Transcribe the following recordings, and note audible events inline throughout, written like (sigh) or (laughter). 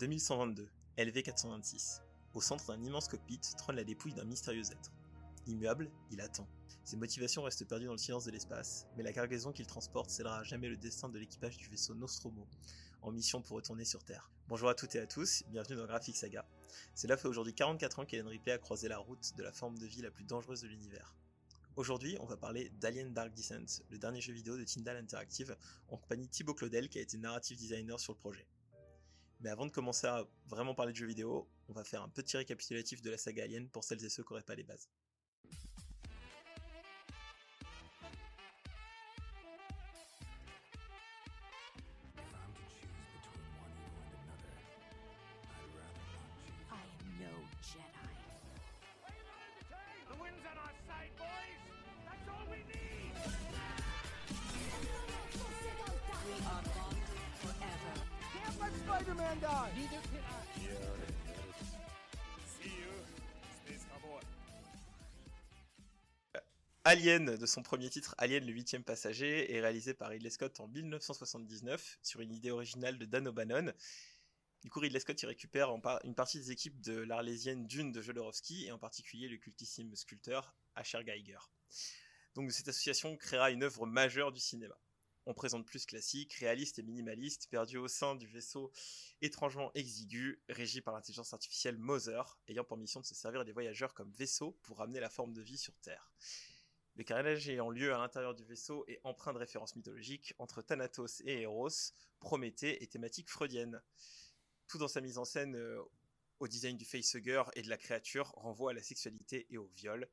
2122, LV426. Au centre d'un immense cockpit trône la dépouille d'un mystérieux être. Immuable, il attend. Ses motivations restent perdues dans le silence de l'espace, mais la cargaison qu'il transporte scellera jamais le destin de l'équipage du vaisseau Nostromo, en mission pour retourner sur Terre. Bonjour à toutes et à tous, bienvenue dans Graphic Saga. Cela fait aujourd'hui 44 ans qu'Ellen Ripley a croisé la route de la forme de vie la plus dangereuse de l'univers. Aujourd'hui, on va parler d'Alien Dark Descent, le dernier jeu vidéo de Tyndall Interactive, en compagnie de Thibaut Claudel qui a été narrative designer sur le projet. Mais avant de commencer à vraiment parler de jeux vidéo, on va faire un petit récapitulatif de la saga Alien pour celles et ceux qui n'auraient pas les bases. Alien, de son premier titre, Alien le huitième passager, est réalisé par Ridley Scott en 1979 sur une idée originale de Dan O'Bannon. Du coup, Ridley Scott y récupère une partie des équipes de l'arlésienne Dune de Jodorowsky et en particulier le cultissime sculpteur Asher Geiger. Donc cette association créera une œuvre majeure du cinéma. On présente plus classique, réaliste et minimaliste, perdu au sein du vaisseau étrangement exigu, régi par l'intelligence artificielle Mother, ayant pour mission de se servir des voyageurs comme vaisseau pour ramener la forme de vie sur Terre. Le carnage ayant lieu à l'intérieur du vaisseau est empreint de références mythologiques entre Thanatos et Eros, Prométhée et thématique freudienne. Tout dans sa mise en scène euh, au design du facehugger et de la créature renvoie à la sexualité et au viol.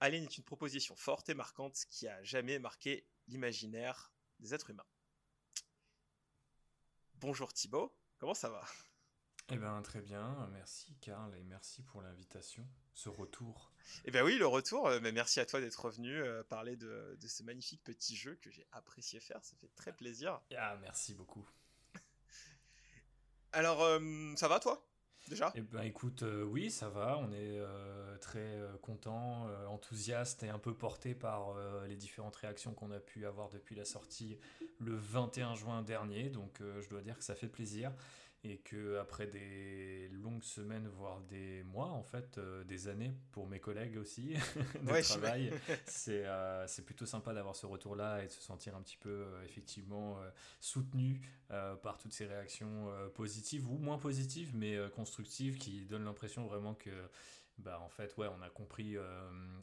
Alien est une proposition forte et marquante qui a jamais marqué l'imaginaire des êtres humains. Bonjour Thibaut, comment ça va? Eh ben très bien, merci Karl et merci pour l'invitation, ce retour. Eh bien oui, le retour, euh, mais merci à toi d'être revenu euh, parler de, de ce magnifique petit jeu que j'ai apprécié faire, ça fait très plaisir. Ah merci beaucoup. (laughs) Alors, euh, ça va toi? Déjà? Eh ben écoute, euh, oui ça va, on est euh, très content, enthousiaste et un peu porté par les différentes réactions qu'on a pu avoir depuis la sortie le 21 juin dernier, donc je dois dire que ça fait plaisir et que après des longues semaines voire des mois en fait, euh, des années pour mes collègues aussi (laughs) de Ouais, travail, (laughs) c'est euh, c'est plutôt sympa d'avoir ce retour-là et de se sentir un petit peu euh, effectivement soutenu par toutes ces réactions positives ou moins positives mais constructives qui donnent l'impression vraiment que bah en fait ouais on a compris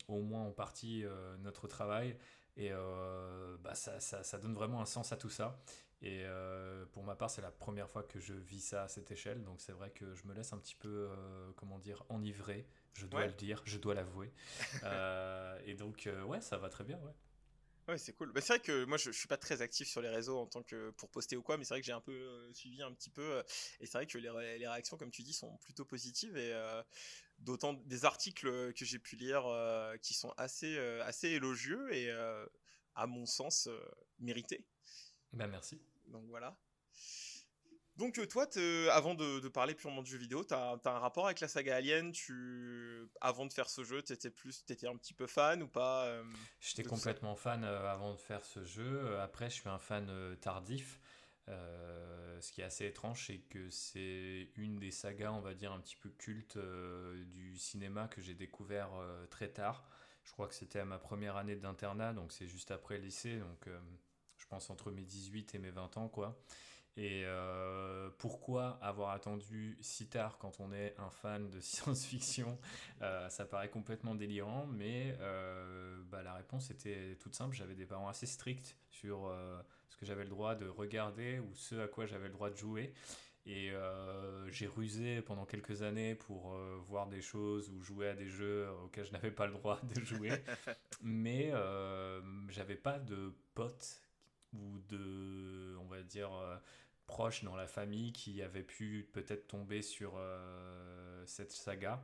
au moins en partie notre travail. Et euh, bah ça, ça, ça donne vraiment un sens à tout ça et euh, pour ma part c'est la première fois que je vis ça à cette échelle donc c'est vrai que je me laisse un petit peu euh, comment dire enivrer je dois Ouais. le dire je dois l'avouer (laughs) Euh, et donc ouais ça va très bien ouais Ouais, c'est cool. Bah, c'est vrai que moi, je, je suis pas très actif sur les réseaux en tant que pour poster ou quoi, mais c'est vrai que j'ai un peu euh, suivi un petit peu, euh, et c'est vrai que les, ré- les réactions, comme tu dis, sont plutôt positives et euh, d'autant des articles que j'ai pu lire qui sont assez assez élogieux et à mon sens mérités. bah merci Donc voilà. Donc euh, toi, avant de, de parler purement de jeux vidéo, t'as as un rapport avec la saga Alien? Tu, avant de faire ce jeu, t'étais plus, t'étais un petit peu fan ou pas euh, J'étais complètement fan euh, avant de faire ce jeu. Après, je suis un fan tardif. Euh, ce qui est assez étrange, c'est que c'est une des sagas, on va dire, un petit peu culte euh, du cinéma que j'ai découvert très tard. Je crois que c'était à ma première année d'internat, donc c'est juste après le lycée, donc pense entre mes 18 et mes 20 ans, quoi. Et euh, pourquoi avoir attendu si tard quand on est un fan de (laughs) science-fiction? Euh, Ça paraît complètement délirant, mais euh, bah, la réponse était toute simple. J'avais des parents assez stricts sur ce que j'avais le droit de regarder ou ce à quoi j'avais le droit de jouer. Et euh, j'ai rusé pendant quelques années pour euh, voir des choses ou jouer à des jeux auxquels je n'avais pas le droit de jouer. (laughs) Mais euh, j'avais pas de potes ou de, on va dire, euh, proches dans la famille qui avaient pu peut-être tomber sur euh, cette saga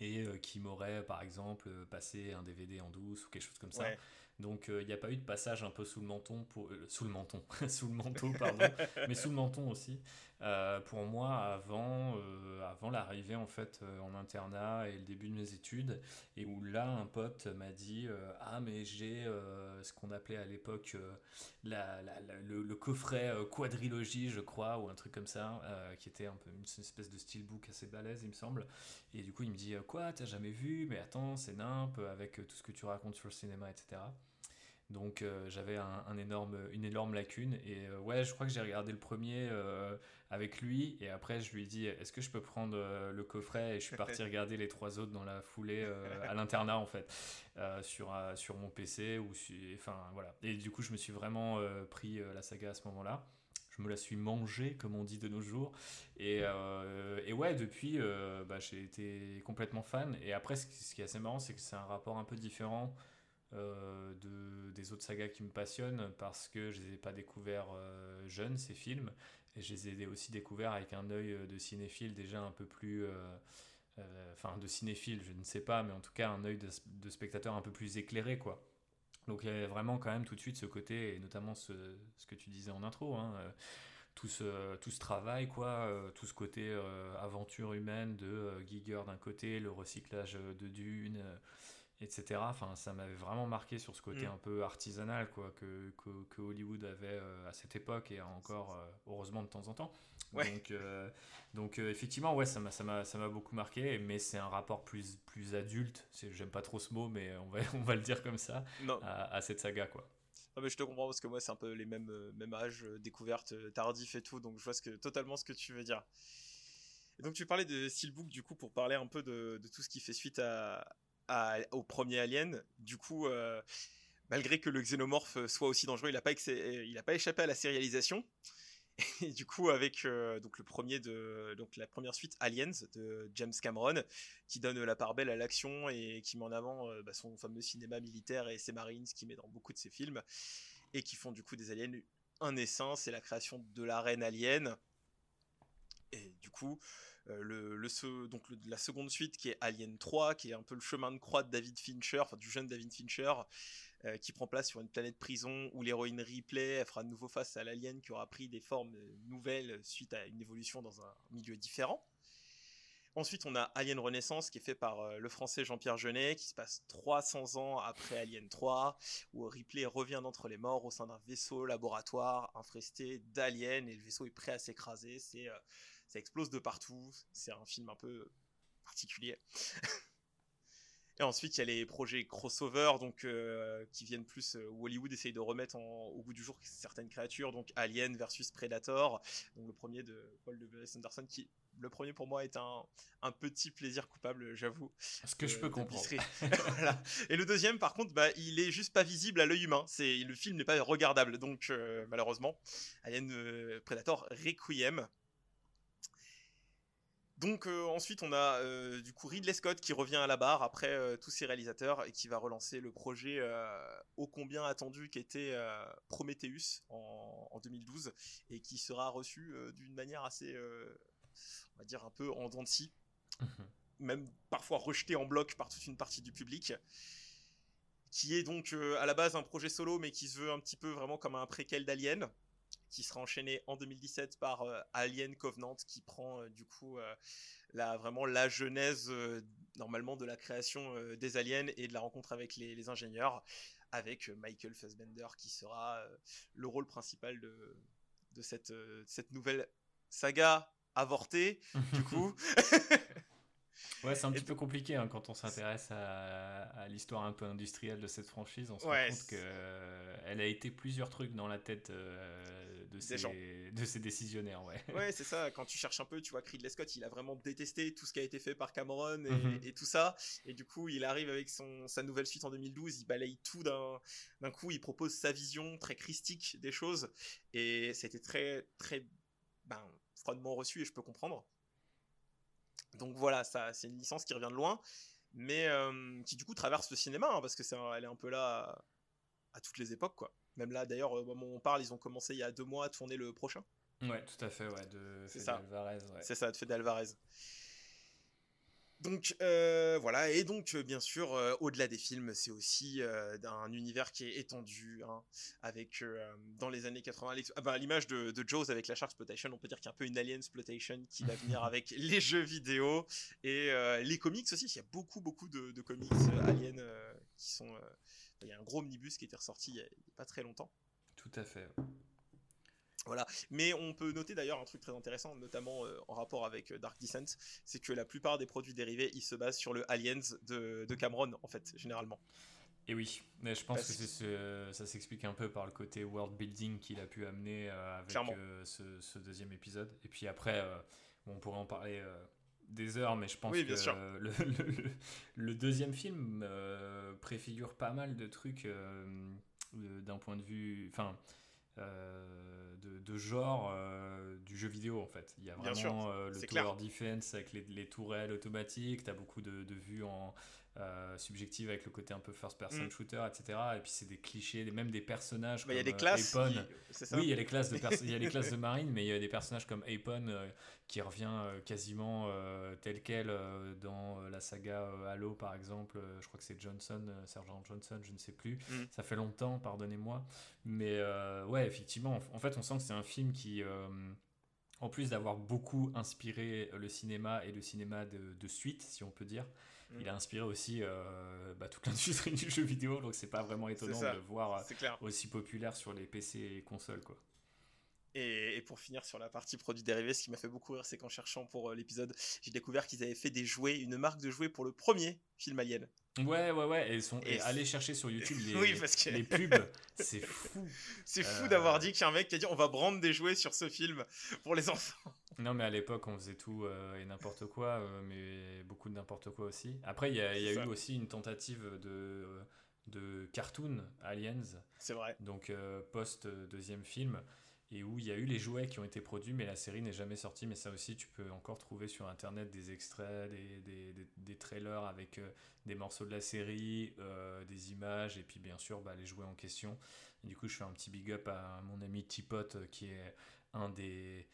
et euh, qui m'auraient par exemple passé un DVD en douce ou quelque chose comme ça. Ouais. Donc euh, il n'y a pas eu de passage un peu sous le menton, pour, euh, sous le menton, (laughs) sous le manteau, pardon, (laughs) mais sous le menton aussi. Euh, pour moi, avant, euh, avant l'arrivée en fait euh, en internat et le début de mes études, et où là un pote m'a dit ah mais j'ai ce qu'on appelait à l'époque la- le, coffret quadrilogie, je crois, ou un truc comme ça, qui était un peu une, espèce de steelbook assez balèze, il me semble. Et du coup, il me dit Quoi, t'as jamais vu? Mais attends, c'est nimp, avec tout ce que tu racontes sur le cinéma, etc. Donc j'avais un, énorme, une énorme lacune. Et ouais, je crois que j'ai regardé le premier avec lui. Et après, je lui ai dit Est-ce que je peux prendre euh, le coffret Et je suis parti (laughs) regarder les trois autres dans la foulée euh, à l'internat, en fait, euh, sur, sur mon PC. Ou enfin, voilà. Et du coup, je me suis vraiment pris la saga à ce moment-là. Je me la suis mangée, comme on dit de nos jours. Et, et ouais, depuis, bah, j'ai été complètement fan. Et après, ce qui, ce qui est assez marrant, c'est que c'est un rapport un peu différent euh, de, des autres sagas qui me passionnent parce que je les ai pas découverts euh, jeunes, ces films. Et je les ai aussi découverts avec un œil euh, de cinéphile déjà un peu plus. euh, euh, Enfin, de cinéphile, je ne sais pas, mais en tout cas, un œil de, spectateur un peu plus éclairé, quoi. Donc il y a vraiment quand même tout de suite ce côté, et notamment ce, que tu disais en intro, hein, tout, ce, travail, quoi, tout ce côté aventure humaine de Giger d'un côté, le recyclage de dunes, euh, etc. Enfin, ça m'avait vraiment marqué sur ce côté Mm. un peu artisanal quoi, que, que, que Hollywood avait euh, à cette époque et a encore, euh, heureusement, de temps en temps. Ouais. Donc, euh, donc effectivement, ouais, ça m'a, beaucoup marqué, mais c'est un rapport plus, plus adulte. J'aime pas trop ce mot, mais on va, (laughs) on va le dire comme ça, à, à cette saga, quoi. Non, mais je te comprends parce que moi c'est un peu les mêmes, mêmes âges, découverte euh, tardif et tout, donc je vois ce que, totalement ce que tu veux dire. Et donc tu parlais de Steelbook du coup pour parler un peu de, de tout ce qui fait suite à, au premier Alien. Du coup, euh, malgré que le xénomorphe soit aussi dangereux, il n'a pas, a pas échappé à la sérialisation. (laughs) Et du coup, avec euh, donc le premier de donc la première suite Aliens de James Cameron, qui donne la part belle à l'action et qui met en avant euh, bah, son fameux cinéma militaire et ses Marines qu'il met dans beaucoup de ses films et qui font du coup des aliens un essaim, c'est la création de l'arène alien. Et du coup, euh, le- la seconde suite qui est Alien 3, qui est un peu le chemin de croix de David Fincher, du jeune David Fincher, euh, qui prend place sur une planète prison où l'héroïne Ripley fera de nouveau face à l'alien qui aura pris des formes euh, nouvelles suite à une évolution dans un milieu différent. Ensuite, on a Alien Renaissance qui est fait par euh, le français Jean-Pierre Jeunet, qui se passe 300 ans après Alien 3, où Ripley revient d'entre les morts au sein d'un vaisseau laboratoire infesté d'aliens et le vaisseau est prêt à s'écraser. C'est, euh, ça explose de partout. C'est un film un peu particulier. (laughs) Et ensuite, il y a les projets crossover, donc euh, qui viennent plus euh, où Hollywood essaye de remettre en- au goût du jour certaines créatures, donc Alien versus Predator, donc le premier de Paul W.S. Anderson, qui le premier pour moi est un, un petit plaisir coupable, j'avoue. Ce que je de- peux comprendre. (laughs) (laughs) Voilà. Et le deuxième, par contre, bah, il est juste pas visible à l'œil humain. C'est le film n'est pas regardable, donc euh, malheureusement, Alien euh, Predator Requiem. Donc euh, ensuite, on a euh, du coup Ridley Scott qui revient à la barre après euh, tous ses réalisateurs et qui va relancer le projet ô combien attendu qui était Prometheus en, en 2012 et qui sera reçu d'une manière assez, on va dire un peu en dents de scie. Même parfois rejeté en bloc par toute une partie du public, qui est donc à la base un projet solo, mais qui se veut un petit peu vraiment comme un préquel d'Alien, qui sera enchaîné en 2017 par euh, Alien Covenant, qui prend euh, du coup euh, la, vraiment la genèse normalement de la création des aliens et de la rencontre avec les, les ingénieurs, avec Michael Fassbender qui sera le rôle principal de, de cette, cette nouvelle saga avortée, du (laughs) coup. (laughs) Ouais, c'est un Et petit peu compliqué hein, quand on s'intéresse à, à l'histoire un peu industrielle de cette franchise. On se Ouais, rend compte qu'elle a été plusieurs trucs dans la tête euh, de, gens. ces, de ces décisionnaires. Ouais. Ouais, c'est ça. Quand tu cherches un peu, tu vois, Ridley Scott, il a vraiment détesté tout ce qui a été fait par Cameron et, Mhm. et tout ça. Et du coup, il arrive avec son, sa nouvelle suite en 2012, il balaye tout d'un, d'un coup, il propose sa vision très christique des choses. Et c'était très, très, ben, froidement reçu et je peux comprendre. Donc voilà, ça, c'est une licence qui revient de loin, mais euh, qui du coup traverse le cinéma, hein, parce que c'est, elle est un peu là à, à toutes les époques, quoi. Même là, d'ailleurs, au moment où on parle, ils ont commencé il y a deux mois à tourner le prochain. Ouais, tout à fait, ouais, de C'est Fede. Alvarez. ouais. C'est ça, de Fede Alvarez. Donc euh, voilà, et donc euh, bien sûr, euh, au-delà des films, c'est aussi d'un univers qui est étendu, hein, avec dans les années 80, l'ex- ah bah, à l'image de, de Jaws avec la Shark Exploitation, on peut dire qu'il y a un peu une Alien Exploitation qui va venir (laughs) avec les jeux vidéo et les comics aussi. Il y a beaucoup beaucoup de, de comics Alien qui sont. il y a un gros omnibus qui était ressorti il y a, il y a pas très longtemps. Tout à fait. Voilà. Mais on peut noter d'ailleurs un truc très intéressant, notamment euh, en rapport avec euh, Dark Descent, c'est que la plupart des produits dérivés, ils se basent sur le Aliens de, de Cameron, en fait, généralement. Et oui, mais je pense Parce- que ce- ça s'explique un peu par le côté world building qu'il a pu amener euh, avec euh, ce, ce deuxième épisode. Et puis après, bon, on pourrait en parler des heures, mais je pense Oui, que sûr. (laughs) le, le- deuxième film préfigure pas mal de trucs d'un point de vue, enfin, euh, de, de genre euh, du jeu vidéo en fait. Il y a vraiment euh, le tower clair. defense avec les, les tourelles automatiques. T'as beaucoup de, de vues en euh, subjectives avec le côté un peu first person Mm. shooter, etc. Et puis c'est des clichés, même des personnages Bah, Il y a comme des euh, classes, Apon. Oui, il y a les classes de (laughs) il y a les classes de marine, mais il y a des personnages comme Apon euh, qui revient euh, quasiment euh, tel quel euh, dans euh, la saga euh, Halo par exemple. Euh, je crois que c'est Johnson, euh, Sergent Johnson, je ne sais plus. Mm. Ça fait longtemps, pardonnez-moi. Mais euh, ouais, effectivement, en- fait, on sent que c'est un film qui, euh, en plus d'avoir beaucoup inspiré le cinéma et le cinéma de, de suite, si on peut dire, Mm. il a inspiré aussi euh, bah, toute (laughs) l'industrie du jeu vidéo. Donc c'est pas vraiment étonnant de le voir aussi populaire sur les PC et consoles, quoi. Et, et pour finir sur la partie produits dérivés, ce qui m'a fait beaucoup rire, c'est qu'en cherchant pour euh, l'épisode, j'ai découvert qu'ils avaient fait des jouets, une marque de jouets pour le premier film Alien. Ouais, ouais, ouais. Et, ils sont, Et chercher sur YouTube (laughs) les, Oui, parce que- les pubs. C'est (laughs) fou. C'est fou Euh, d'avoir dit qu'il y a un mec qui a dit on va brand des jouets sur ce film pour les enfants. Non, mais à l'époque, on faisait tout euh, et n'importe quoi, mais beaucoup de n'importe quoi aussi. Après, il y a, y eu ça. aussi une tentative de, de cartoon Aliens, C'est vrai. donc post-deuxième film, et où il y a eu les jouets qui ont été produits, mais la série n'est jamais sortie. Mais ça aussi, tu peux encore trouver sur Internet des extraits, des, des, des- trailers avec euh, des morceaux de la série, euh, des images, et puis bien sûr bah, les jouets en question. Du coup, je fais un petit big up à mon ami Tipot, euh, qui est un des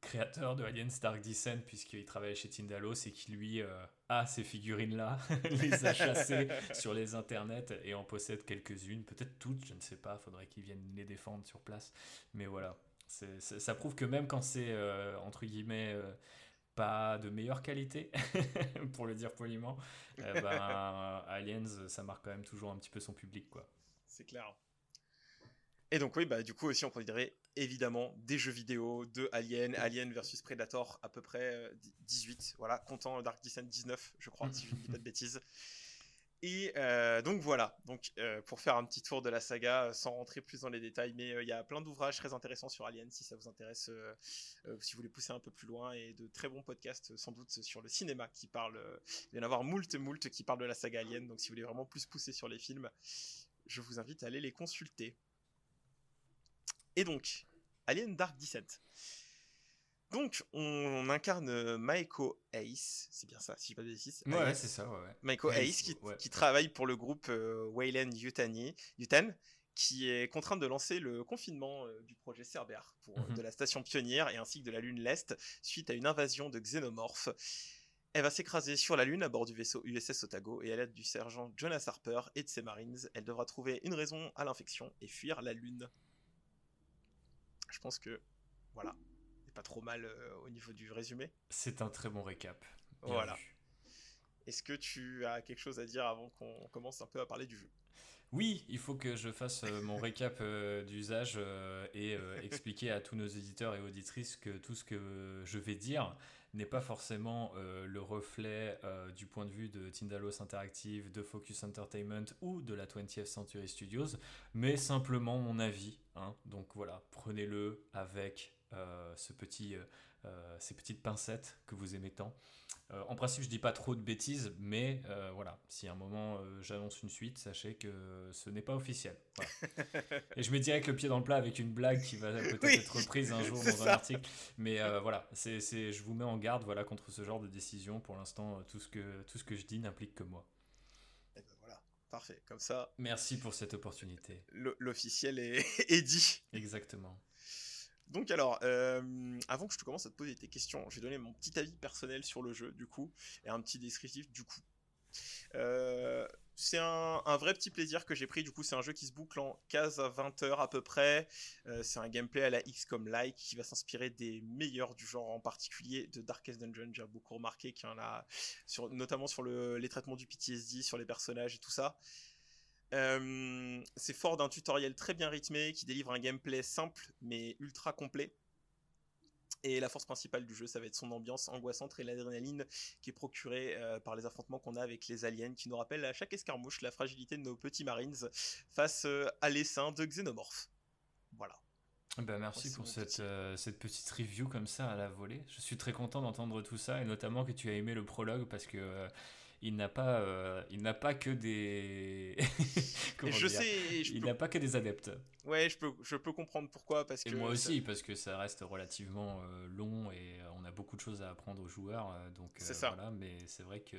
créateurs de Alien Dark Descent, puisqu'il travaille chez Tindalos et qui lui euh, a ces figurines-là, (laughs) les a chassées (laughs) sur les internets et en possède quelques-unes, peut-être toutes, je ne sais pas, faudrait qu'ils viennent les défendre sur place. Mais voilà, c'est- c'est- ça prouve que même quand c'est euh, entre guillemets euh, pas de meilleure qualité, (laughs) pour le dire poliment, euh, ben, Aliens, ça marque quand même toujours un petit peu son public, quoi. C'est clair. Et donc oui, bah du coup aussi on considérait évidemment des jeux vidéo de Alien, Alien versus Predator à peu près euh, 18, voilà, comptant Dark Descent 19, je crois, si je ne dis pas de bêtises. Et euh, donc voilà, donc euh, pour faire un petit tour de la saga, euh, sans rentrer plus dans les détails, mais euh, il y a plein d'ouvrages très intéressants sur Alien si ça vous intéresse, euh, euh, si vous voulez pousser un peu plus loin, et de très bons podcasts euh, sans doute sur le cinéma qui parlent, euh, il y en avoir moult moult qui parlent de la saga Alien, donc si vous voulez vraiment plus pousser sur les films, je vous invite à aller les consulter. Et donc, Alien Dark Descent. Donc, on incarne euh, Maeko Ace, c'est bien ça, si je pas de bêtises. Ouais, c'est ça, ouais. ouais. Maeko Ace, Ace, qui, ouais. qui travaille pour le groupe euh, Wayland Yutani, Yutan, qui est contrainte de lancer le confinement euh, du projet Cerber pour, Mhm. de la station pionnière et ainsi que de la Lune l'Est suite à une invasion de xénomorphes. Elle va s'écraser sur la Lune à bord du vaisseau USS Otago et à l'aide du sergent Jonas Harper et de ses Marines, elle devra trouver une raison à l'infection et fuir la Lune. Je pense que, voilà, c'est pas trop mal euh, au niveau du résumé. C'est un très bon récap. Bien Voilà. Est-ce que tu as quelque chose à dire avant qu'on commence un peu à parler du jeu? Oui, il faut que je fasse euh, mon récap euh, d'usage euh, et expliquer à tous nos éditeurs et auditrices que tout ce que je vais dire n'est pas forcément le reflet du point de vue de Tindalos Interactive, de Focus Entertainment ou de la 20th Century Studios, mais simplement mon avis. hein. Donc voilà, prenez-le avec ce petit, ces petites pincettes que vous aimez tant. Euh, en principe, je dis pas trop de bêtises, mais euh, voilà, si à un moment euh, j'annonce une suite, sachez que ce n'est pas officiel. Voilà. (laughs) Et je me direct le pied dans le plat avec une blague qui va peut-être Oui, être reprise un jour (laughs) dans un ça. article. Mais euh, voilà, c'est, c'est- je vous mets en garde voilà, contre ce genre de décision. Pour l'instant, euh, tout, ce que, tout ce que je dis n'implique que moi. Eh ben voilà, parfait. Comme ça, Merci pour cette opportunité. l'officiel est, (laughs) est dit. Exactement. Donc alors, euh, avant que je te commence à te poser tes questions, je vais donner mon petit avis personnel sur le jeu, du coup, et un petit descriptif, du coup. Euh, c'est un, vrai petit plaisir que j'ai pris, du coup, c'est un jeu qui se boucle en 15 à 20 heures à peu près. Euh, c'est un gameplay à la XCOM like qui va s'inspirer des meilleurs du genre, en particulier de Darkest Dungeon. J'ai beaucoup remarqué qu'il y en a, notamment sur le, les traitements du PTSD, sur les personnages et tout ça. Euh, c'est fort d'un tutoriel très bien rythmé qui délivre un gameplay simple mais ultra complet. Et la force principale du jeu, ça va être son ambiance angoissante et l'adrénaline qui est procurée euh, par les affrontements qu'on a avec les aliens, qui nous rappellent à chaque escarmouche la fragilité de nos petits marines face euh, à l'essaim de xénomorphes. Voilà. Bah, merci c'est pour cette, petit. euh, cette petite review comme ça à la volée. Je suis très content d'entendre tout ça et notamment que tu as aimé le prologue parce que il n'a pas, euh, il n'a pas que des. (laughs) Je sais, je Il peux, n'a pas que des adeptes. ouais, je peux, je peux comprendre pourquoi, parce Et que moi ça- aussi, parce que ça reste relativement euh, long et euh, on a beaucoup de choses à apprendre aux joueurs. donc C'est ça. voilà, mais c'est vrai que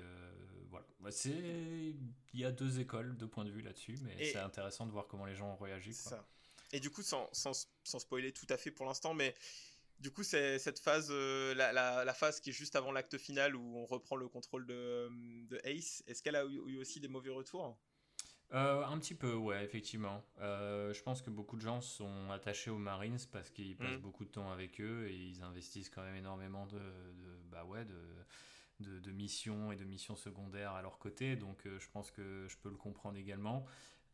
voilà, Bah, c'est il y a deux écoles, deux points de vue là-dessus, mais Et- c'est intéressant de voir comment les gens ont réagi. Quoi. ça. Et du coup, sans, sans, sans spoiler tout à fait pour l'instant, mais du coup, c'est cette phase, euh, la, la, la phase qui est juste avant l'acte final où on reprend le contrôle de, de Ace, est-ce qu'elle a eu, eu aussi des mauvais retours? Euh, un petit peu, ouais, effectivement. Euh, je pense que beaucoup de gens sont attachés aux Marines parce qu'ils passent Mm. beaucoup de temps avec eux et ils investissent quand même énormément de, de- bah ouais, de, de, de missions et de missions secondaires à leur côté. Donc euh, je pense que je peux le comprendre également.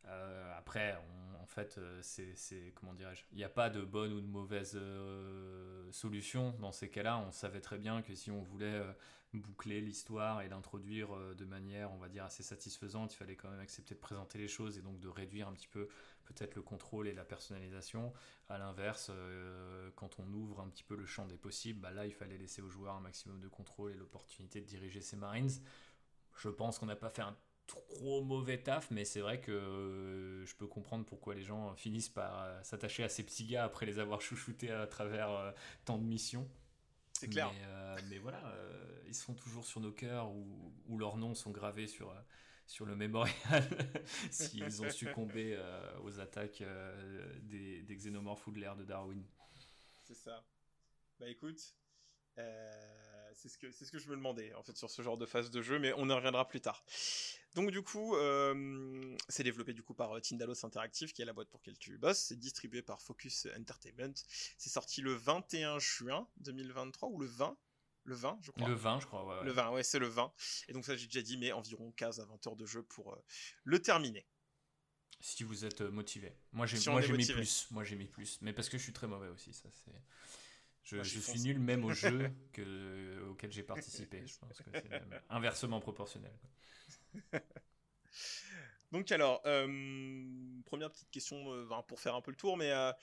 Euh, après, en fait, euh, c'est, comment dirais-je Il n'y a pas de bonne ou de mauvaise euh, solution dans ces cas-là. On savait très bien que si on voulait boucler l'histoire et l'introduire de manière, on va dire, assez satisfaisante, il fallait quand même accepter de présenter les choses et donc de réduire un petit peu peut-être le contrôle et la personnalisation. À l'inverse, quand on ouvre un petit peu le champ des possibles, bah là, il fallait laisser aux joueurs un maximum de contrôle et l'opportunité de diriger ses Marines. Je pense qu'on n'a pas fait un trop mauvais taf, mais c'est vrai que euh, je peux comprendre pourquoi les gens finissent par euh, s'attacher à ces petits gars après les avoir chouchoutés à travers euh, tant de missions. C'est clair. Mais, mais voilà, ils sont toujours sur nos cœurs ou, ou leurs noms sont gravés sur, sur le mémorial (laughs) s'ils ont succombé aux attaques des, des xénomorphes ou de l'ère de Darwin. C'est ça. Bah écoute, c'est ce, que, c'est ce que je me demandais en fait sur ce genre de phase de jeu, mais on y reviendra plus tard. Donc du coup, euh, c'est développé du coup par euh, Tindalos Interactive, qui est la boîte pour laquelle tu bosses. C'est distribué par Focus Entertainment. C'est sorti le 21 juin 2023 ou le 20 Le 20, je crois. Le 20, je crois, ouais. ouais. Le 20, ouais, c'est le 20. Et donc ça, j'ai déjà dit, mais environ 15 à 20 heures de jeu pour euh, le terminer. Si vous êtes motivé. Moi, j'ai Si mis plus. Moi, j'ai mis plus. Mais parce que je suis très mauvais aussi, ça c'est... Je, Moi, je j'y suis nul même au jeu (laughs) que, auquel j'ai participé. Je pense que c'est (laughs) inversement proportionnel. (laughs) Donc alors, euh, première petite question euh, pour faire un peu le tour, mais euh,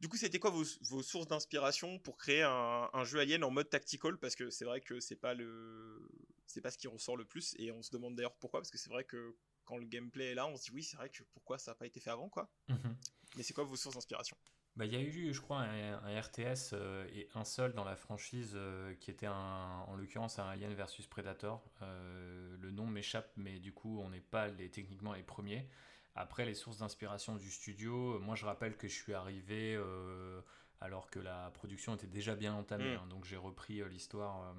du coup, c'était quoi vos, vos sources d'inspiration pour créer un, un jeu Alien en mode tactical? Parce que c'est vrai que c'est pas le, c'est pas ce qui ressort le plus, et on se demande d'ailleurs pourquoi, parce que c'est vrai que quand le gameplay est là, on se dit oui, c'est vrai que pourquoi ça n'a pas été fait avant, quoi. Mhm. Mais c'est quoi vos sources d'inspiration? Bah, il y a eu, je crois, un, un RTS euh, et un seul dans la franchise euh, qui était un, en l'occurrence un Alien versus Predator. Euh, le nom m'échappe, mais du coup, on n'est pas les, techniquement les premiers. Après, les sources d'inspiration du studio, moi je rappelle que je suis arrivé alors que la production était déjà bien entamée. Mm. hein. donc j'ai repris l'histoire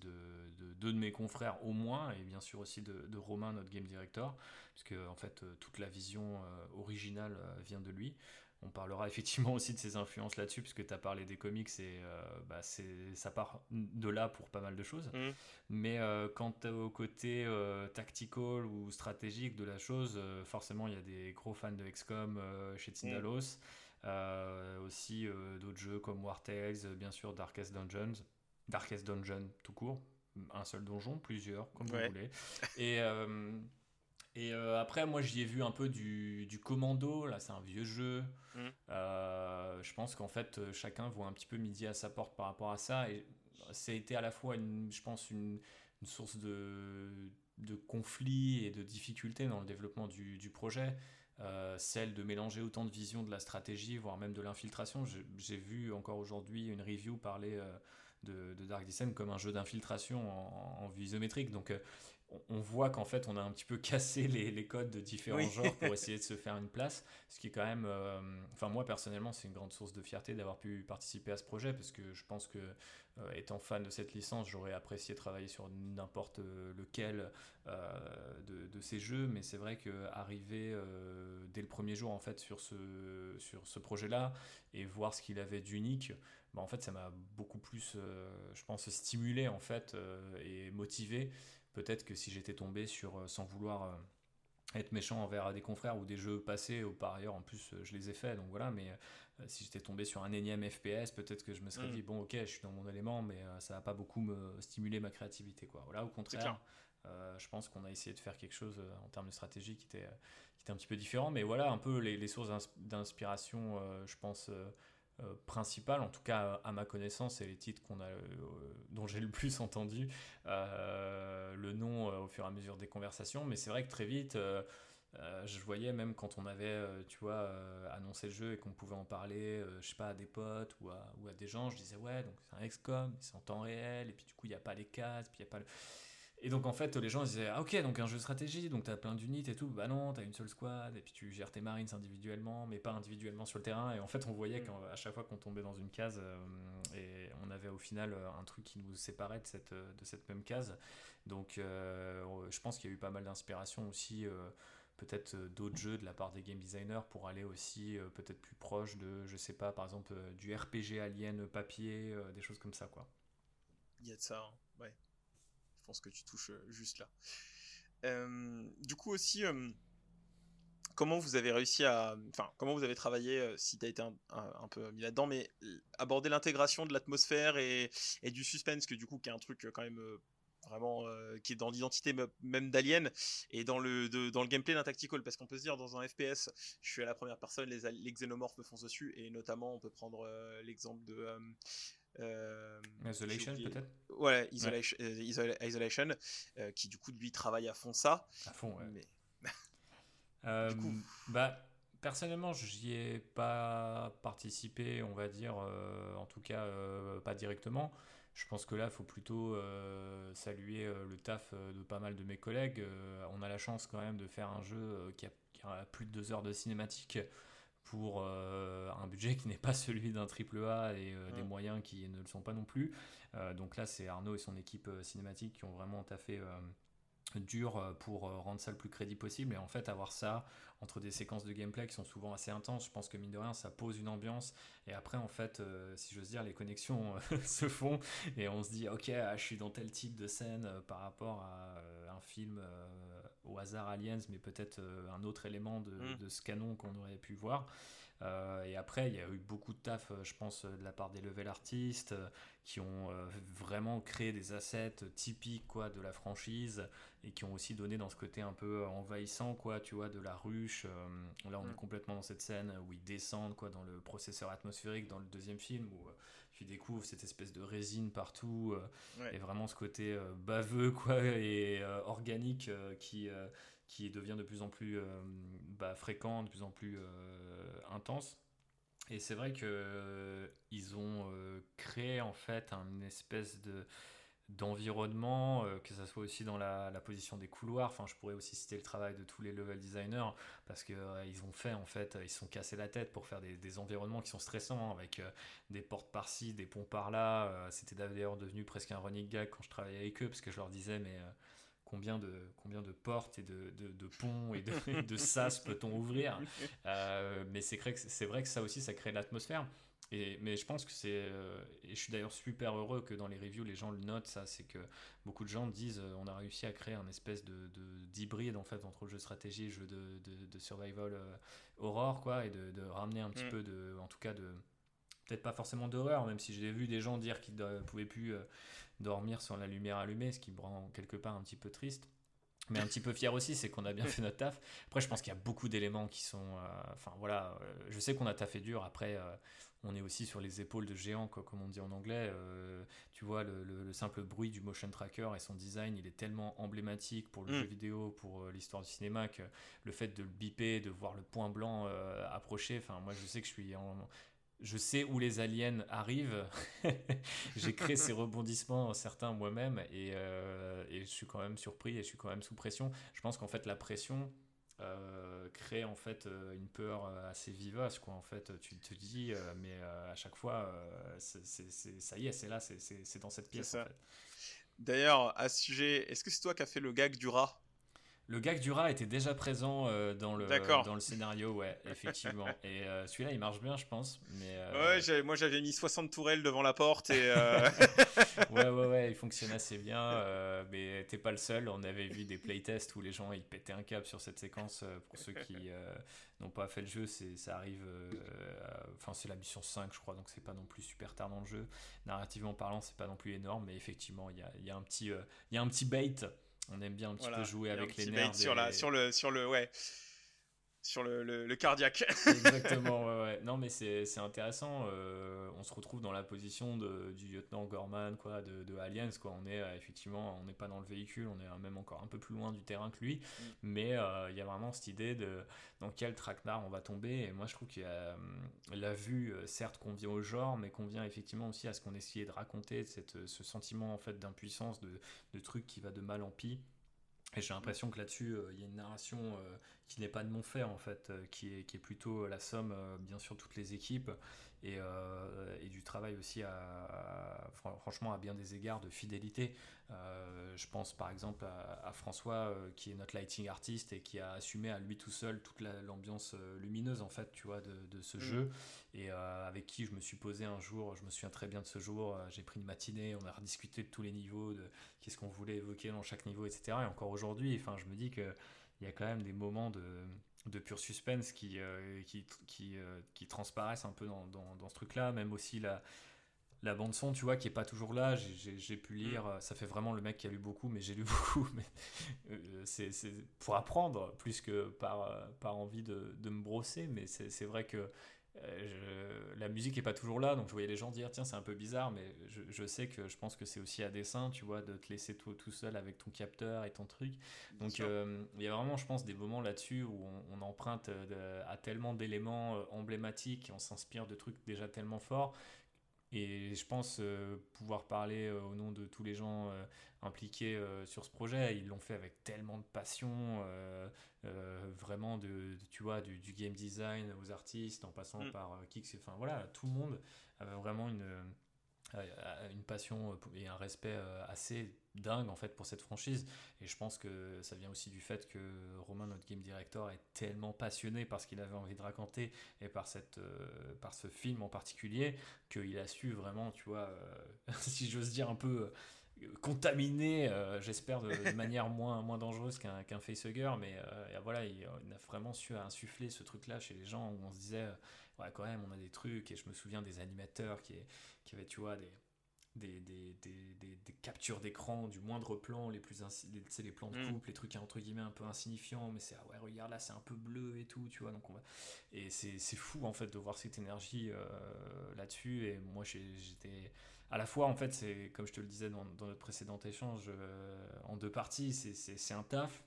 de, de deux de mes confrères au moins, et bien sûr aussi de, de Romain, notre game director, parce que en fait toute la vision originale vient de lui. On parlera (laughs) effectivement aussi de ses influences là-dessus, puisque tu as parlé des comics et euh, bah, ça part de là pour pas mal de choses. Mm. Mais euh, quant au côté euh, tactical ou stratégique de la chose, euh, forcément il y a des gros fans de XCOM euh, chez Tindalos. Euh, aussi d'autres jeux comme War Tales, bien sûr Darkest Dungeons. Darkest Dungeon tout court. Un seul donjon, plusieurs, comme Ouais. vous voulez. Et, et euh, après, moi, j'y ai vu un peu du, du commando. Là, c'est un vieux jeu. Mm. Euh, je pense qu'en fait, euh, chacun voit un petit peu midi à sa porte par rapport à ça. Et ça a été à la fois, une, je pense, une, une source de, de conflit et de difficultés dans le développement du, du projet. Euh, celle de mélanger autant de visions de la stratégie, voire même de l'infiltration. J'ai- vu encore aujourd'hui une review parler euh, de, de Dark Descent comme un jeu d'infiltration en, en vue isométrique. Donc euh, on, voit qu'en fait on a un petit peu cassé les, les codes de différents Oui. genres pour (laughs) essayer de se faire une place. Ce qui est quand même, euh, enfin moi personnellement, c'est une grande source de fierté d'avoir pu participer à ce projet parce que je pense que euh, étant fan de cette licence, j'aurais apprécié travailler sur n'importe euh, lequel euh, de, de ces jeux, mais c'est vrai que arriver dès le premier jour en fait sur ce sur ce projet-là et voir ce qu'il avait d'unique, bah, en fait ça m'a beaucoup plus, je pense, stimulé en fait et motivé. Peut-être que si j'étais tombé sur, euh, sans vouloir euh, être méchant envers des confrères ou des jeux passés, ou par ailleurs en plus euh, je les ai faits, donc voilà, mais euh, si j'étais tombé sur un énième FPS, peut-être que je me serais Mm. dit, bon ok, je suis dans mon élément, mais euh, ça va pas beaucoup me stimuler ma créativité. Quoi. Voilà, au contraire, euh, je pense qu'on a essayé de faire quelque chose en termes de stratégie qui était, qui était un petit peu différent, mais voilà un peu les, les sources d'ins- d'inspiration, je pense, euh, principales, en tout cas à ma connaissance, et les titres qu'on a, euh, dont j'ai le plus entendu euh, le nom au fur et à mesure des conversations, mais c'est vrai que très vite, je voyais même quand on avait, tu vois, annoncé le jeu et qu'on pouvait en parler, je sais pas, à des potes ou à, ou à des gens, je disais ouais, donc c'est un XCOM, c'est en temps réel, et puis du coup il n'y a pas les cases, puis il n'y a pas le... Et donc en fait les gens ils disaient ah ok donc un jeu de stratégie donc t'as plein d'unités et tout bah non t'as une seule squad et puis tu gères tes marines individuellement mais pas individuellement sur le terrain et en fait on voyait Mm. qu'à chaque fois qu'on tombait dans une case euh, et on avait au final euh, un truc qui nous séparait de cette, euh, de cette même case donc euh, je pense qu'il y a eu pas mal d'inspiration aussi euh, peut-être d'autres jeux de la part des game designers pour aller aussi euh, peut-être plus proche de je sais pas par exemple euh, du RPG alien papier euh, des choses comme ça quoi Il y a de ça, hein. Pense que tu touches euh, juste là. Euh, du coup aussi, euh, comment vous avez réussi à, enfin, comment vous avez travaillé, si tu as été un, peu mis là-dedans, mais aborder l'intégration de l'atmosphère et, du suspense, que du coup, qui est un truc quand même vraiment qui est dans l'identité me- même d'Alien et dans le dans le gameplay d'un tactical parce qu'on peut se dire dans un FPS je suis à la première personne les, les xénomorphes me foncent dessus et notamment on peut prendre l'exemple de euh, Isolation peut-être Ouais, Isolation, euh, Isolation, euh, qui du coup lui travaille à fond ça. à fond ouais. Mais (laughs) Du coup. bah, personnellement, j'y ai pas participé, on va dire, en tout cas pas directement. Je pense que là, il faut plutôt euh, saluer euh, le taf de pas mal de mes collègues. Euh, on a la chance quand même de faire un jeu qui, a, qui a plus de deux heures de cinématique pour euh, un budget qui n'est pas celui d'un triple A et euh, des Mm. moyens qui ne le sont pas non plus. Euh, donc là, c'est Arnaud et son équipe cinématique qui ont vraiment taffé dur pour rendre ça le plus crédible possible et en fait avoir ça entre des séquences de gameplay qui sont souvent assez intenses je pense que mine de rien ça pose une ambiance et après en fait euh, si j'ose dire les connexions (laughs) se font et on se dit ok ah, je suis dans tel type de scène euh, par rapport à euh, un film au hasard Aliens mais peut-être euh, un autre élément de, Mm. de ce canon qu'on aurait pu voir Euh, et après, il y a eu beaucoup de taf, euh, je pense, de la part des level artistes qui ont vraiment créé des assets typiques quoi, de la franchise et qui ont aussi donné dans ce côté un peu envahissant quoi, tu vois, de la ruche. Là, on Mm. est complètement dans cette scène où ils descendent quoi, dans le processeur atmosphérique dans le deuxième film où tu découvres cette espèce de résine partout euh, Ouais. et vraiment ce côté euh, baveux quoi, (laughs) et euh, organique qui, qui devient de plus en plus bah, fréquent, de plus en plus intense. Et c'est vrai que ils ont créé en fait un espèce de d'environnement, euh, que ça soit aussi dans la, position des couloirs. Enfin, je pourrais aussi citer le travail de tous les level designers parce que euh, ils ont fait en fait, ils sont cassés la tête pour faire des, environnements qui sont stressants hein, avec euh, des portes par-ci, des ponts par-là. C'était d'ailleurs devenu presque un running gag quand je travaillais avec eux parce que je leur disais mais combien de combien de portes et de, de, ponts (laughs) et de, sas peut-on ouvrir? Mais c'est vrai que c'est vrai que ça aussi ça crée de l'atmosphère. Et, mais je pense que c'est. euh, et je suis d'ailleurs super heureux que dans les reviews, les gens le notent, ça. C'est que beaucoup de gens disent euh, on a réussi à créer un espèce de, de- d'hybride en fait entre le jeu stratégie et le jeu de, de, de survival euh, horror, quoi. Et de, de ramener un petit Mm. peu de. En tout cas, de. Peut-être pas forcément d'horreur, même si j'ai vu des gens dire qu'ils ne pouvaient plus euh, dormir sans la lumière allumée, ce qui me rend quelque part un petit peu triste. Mais un (laughs) petit peu fier aussi, c'est qu'on a bien fait notre taf. Après, je pense qu'il y a beaucoup d'éléments qui sont. euh, Enfin, voilà, euh, je sais qu'on a taffé dur. Après, euh, on est aussi sur les épaules de géants, quoi, comme on dit en anglais. Tu vois, le, le- le simple bruit du motion tracker et son design, il est tellement emblématique pour le Mm. jeu vidéo, pour l'histoire du cinéma, que le fait de le biper, de voir le point blanc approcher, enfin, moi, je sais que je suis en- je sais où les aliens arrivent. (laughs) J'ai créé ces rebondissements, certains moi-même, et, euh, et je suis quand même surpris et je suis quand même sous pression. Je pense qu'en fait, la pression euh, crée en fait euh, une peur assez vivace. Quoi. En fait, tu te dis, euh, mais à chaque fois, ça y est, c'est là, c'est- dans cette pièce. ça. en fait. D'ailleurs, à ce sujet, est-ce que c'est toi qui as fait le gag du rat? Le gag du rat était déjà présent euh, dans, le, dans le scénario, ouais, effectivement. (laughs) et euh, celui-là, il marche bien, je pense. Mais, euh, Ouais, moi j'avais mis 60 tourelles devant la porte et. (laughs) (laughs) ouais, ouais, ouais, il fonctionne assez bien. mais t'es pas le seul. On avait vu des playtests où les gens ils pétaient un câble sur cette séquence. pour ceux qui n'ont pas fait le jeu, c'est, ça arrive. Enfin, c'est la mission 5, je crois, donc c'est pas non plus super tard dans le jeu. Narrativement parlant, c'est pas non plus énorme, mais effectivement, il y a, il y a un petit, il y a un petit bait. On aime bien un petit voilà, peu jouer avec les nerfs. bait sur, la, des- sur, le, sur le. Ouais. Sur le, le, le cardiaque. (laughs) Exactement, ouais, ouais. Non, mais c'est intéressant. euh, on se retrouve dans la position de, du lieutenant Gorman, quoi, de, de Aliens, quoi. On est euh, effectivement, on n'est pas dans le véhicule, on est euh, même encore un peu plus loin du terrain que lui. Mais euh, il y a vraiment cette idée de dans quel traquenard on va tomber. Et moi, je trouve qu'il y a la vue, certes, convient au genre, mais convient effectivement aussi à ce qu'on essayait de raconter, cette, ce sentiment en fait d'impuissance, de, de truc qui va de mal en pis. Et j'ai l'impression que là-dessus, euh, il y a une narration euh, qui n'est pas de mon fait, en fait, euh, qui, est, qui est plutôt la somme, bien sûr, toutes les équipes, et, euh, et du travail aussi, à, à- fran- franchement, à bien des égards de fidélité. Euh, je pense par exemple à, à François, euh, qui est notre lighting artiste et qui a assumé à lui tout seul toute la- l'ambiance lumineuse, en fait, tu vois, de, de ce Mm. jeu, et avec qui je me suis posé un jour, je me souviens très bien de ce jour, j'ai pris une matinée, on a rediscuté de tous les niveaux, de qu'est-ce qu'on voulait évoquer dans chaque niveau, etc. Et encore aujourd'hui, enfin, je me dis que il y a quand même des moments de, de pur suspense qui, euh, qui, qui, euh, qui transparaissent un peu dans, dans, dans ce truc-là, même aussi la, la bande son, tu vois, qui est pas toujours là. J'ai- pu lire, euh, ça fait vraiment le mec qui a lu beaucoup, mais j'ai lu (laughs) beaucoup. Mais euh, c'est pour apprendre plus que par, par envie de, de me brosser. Mais c'est c'est vrai que je- la musique est pas toujours là, donc je voyais les gens dire tiens c'est un peu bizarre, mais je, je sais que je pense que c'est aussi à dessein, tu vois, de te laisser tout, tout seul avec ton capteur et ton truc. Donc euh, il y a vraiment, je pense, des moments là-dessus où on, on emprunte euh, de- à tellement d'éléments euh, emblématiques et on s'inspire de trucs déjà tellement forts. Et je pense euh, pouvoir parler euh, au nom de tous les gens euh, impliqués sur ce projet. Ils l'ont fait avec tellement de passion, vraiment de, de- tu vois, du, du game design aux artistes, en passant Mm. par Kix. Enfin voilà, tout le monde avait vraiment une une passion et un respect assez dingue en fait pour cette franchise. Et je pense que ça vient aussi du fait que Romain notre game director est tellement passionné par ce qu'il avait envie de raconter et par cette euh, par ce film en particulier qu'il a su vraiment tu vois euh, (laughs) si j'ose dire un peu euh, contaminé euh, j'espère de, de manière (laughs) moins moins dangereuse qu'un qu'un facehugger. Mais voilà il, il a vraiment su insuffler ce truc là chez les gens où on se disait ouais quand même on a des trucs. Et je me souviens des animateurs qui qui avaient tu vois des des, des, des, des, captures d'écran du moindre plan, les plus les, les plans de Mm. couple, les trucs entre guillemets un peu insignifiants, mais c'est ah ouais regarde là c'est un peu bleu et tout, tu vois donc on va et c'est fou en fait de voir cette énergie euh, là-dessus et moi j'étais à la fois en fait c'est comme je te le disais dans, dans notre précédent échange euh, en deux parties c'est- c'est c'est un taf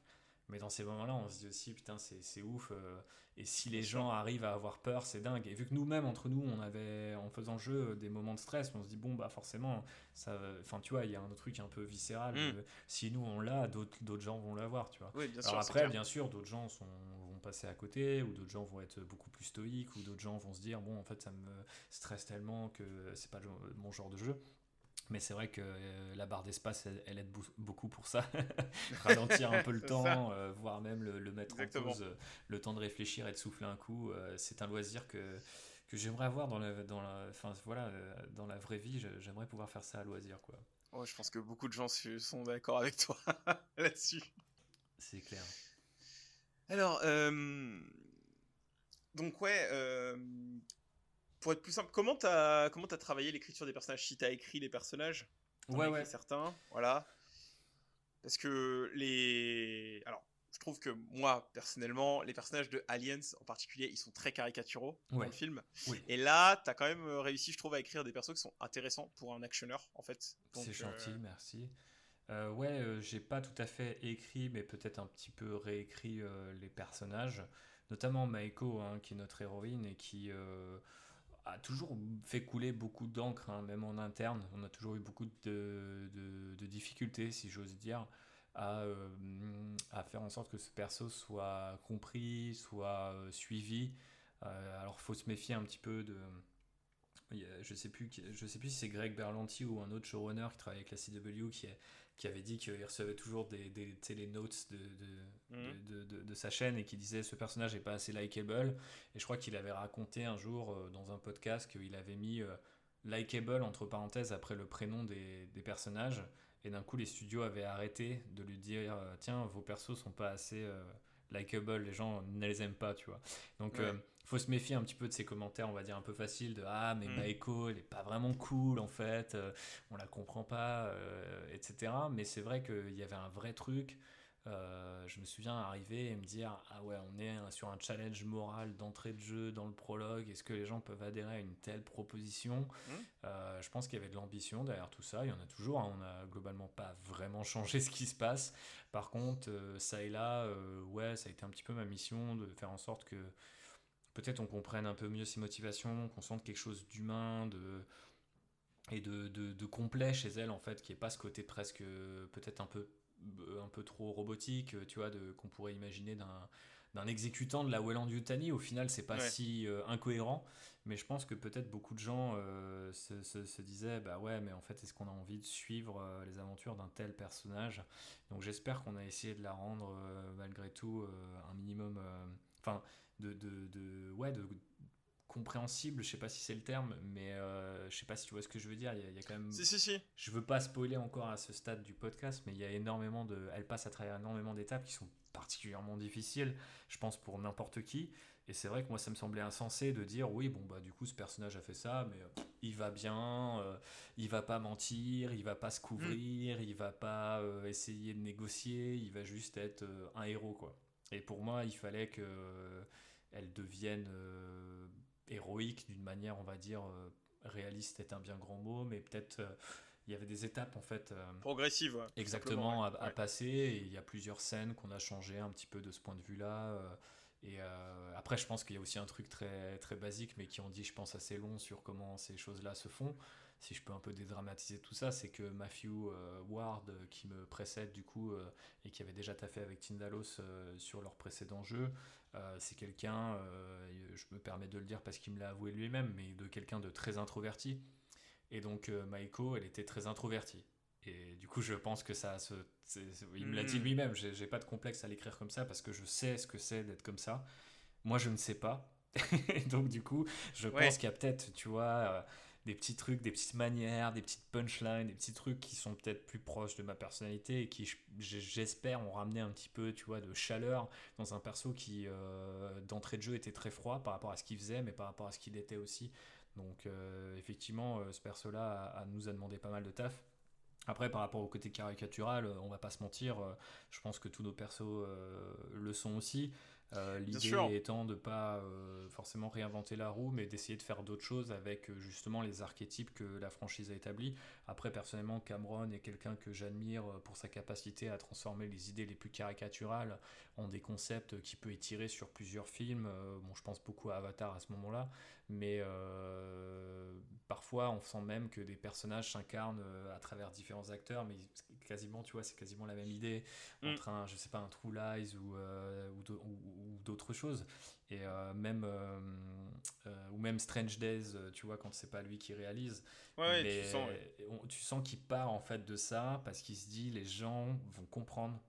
mais dans ces moments-là, on se dit aussi, putain, c'est ouf. euh, et si les gens arrivent à avoir peur, c'est dingue. Et vu que nous-mêmes, entre nous, on avait, en faisant le jeu, des moments de stress, on se dit, bon, bah forcément, ça. Enfin, tu vois, il y a un truc un peu viscéral. Mm. euh, si nous, on l'a, d'autres gens vont l'avoir, tu vois. Oui, bien sûr. Alors après, bien sûr, d'autres gens sont, vont passer à côté, ou d'autres gens vont être beaucoup plus stoïques, ou d'autres gens vont se dire, bon, en fait, ça me stresse tellement que c'est pas le- mon genre de jeu. Mais c'est vrai que euh, la barre d'espace, elle, elle aide beaucoup pour ça. (laughs) Ralentir un peu le temps, euh, voire même le, le mettre Exactement. en pause, euh, le temps de réfléchir et de souffler un coup. c'est un loisir que, que j'aimerais avoir dans la, dans, la, enfin, voilà, dans la vraie vie. J'aimerais pouvoir faire ça à loisir. quoi. Ouais, je pense que beaucoup de gens sont d'accord avec toi (laughs) là-dessus. C'est clair. Alors, donc ouais, pour être plus simple, comment t'as comment t'as travaillé l'écriture des personnages? Si t'as écrit les personnages, as Ouais, ouais. certains, voilà. Parce que les, alors, je trouve que moi personnellement, les personnages de Aliens en particulier, ils sont très caricaturaux dans le film. Oui. Et là, t'as quand même euh, réussi, je trouve, à écrire des persos qui sont intéressants pour un actionneur, en fait. C'est euh, gentil, merci. Euh, ouais, euh, j'ai pas tout à fait écrit, mais peut-être un petit peu réécrit euh, les personnages, notamment Maiko, hein, qui est notre héroïne et qui, a toujours fait couler beaucoup d'encre, hein, même en interne. On a toujours eu beaucoup de, de- difficultés, si j'ose dire, à, euh, à faire en sorte que ce perso soit compris, soit euh, suivi. Euh, alors, faut se méfier un petit peu de. Je sais plus, je sais plus si c'est Greg Berlanti ou un autre showrunner qui travaille avec la CW qui, qui avait dit qu'il recevait toujours des, des, les notes de, de, Mhm. de, de- de sa chaîne et qui disait ce personnage est pas assez likable. Et je crois qu'il avait raconté un jour euh, dans un podcast qu'il avait mis euh, likable entre parenthèses après le prénom des, des personnages. Et d'un coup, les studios avaient arrêté de lui dire euh, tiens, vos persos sont pas assez euh, likable, les gens ne les aiment pas, tu vois. Donc, Ouais. euh, faut se méfier un petit peu de ces commentaires, on va dire un peu faciles de ah, mais Mm. Maiko, elle est pas vraiment cool en fait, euh, on la comprend pas, euh, etc. Mais c'est vrai qu'il y avait un vrai truc. Euh, je me souviens arriver et me dire ah ouais on est sur un challenge moral d'entrée de jeu dans le prologue est-ce que les gens peuvent adhérer à une telle proposition? Euh, je pense qu'il y avait de l'ambition derrière tout ça il y en a toujours hein. on a globalement pas vraiment changé (laughs) ce qui se passe par contre euh, ça et là ouais ça a été un petit peu ma mission de faire en sorte que peut-être on comprenne un peu mieux ses motivations qu'on sente quelque chose d'humain de et de, de, de complet chez elle en fait qui est pas ce côté presque euh, peut-être un peu euh, un peu trop robotique euh, tu vois qu'on pourrait imaginer d'un d'un exécutant de la Welland Yutani. Au final c'est pas Ouais. si euh, incohérent. Mais je pense que peut-être beaucoup de gens euh, se, se, se disaient bah ouais mais en fait est-ce qu'on a envie de suivre euh, les aventures d'un tel personnage? Donc j'espère qu'on a essayé de la rendre malgré tout un minimum enfin de, de, de ouais de compréhensible je sais pas si c'est le terme mais euh, je sais pas si tu vois ce que je veux dire il y a, il y a quand même Si, si, si. je veux pas spoiler encore à ce stade du podcast, mais il y a énormément de, elle passe à travers énormément d'étapes qui sont particulièrement difficiles, je pense pour n'importe qui. Et c'est vrai que moi ça me semblait insensé de dire oui bon bah du coup ce personnage a fait ça, mais euh, il va bien, euh, il va pas mentir, il va pas se couvrir, il va pas euh, essayer de négocier, il va juste être euh, un héros quoi. Et pour moi il fallait que euh, elle devienne euh, héroïque d'une manière on va dire euh, réaliste est un bien grand mot, mais peut-être euh, il y avait des étapes en fait Progressive, ouais. tout exactement à, à ouais. passer et il y a plusieurs scènes qu'on a changé un petit peu de ce point de vue là. et euh, après, je pense qu'il y a aussi un truc très, très basique, mais qui en dit, je pense, assez long sur comment ces choses-là se font. Si je peux un peu dédramatiser tout ça, c'est que Matthew euh, Ward, qui me précède du coup, euh, et qui avait déjà taffé avec Tindalos sur leur précédent jeu, c'est quelqu'un, euh, je me permets de le dire parce qu'il me l'a avoué lui-même, mais de quelqu'un de très introverti. Et donc euh, Maiko, elle était très introvertie. Et du coup, je pense que ça se. il me l'a dit Mm. lui-même, j'ai pas de complexe à l'écrire comme ça parce que je sais ce que c'est d'être comme ça. Moi, je ne sais pas. (laughs) Et donc, du coup, je Ouais. pense qu'il y a peut-être, tu vois, euh, des petits trucs, des petites manières, des petites punchlines, des petits trucs qui sont peut-être plus proches de ma personnalité et qui, je- j'espère, ont ramené un petit peu, tu vois, de chaleur dans un perso qui, euh, d'entrée de jeu, était très froid par rapport à ce qu'il faisait, mais par rapport à ce qu'il était aussi. Donc, euh, effectivement, euh, ce perso-là nous a demandé pas mal de taf. Après, par rapport au côté caricatural, on va pas se mentir, je pense que tous nos persos le sont aussi. Euh, L'idée étant de pas euh, forcément réinventer la roue, mais d'essayer de faire d'autres choses avec euh, justement les archétypes que la franchise a établis. Après, personnellement, Cameron est quelqu'un que j'admire pour sa capacité à transformer les idées les plus caricaturales en des concepts qui peut étirer sur plusieurs films. Bon, je pense beaucoup à Avatar à ce moment-là, mais parfois on sent même que des personnages s'incarnent à travers différents acteurs, mais quasiment, tu vois, c'est quasiment la même idée Mm. entre un, je sais pas, un True Lies ou, euh, ou, d'au- ou- ou d'autres choses. Et euh, même, euh, ou même Strange Days, tu vois, quand c'est pas lui qui réalise. Ouais, Mais tu sens. ouais. on- tu sens qu'il part en fait de ça parce qu'il se dit les gens vont comprendre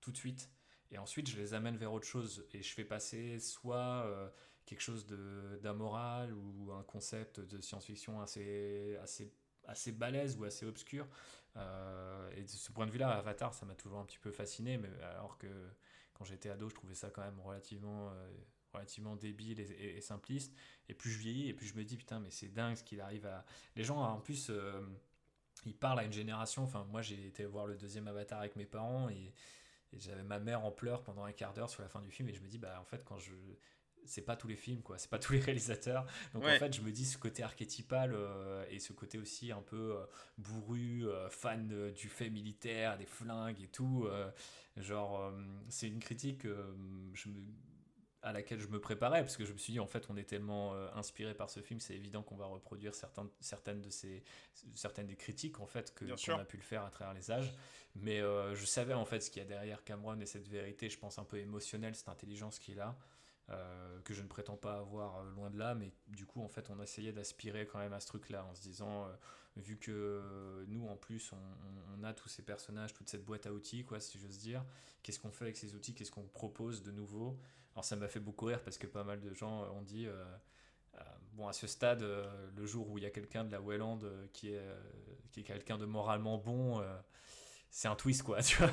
tout de suite. Et ensuite, je les amène vers autre chose et je fais passer soit euh, quelque chose de- d'amoral ou un concept de science-fiction assez, assez, assez balèze ou assez obscur. Euh, et de ce point de vue-là, Avatar, ça m'a toujours un petit peu fasciné, mais alors que quand j'étais ado, je trouvais ça quand même relativement, euh, relativement débile et, simpliste. Et plus je vieillis, et plus je me dis, putain, mais c'est dingue ce qu'il arrive à. Les gens, en plus, euh, ils parlent à une génération. Enfin, moi, j'ai été voir le deuxième Avatar avec mes parents et, et j'avais ma mère en pleurs pendant un quart d'heure sur la fin du film. Et je me dis, bah, en fait, quand je. C'est pas tous les films, quoi. C'est pas tous les réalisateurs. Donc Ouais. en fait, je me dis ce côté archétypal euh, et ce côté aussi un peu euh, bourru, euh, fan du fait militaire, des flingues et tout. genre, c'est une critique. je me à laquelle je me préparais, parce que je me suis dit, en fait, on est tellement inspiré par ce film, c'est évident qu'on va reproduire certaines, certaines, de ces, certaines des critiques, en fait, que, qu'on a pu le faire à travers les âges. Mais je savais, en fait, ce qu'il y a derrière Cameron et cette vérité, je pense, un peu émotionnelle, cette intelligence qu'il a. euh, que je ne prétends pas avoir euh, loin de là, mais du coup, en fait, on essayait d'aspirer quand même à ce truc-là, en se disant, euh, vu que nous, en plus, on, a tous ces personnages, toute cette boîte à outils, quoi, si j'ose dire, qu'est-ce qu'on fait avec ces outils, qu'est-ce qu'on propose de nouveau? Alors, ça m'a fait beaucoup rire parce que pas mal de gens ont dit, bon, à ce stade, le jour où il y a quelqu'un de la Welland qui est, qui est quelqu'un de moralement bon, c'est un twist, quoi, (laughs) tu vois.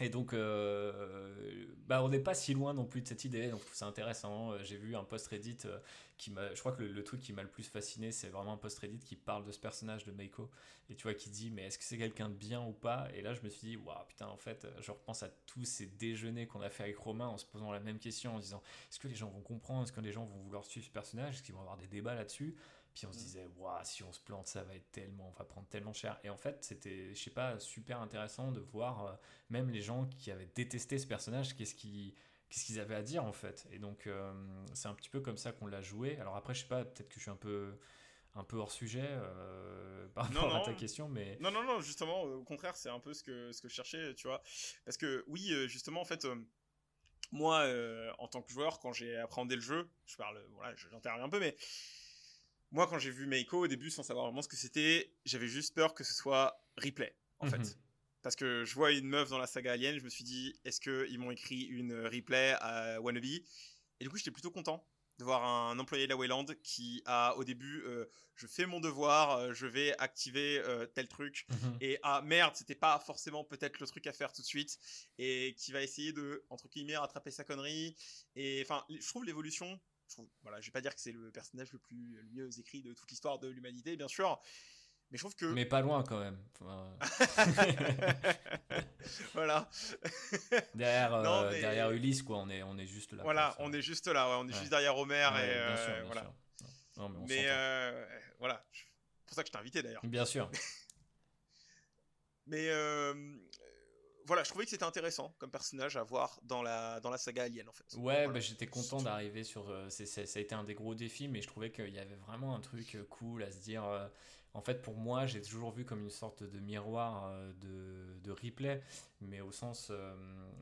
Et donc, euh, bah, on n'est pas si loin non plus de cette idée, donc ça intéressant. Euh, J'ai vu un post Reddit euh, qui m'a. Je crois que le, le truc qui m'a le plus fasciné, c'est vraiment un post Reddit qui parle de ce personnage de Meiko, et tu vois, qui dit, mais est-ce que c'est quelqu'un de bien ou pas? Et là, je me suis dit, waouh, putain, en fait, euh, je repense à tous ces déjeuners qu'on a fait avec Romain en se posant la même question, en se disant, est-ce que les gens vont comprendre? Est-ce que les gens vont vouloir suivre ce personnage? Est-ce qu'ils vont avoir des débats là-dessus? Puis on se disait, waouh, si on se plante, ça va être tellement, on va prendre tellement cher. Et en fait, c'était, je sais pas, super intéressant de voir euh, même les gens qui avaient détesté ce personnage, qu'est-ce qu'ils qu'est-ce qu'ils avaient à dire en fait. Et donc, euh, c'est un petit peu comme ça qu'on l'a joué. Alors après, je sais pas, peut-être que je suis un peu, un peu hors sujet euh, (laughs) par Non, rapport à non. ta question, mais Non, non, non, justement, au contraire, c'est un peu ce que, ce que je cherchais, tu vois. Parce que, oui, euh, justement, en fait, euh, moi, en tant que joueur, quand j'ai appréhendé le jeu, je parle, voilà, j'interviens un peu, mais moi, quand j'ai vu Meiko au début, sans savoir vraiment ce que c'était, j'avais juste peur que ce soit replay, en Mhm. fait. Parce que je vois une meuf dans la saga Alien, je me suis dit, est-ce qu'ils m'ont écrit une replay à Wannabe? Et du coup, j'étais plutôt content de voir un employé de la Wayland qui a, au début, euh, je fais mon devoir, euh, je vais activer euh, tel truc, et ah merde, c'était pas forcément peut-être le truc à faire tout de suite, et qui va essayer de, entre guillemets, rattraper sa connerie. Et enfin, je trouve l'évolution, voilà, je vais pas dire que c'est le personnage le plus le mieux écrit de toute l'histoire de l'humanité, bien sûr, mais je trouve que. mais pas loin quand même. Enfin, (laughs) (laughs) voilà, derrière, euh, Non, mais- derrière Ulysse, quoi, on est, on est juste là. voilà, on est juste là, ouais, on est Ouais. juste derrière Homer, Ouais, et bien euh, sûr, bien voilà. sûr. Non, mais euh, voilà, c'est pour ça que je t'ai invité d'ailleurs. Bien sûr. (laughs) Mais euh, voilà, je trouvais que c'était intéressant comme personnage à voir dans la, dans la saga Alien en fait. Ouais, Voilà. bah, j'étais content d'arriver sur. euh, ça a été un des gros défis, mais je trouvais qu'il y avait vraiment un truc cool à se dire. En fait, pour moi, j'ai toujours vu comme une sorte de miroir euh, de, de replay, mais au sens euh,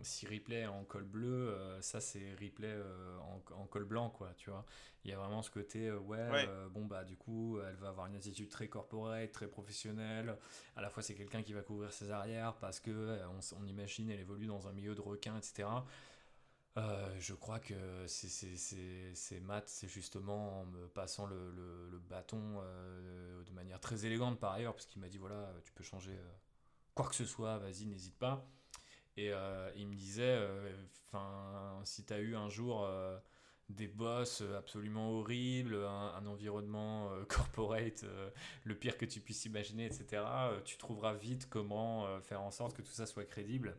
si replay en col bleu, euh, ça c'est replay euh, en, en col blanc, quoi, tu vois. Il y a vraiment ce côté, ouais, Ouais. bon, bah, du coup, elle va avoir une attitude très corporate, très professionnelle. À la fois, c'est quelqu'un qui va couvrir ses arrières parce que on, on imagine elle évolue dans un milieu de requins, etc. Euh, je crois que c'est- c'est c'est- justement en me passant le, le- bâton euh, de manière très élégante par ailleurs, parce qu'il m'a dit voilà, tu peux changer euh, quoi que ce soit, vas-y, n'hésite pas. Et il me disait, enfin, si tu as eu un jour des boss absolument horribles, un, environnement (laughs) corporate, le pire que tu puisses imaginer, etc., tu trouveras vite comment faire en sorte que tout ça soit crédible.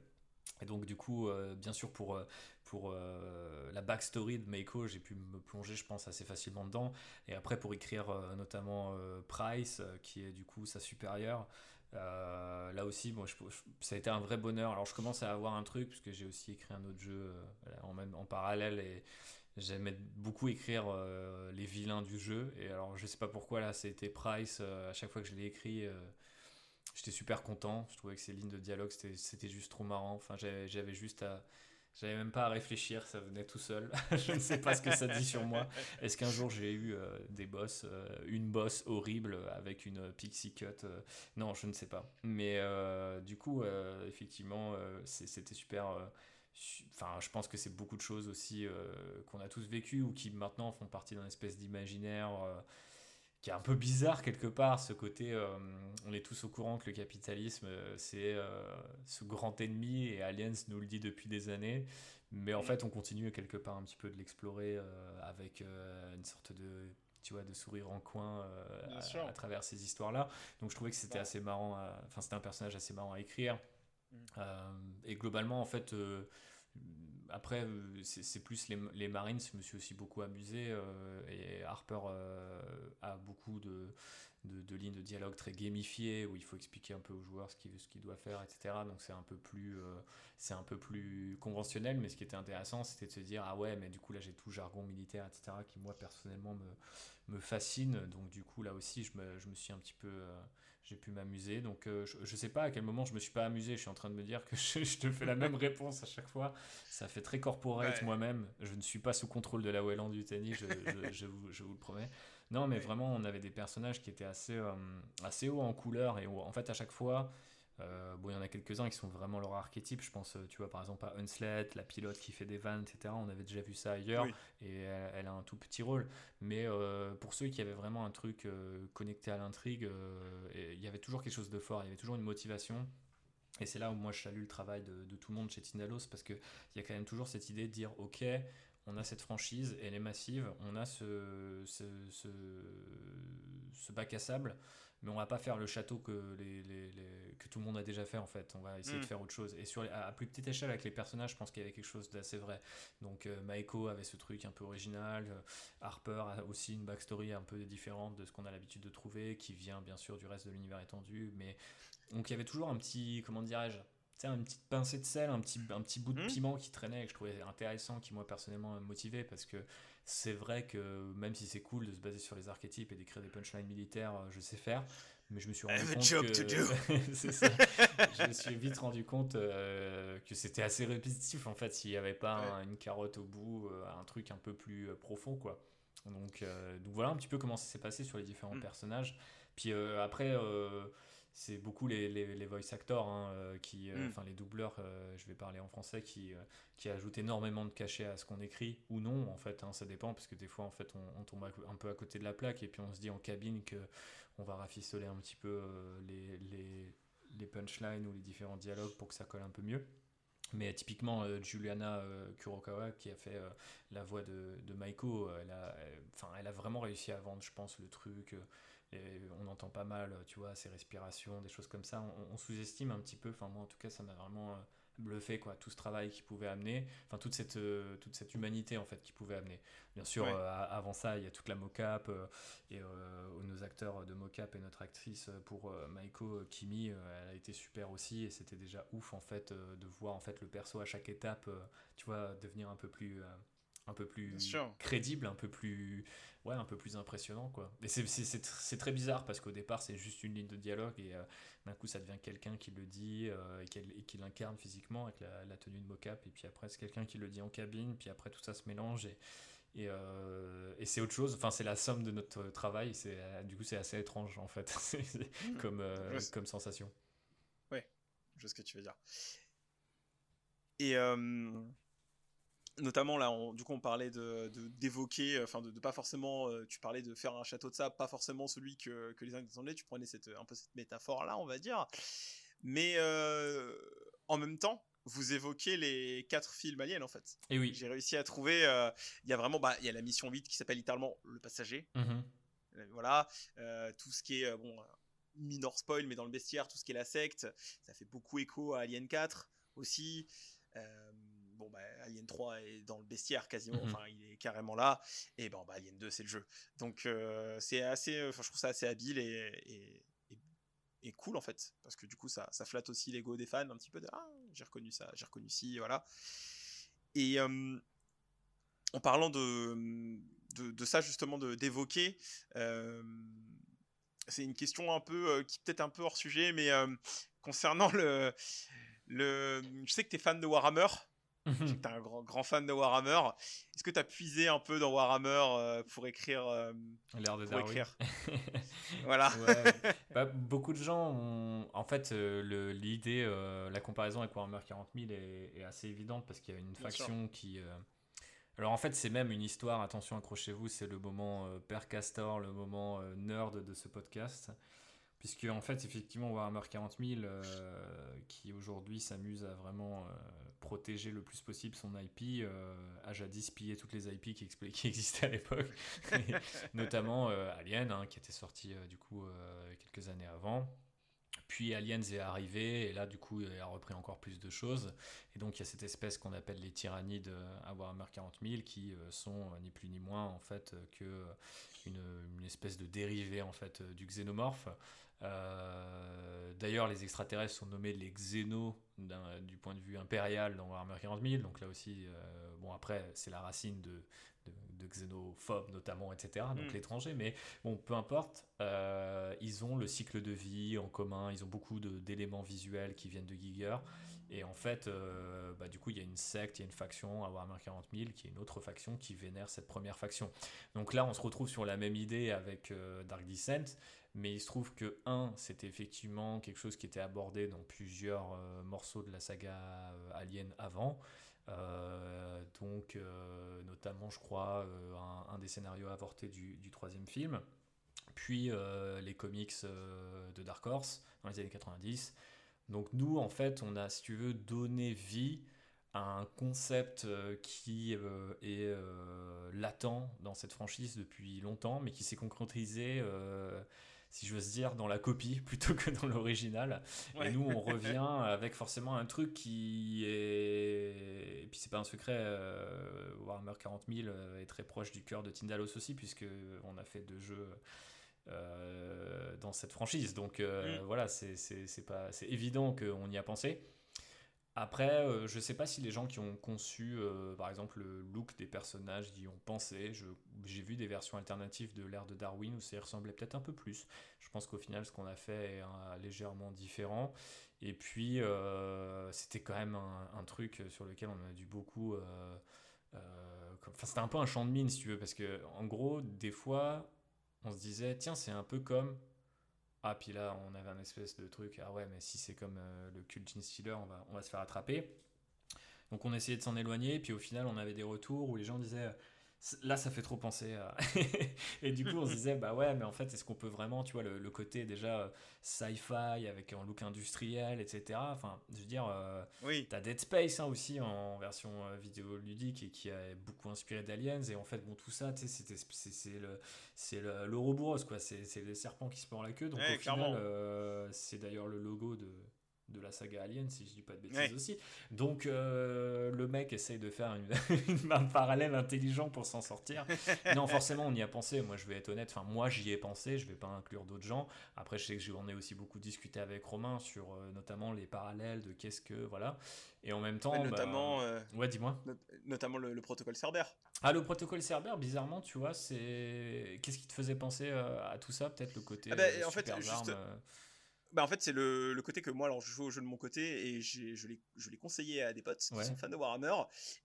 Et donc du coup, euh, bien sûr pour, euh, pour euh, la backstory de Meiko, j'ai pu me plonger, je pense, assez facilement dedans. Et après pour écrire euh, notamment Price, qui est du coup sa supérieure, là aussi, je- ça a été un vrai bonheur. Alors je commence à avoir un truc, puisque j'ai aussi écrit un autre jeu en, même, en parallèle, et j'aimais beaucoup écrire les vilains du jeu. Et alors je sais pas pourquoi, là, c'était Price, à chaque fois que je l'ai écrit... J'étais super content, je trouvais que ces lignes de dialogue c'était- juste trop marrant. Enfin, j'avais juste. J'avais même pas à réfléchir, ça venait tout seul. (laughs) je ne sais pas ce que ça dit sur moi. Est-ce qu'un jour j'ai eu euh, des boss, euh, une boss horrible avec une pixie cut euh, Non, je ne sais pas. Mais euh, du coup, effectivement, c'était super. su- Enfin, je pense que c'est beaucoup de choses aussi qu'on a tous vécues ou qui maintenant font partie d'un espèce d'imaginaire. Qui est un peu bizarre quelque part, ce côté, euh, on est tous au courant que le capitalisme, euh, c'est euh, ce grand ennemi, et Aliens nous le dit depuis des années, mais en Mm. fait on continue quelque part un petit peu de l'explorer euh, avec une sorte de tu vois, de sourire en coin à, travers ces histoires-là. Donc je trouvais que c'était Ouais. assez marrant, enfin c'était un personnage assez marrant à écrire. Mm. Et globalement, en fait, après, euh, c'est plus les, les Marines, je me suis aussi beaucoup amusé. euh, et Harper euh, a beaucoup de, de, de lignes de dialogue très gamifiées où il faut expliquer un peu aux joueurs ce qu'il ce qu'il doit faire, etc. Donc c'est un peu plus euh, c'est un peu plus conventionnel, mais ce qui était intéressant, c'était de se dire ah ouais, mais du coup là j'ai tout jargon militaire, etc. qui moi personnellement me, me fascine. Donc du coup là aussi je me, je me suis un petit peu euh, j'ai pu m'amuser. Donc euh, je, je sais pas à quel moment je me suis pas amusé. Je suis en train de me dire que (laughs) je, je te fais la même réponse à chaque fois. Ça fait très corporate Ouais. moi-même. Je ne suis pas sous contrôle de la Welland du tennis, je, je, je vous, je vous le promets. Non, mais vraiment, on avait des personnages qui étaient assez, euh, assez hauts en couleur. Et en fait, à chaque fois, euh, bon, il y en a quelques-uns qui sont vraiment leur archétype. Je pense, euh, tu vois, par exemple, à Hunslet, la pilote qui fait des vannes, etc. On avait déjà vu ça ailleurs. Oui. Et elle, elle a un tout petit rôle. Mais euh, pour ceux qui avaient vraiment un truc euh, connecté à l'intrigue, il y avait toujours quelque chose de fort. Il y avait toujours une motivation. Et c'est là où moi je salue le travail de, de tout le monde chez Tinalos parce qu'il y a quand même toujours cette idée de dire ok, on a cette franchise, elle est massive, on a ce, ce, ce, ce bac à sable, mais on va pas faire le château que, les, les- les- que tout le monde a déjà fait en fait. On va essayer Mm. de faire autre chose. Et sur à, à plus petite échelle avec les personnages, je pense qu'il y avait quelque chose d'assez vrai. Donc euh, Maeko avait ce truc un peu original, euh, Harper a aussi une backstory un peu différente de ce qu'on a l'habitude de trouver, qui vient bien sûr du reste de l'univers étendu, mais donc il y avait toujours un petit, comment dirais-je, sais, une petite pincée de sel, un petit, un petit bout de Mhm. piment qui traînait et que je trouvais intéressant, qui moi personnellement me motivait parce que c'est vrai que même si c'est cool de se baser sur les archétypes et d'écrire des punchlines militaires, euh, je sais faire, mais je me suis I rendu compte job que to do. (laughs) c'est ça. je me suis vite rendu compte euh, que c'était assez répétitif en fait s'il n'y avait pas Ouais. un- une carotte au bout, euh, un truc un peu plus profond quoi. Donc, euh, donc voilà un petit peu comment ça s'est passé sur les différents Mm. personnages. Puis après, c'est beaucoup les, les, les voice actors, hein, euh, qui, euh, Mm. enfin les doubleurs, euh, je vais parler en français, qui, qui ajoutent énormément de cachet à ce qu'on écrit ou non en fait. hein, ça dépend parce que des fois en fait on, on tombe un peu à côté de la plaque et puis on se dit en cabine que on va rafistoler un petit peu les, les, les punchlines ou les différents dialogues pour que ça colle un peu mieux. Mais typiquement, euh, Juliana euh, Kurokawa, qui a fait euh, la voix de, de Maiko, elle a, elle- enfin, elle a vraiment réussi à vendre, je pense, le truc. Et on entend pas mal, tu vois, ses respirations, des choses comme ça. On, on sous-estime un petit peu, enfin, moi en tout cas, ça m'a vraiment euh, bluffé, quoi, tout ce travail qu'il pouvait amener, enfin, toute cette, euh, toute cette humanité, en fait, qu'il pouvait amener. Bien sûr, Ouais. euh, avant ça, il y a toute la mocap, et nos acteurs de mocap et notre actrice pour Maiko Kimi, elle a été super aussi, et c'était déjà ouf, en fait, de voir, en fait, le perso à chaque étape, tu vois, devenir un peu plus... un peu plus crédible, un peu plus ouais, un peu plus impressionnant quoi. Et c'est- c'est c'est tr- c'est très bizarre parce qu'au départ c'est juste une ligne de dialogue et euh, d'un coup ça devient quelqu'un qui le dit euh, et qui l'incarne physiquement avec la, la tenue de mocap et puis après c'est quelqu'un qui le dit en cabine puis après tout ça se mélange et et, euh, et c'est autre chose. Enfin c'est la somme de notre travail. C'est du coup c'est assez étrange en fait (laughs) c'est comme Ouais, comme sensation. Je vois ce que tu veux dire. Et notamment là, on- du coup, on parlait de d'évoquer, enfin de, de pas forcément. euh, tu parlais de faire un château de sable, pas forcément celui que, que les uns attendaient. Tu prenais cette un peu cette métaphore là, on va dire. Mais euh, en même temps, vous évoquez les quatre films aliens en fait. Et oui. J'ai réussi à trouver. euh, Il y a vraiment, bah, il y a la mission 8 qui s'appelle littéralement le passager. Mhm. Euh, voilà, euh, tout ce qui est euh, bon, euh, minor spoil, mais dans le bestiaire, tout ce qui est la secte, ça fait beaucoup écho à Alien 4 aussi. Euh, bon, bah, Alien 3 est dans le bestiaire quasiment, Mhm. enfin, il est carrément là. Et bon, bah, Alien 2, c'est le jeu. Donc, euh, c'est assez, enfin, je trouve ça assez habile et, et, et- et cool en fait, parce que du coup, ça, ça flatte aussi l'ego des fans un petit peu de ah, j'ai reconnu ça, j'ai reconnu ci, voilà. Et euh, en parlant de, de, de ça justement, de d'évoquer, euh, c'est une question un peu euh, qui peut-être un peu hors sujet, mais euh, concernant le, le, je sais que tu es fan de Warhammer, je sais que tu es un grand, grand fan de Warhammer. Est-ce que tu as puisé un peu dans Warhammer euh, pour écrire, euh, L'air de pour Darwin. écrire (laughs) Voilà. Ouais. Bah, (laughs) beaucoup de gens ont. En fait, euh, l'idée, la comparaison avec Warhammer 40 000 est, est assez évidente parce qu'il y a une faction qui. Alors en fait, c'est même une histoire, attention, accrochez-vous, c'est le moment Père Castor, le moment nerd de ce podcast. Puisque en fait, effectivement, Warhammer 40 000, euh, qui aujourd'hui s'amuse à vraiment euh, protéger le plus possible son IP, euh, a jadis pillé toutes les IP (laughs) qui, existaient à l'époque, (laughs) notamment euh, Alien, hein, qui était sorti euh, du coup quelques années avant. Puis Aliens est arrivé et là du coup il a repris encore plus de choses. Et donc il y a cette espèce qu'on appelle les tyrannides à Warhammer 40 000 qui sont ni plus ni moins en fait que une, espèce de dérivé en fait du xénomorphe. Euh, D'ailleurs les extraterrestres sont nommés les xénos du point de vue impérial dans Warhammer 40 000. Donc là aussi, euh, bon après c'est la racine de, de, de xénophobe notamment, etc. Donc Mm. l'étranger, mais bon, peu importe, euh, ils ont le cycle de vie en commun, ils ont beaucoup d'éléments visuels qui viennent de Giger, et en fait, euh, bah, du coup, il y a une secte, il y a une faction à Warhammer 40 000 qui est une autre faction qui vénère cette première faction. Donc là, on se retrouve sur la même idée avec euh, Dark Descent, mais il se trouve que, un, c'était effectivement quelque chose qui était abordé dans plusieurs euh, morceaux de la saga Alien avant. Donc, notamment, je crois, un, des scénarios avortés du, troisième film. Puis les comics de Dark Horse dans les années 90. Donc, nous, en fait, on a, si tu veux, donné vie à un concept euh, qui euh, est euh, latent dans cette franchise depuis longtemps, mais qui s'est concrétisé, si j'ose dire, dans la copie (laughs) plutôt que dans l'original. Ouais. Et nous, on revient (laughs) avec forcément un truc qui est. Et puis, c'est pas un secret, Warhammer 40 000 est très proche du cœur de Tindalos aussi, puisque on a fait deux jeux. Euh, dans cette franchise donc euh, Mm. voilà c'est évident qu'on y a pensé après, euh, je sais pas si les gens qui ont conçu, euh, par exemple, le look des personnages y ont pensé. J'ai vu des versions alternatives de l'ère de Darwin où ça y ressemblait peut-être un peu plus. Je pense qu'au final, ce qu'on a fait est légèrement différent. Et puis, c'était quand même un, un truc sur lequel on a dû beaucoup. Enfin, c'était un peu un champ de mine, si tu veux, parce que en gros, des fois, on se disait, tiens, c'est un peu comme ah, puis là, on avait un espèce de truc. Ah ouais, mais si c'est comme euh, le cult Gene Stealer, on va, on va se faire attraper. Donc on essayait de s'en éloigner, puis au final, on avait des retours où les gens disaient là, ça fait trop penser à. (laughs) et du coup, on se disait bah ouais, mais en fait, est-ce qu'on peut vraiment, tu vois, le, le côté déjà euh, sci-fi avec un look industriel, etc. Enfin, je veux dire. euh, Oui. T'as Dead Space hein, aussi en version euh, vidéoludique et qui a beaucoup inspiré d'Aliens et en fait bon tout ça tu sais c'est le c'est le quoi c'est c'est le serpent qui se prend la queue donc Ouais, au final euh, c'est d'ailleurs le logo de de la saga Alien si je dis pas de bêtises Ouais. aussi. Donc euh, le mec essaye de faire une, (laughs) une- un parallèle intelligent pour s'en sortir. (laughs) Non forcément on y a pensé. Moi je vais être honnête. Enfin moi j'y ai pensé. Je vais pas inclure d'autres gens. Après je sais que j'en ai aussi beaucoup discuté avec Romain sur euh, notamment les parallèles de qu'est-ce que voilà. Et en même temps Ouais, bah, notamment, euh, ouais dis-moi. not- notamment le, le protocole Cerber. ah le protocole Cerber bizarrement tu vois c'est qu'est-ce qui te faisait penser à tout ça? Peut-être le côté Ah bah, en fait, juste- Bah, en fait, c'est le, le côté que moi, alors je joue au jeu de mon côté et je l'ai je l'ai conseillé à des potes qui Ouais. sont fans de Warhammer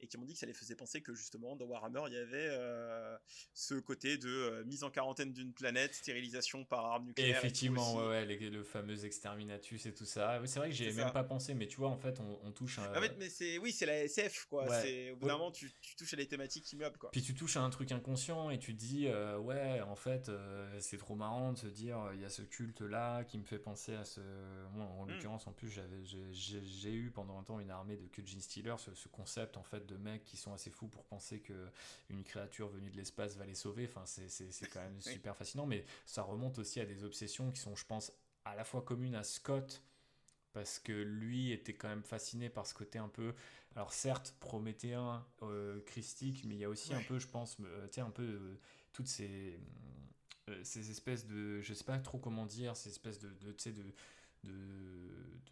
et qui m'ont dit que ça les faisait penser que justement dans Warhammer il y avait euh, ce côté de euh, mise en quarantaine d'une planète, stérilisation par arme nucléaire. et effectivement, ouais, ouais, les- le fameux exterminatus et tout ça. Oui, c'est vrai que j'ai C'est même ça. pas pensé, mais tu vois, en fait, on, on touche un. En fait, mais c'est oui, c'est la SF quoi. Ouais. C'est au bout d'un moment, tu, tu touches à des thématiques immuables quoi. Puis tu touches à un truc inconscient et tu te dis, euh, ouais, en fait, c'est trop marrant de se dire, il y a ce culte-là qui me fait penser à ce. Moi, en Mm. l'occurrence, en plus, j'avais, j'ai, eu pendant un temps une armée de Gene Stealer, ce, ce concept, en fait, de mecs qui sont assez fous pour penser que une créature venue de l'espace va les sauver. Enfin, c'est, quand même (laughs) super fascinant, mais ça remonte aussi à des obsessions qui sont, je pense, à la fois communes à Scott parce que lui était quand même fasciné par ce côté un peu, alors certes prométhéen, euh, christique, mais il y a aussi un peu, je pense, euh, tu sais, un peu euh, toutes ces, ces espèces de, je sais pas trop comment dire, ces espèces de, de de, de,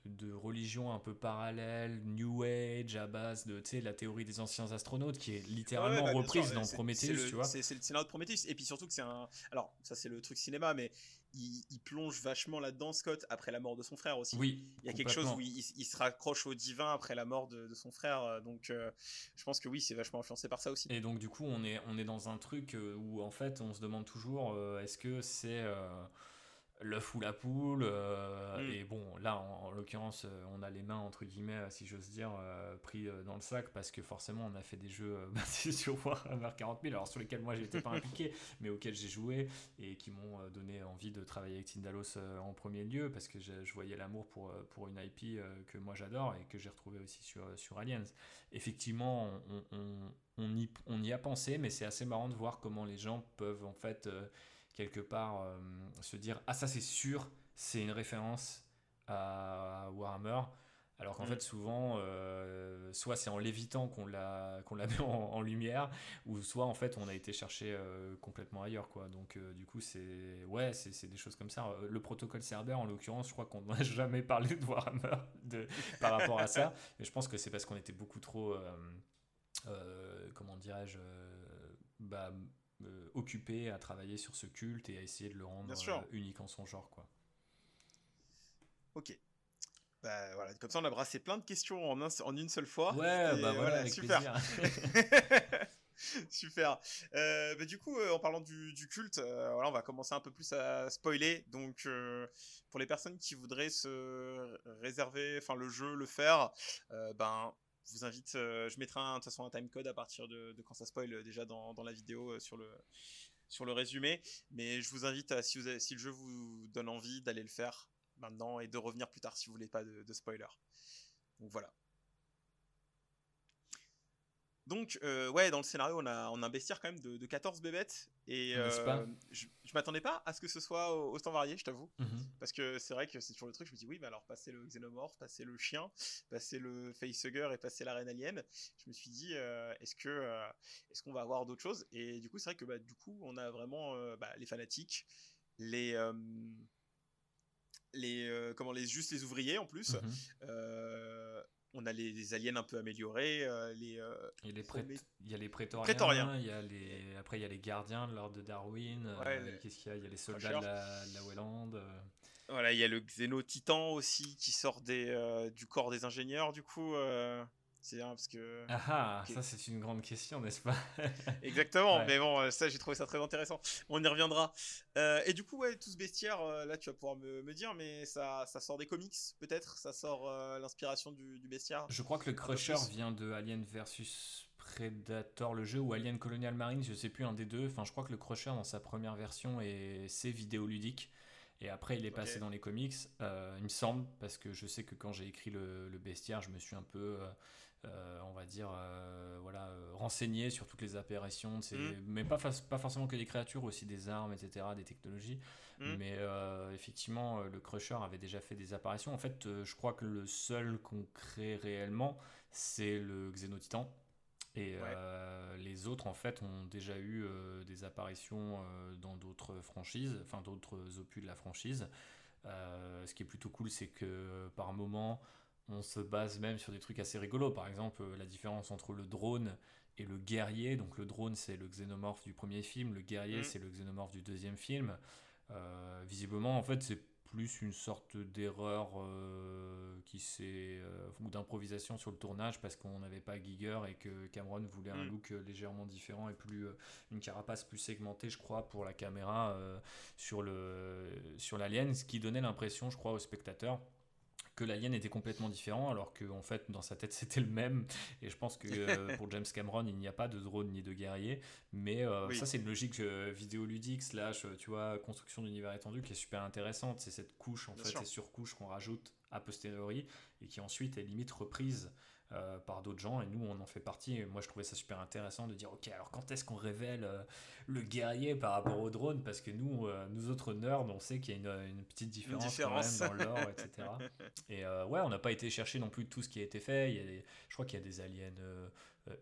de, de religion un peu parallèle, New Age, à base de, tu sais, la théorie des anciens astronautes, qui est littéralement Ouais, bah, reprise sûr, dans Prometheus, le- tu vois. C'est le scénario de Prometheus. Et puis surtout que c'est un. Alors, ça, c'est le truc cinéma, mais il, il plonge vachement là-dedans, Scott, après la mort de son frère aussi. Oui, Il y a quelque chose où il, il se raccroche au divin après la mort de, de son frère. euh, Donc, euh, je pense que oui, c'est vachement influencé par ça aussi. Et donc du coup, on est, on est dans un truc euh, où en fait, on se demande toujours, euh, est-ce que c'est euh, l'œuf ou la poule euh, Mm. Et bon, là, en, en l'occurrence, euh, on a les mains, entre guillemets, euh, si j'ose dire, euh, pris dans le sac, parce que forcément, on a fait des jeux euh, (laughs) basés sur Warhammer 40 000, alors sur lesquels moi, j'étais pas (laughs) impliqué, mais auxquels j'ai joué, et qui m'ont donné envie de travailler avec Tindalos en premier lieu, parce que je, je voyais l'amour pour, pour une IP que moi j'adore, et que j'ai retrouvé aussi sur, sur Aliens effectivement, on, on- on y, on y a pensé, mais c'est assez marrant de voir comment les gens peuvent en fait quelque part euh, se dire ah ça c'est sûr, c'est une référence à Warhammer. Alors qu'en Mm. fait, souvent, euh, soit c'est en lévitant qu'on la, qu'on la (laughs) met en, en lumière, ou soit en fait on a été chercher euh, complètement ailleurs. Quoi. Donc, du coup, c'est ouais, c'est des choses comme ça. Le protocole Cerber, en l'occurrence, je crois qu'on n'a (laughs) jamais parlé de Warhammer de, par rapport à ça. (laughs) Mais je pense que c'est parce qu'on était beaucoup trop, comment dirais-je, bah, euh, occupé à travailler sur ce culte et à essayer de le rendre euh, unique en son genre. Quoi. Ok. Bah voilà, comme ça on a brassé plein de questions en, un- en une seule fois. Ouais, bah voilà, avec super. (laughs) Super. Euh, bah, du coup, euh, en parlant du, du culte, euh, voilà, on va commencer un peu plus à spoiler. Donc, pour les personnes qui voudraient se réserver, enfin le jeu, le faire, ben, vous invite. euh, je mettrai un- de toute façon un timecode à partir de, quand ça spoil euh, déjà dans, la vidéo euh, sur le sur le résumé. Mais je vous invite à si le jeu vous donne envie d'aller le faire maintenant et de revenir plus tard si vous voulez pas de, de spoiler. Donc voilà. Donc, ouais, dans le scénario, on a, on un bestiaire quand même de, de 14 bébêtes. Et euh, je, je m'attendais pas à ce que ce soit au- autant varié, je t'avoue. Mhm. Parce que c'est vrai que c'est toujours le truc. Je me dis, oui, mais alors passer le xénomorphe, passer le chien, passer le facehugger et passer la reine alien. Je me suis dit, euh, est-ce que euh, est-ce qu'on va avoir d'autres choses? Et du coup, c'est vrai que bah, du coup, on a vraiment bah, les fanatiques, les. les comment les juste les ouvriers en plus Mhm. On a les, les aliens un peu améliorés euh, les euh, Et les prét- il y a les prétoriens, Prétoriens. il y a les... après il y a les gardiens de l'ordre de Darwin, euh, les- qu'est-ce qu'il y a? Il y a les soldats de la, de la euh. Voilà, il y a le Xéno-Titan aussi qui sort des, euh, du corps des ingénieurs, du coup. C'est un parce que. Ah ah, ça c'est une grande question, n'est-ce pas? (laughs) Exactement, Ouais. mais bon, euh, ça j'ai trouvé ça très intéressant. On y reviendra. Euh, et du coup, ouais, tout ce bestiaire, euh, là tu vas pouvoir me, me dire, mais ça, ça sort des comics peut-être? Ça sort euh, l'inspiration du, du bestiaire? Je crois que le Crusher vient de Alien versus Predator, le jeu, ou Alien Colonial Marines, je sais plus, un des deux. Enfin, je crois que le Crusher dans sa première version est c'est vidéoludique. Et après, il est passé dans les comics, il me semble, parce que je sais que quand j'ai écrit le, le bestiaire, je me suis un peu, on va dire, euh, voilà, euh, renseigné sur toutes les apparitions, de ces- Mm. mais pas, pas forcément que des créatures, aussi des armes, etc., des technologies. Mm. Mais euh, effectivement, euh, le Crusher avait déjà fait des apparitions. En fait, euh, je crois que le seul qu'on crée réellement, c'est le Xénotitan. Et Ouais. euh, les autres, en fait, ont déjà eu euh, des apparitions euh, dans d'autres franchises, enfin d'autres opus de la franchise. Euh, ce qui est plutôt cool, c'est que par moment, on se base même sur des trucs assez rigolos. Par exemple, euh, la différence entre le drone et le guerrier. Donc le drone, c'est le xénomorphe du premier film, le guerrier, Mm. c'est le xénomorphe du deuxième film. Euh, visiblement, en fait, c'est plus une sorte d'erreur euh, qui s'est euh, ou d'improvisation sur le tournage parce qu'on n'avait pas Giger et que Cameron voulait un Mm. look légèrement différent et plus une carapace plus segmentée, je crois, pour la caméra sur le sur l'alien, ce qui donnait l'impression, je crois, au spectateur que l'alien était complètement différent alors que en fait dans sa tête (laughs) c'était le même et je pense que (laughs) euh, pour James Cameron il n'y a pas de drone ni de guerrier mais euh, Oui. ça c'est une logique euh, vidéoludique slash tu vois construction d'univers étendu qui est super intéressante c'est cette couche en Bien fait sûr. ces surcouches qu'on rajoute a posteriori et qui ensuite est limite reprise euh, par d'autres gens et nous on en fait partie et moi je trouvais ça super intéressant de dire ok alors quand est-ce qu'on révèle euh, le guerrier par rapport au drone? Parce que nous euh, nous autres nerds on sait qu'il y a une, une petite différence, différence. quand même dans l'or etc (laughs) et ouais on n'a pas été chercher non plus tout ce qui a été fait. Il y a des- je crois qu'il y a des aliens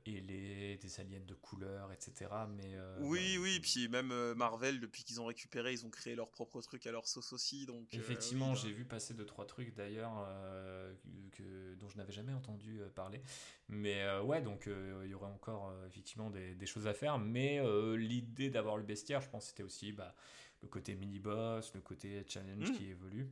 ailés des aliens de couleur etc mais euh, Oui, oui, puis même euh, Marvel, depuis qu'ils ont récupéré, ils ont créé leur propre truc à leur sauce aussi. Donc, euh, Effectivement, oui, bah, j'ai vu passer deux trois trucs d'ailleurs euh, que, dont je n'avais jamais entendu euh, parler. Mais euh, ouais, donc euh, il y aurait encore euh, effectivement des, des choses à faire. Mais euh, l'idée d'avoir le bestiaire, je pense, c'était aussi bah, le côté mini boss, le côté challenge Mm. qui évolue.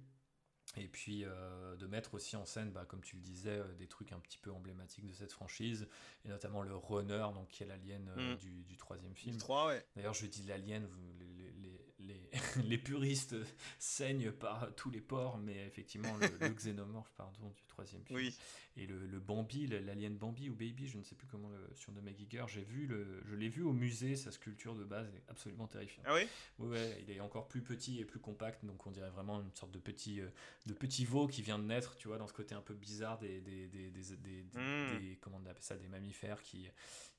Et puis euh, de mettre aussi en scène, bah, comme tu le disais, euh, des trucs un petit peu emblématiques de cette franchise, et notamment le runner, donc qui est l'alien euh, Mm. du, du troisième du film. 3, ouais. D'ailleurs, je dis l'alien, les, les, les, les- (laughs) les puristes saignent par tous les ports, mais effectivement, le, le (laughs) xénomorphe, pardon, du troisième film. Oui. Et le, le Bambi, l'alien Bambi ou Baby, je ne sais plus comment le surnommer Giger, j'ai vu le, je l'ai vu au musée, sa sculpture de base est absolument terrifiante. Ah oui? Ouais, il est encore plus petit et plus compact, donc on dirait vraiment une sorte de petit, euh, de petit veau qui vient de naître, tu vois, dans ce côté un peu bizarre des, des, des, des, des- Mm. des- comment on appelle ça, des mammifères qui,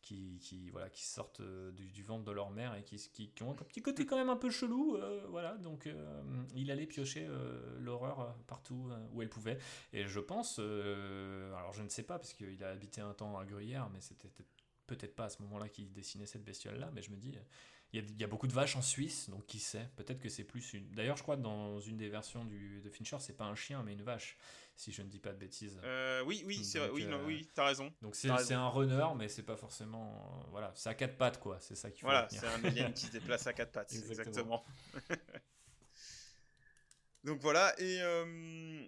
qui, qui, voilà, qui sortent euh, du, du ventre de leur mère et qui, qui, qui ont un petit côté quand même un peu chelou, euh, voilà, donc euh, il allait piocher euh, l'horreur partout où elle pouvait. Et je pense, alors je ne sais pas, parce qu'il a habité un temps à Gruyère, mais c'était peut-être- pas à ce moment-là qu'il dessinait cette bestiole-là, mais je me dis, euh, il y, a, il y a beaucoup de vaches en Suisse, donc qui sait, peut-être que c'est plus une... D'ailleurs, je crois que dans une des versions du, de Fincher, c'est pas un chien, mais une vache, si je ne dis pas de bêtises. Euh, oui, oui, c'est Oui, euh, oui, t'as raison. Donc c'est un runner, mais c'est pas forcément... euh, voilà, c'est à quatre pattes, quoi, c'est ça qu'il faut Voilà, c'est un alien qui se (laughs) déplace à quatre pattes. Exactement. Exactement. (laughs) Donc voilà, et euh,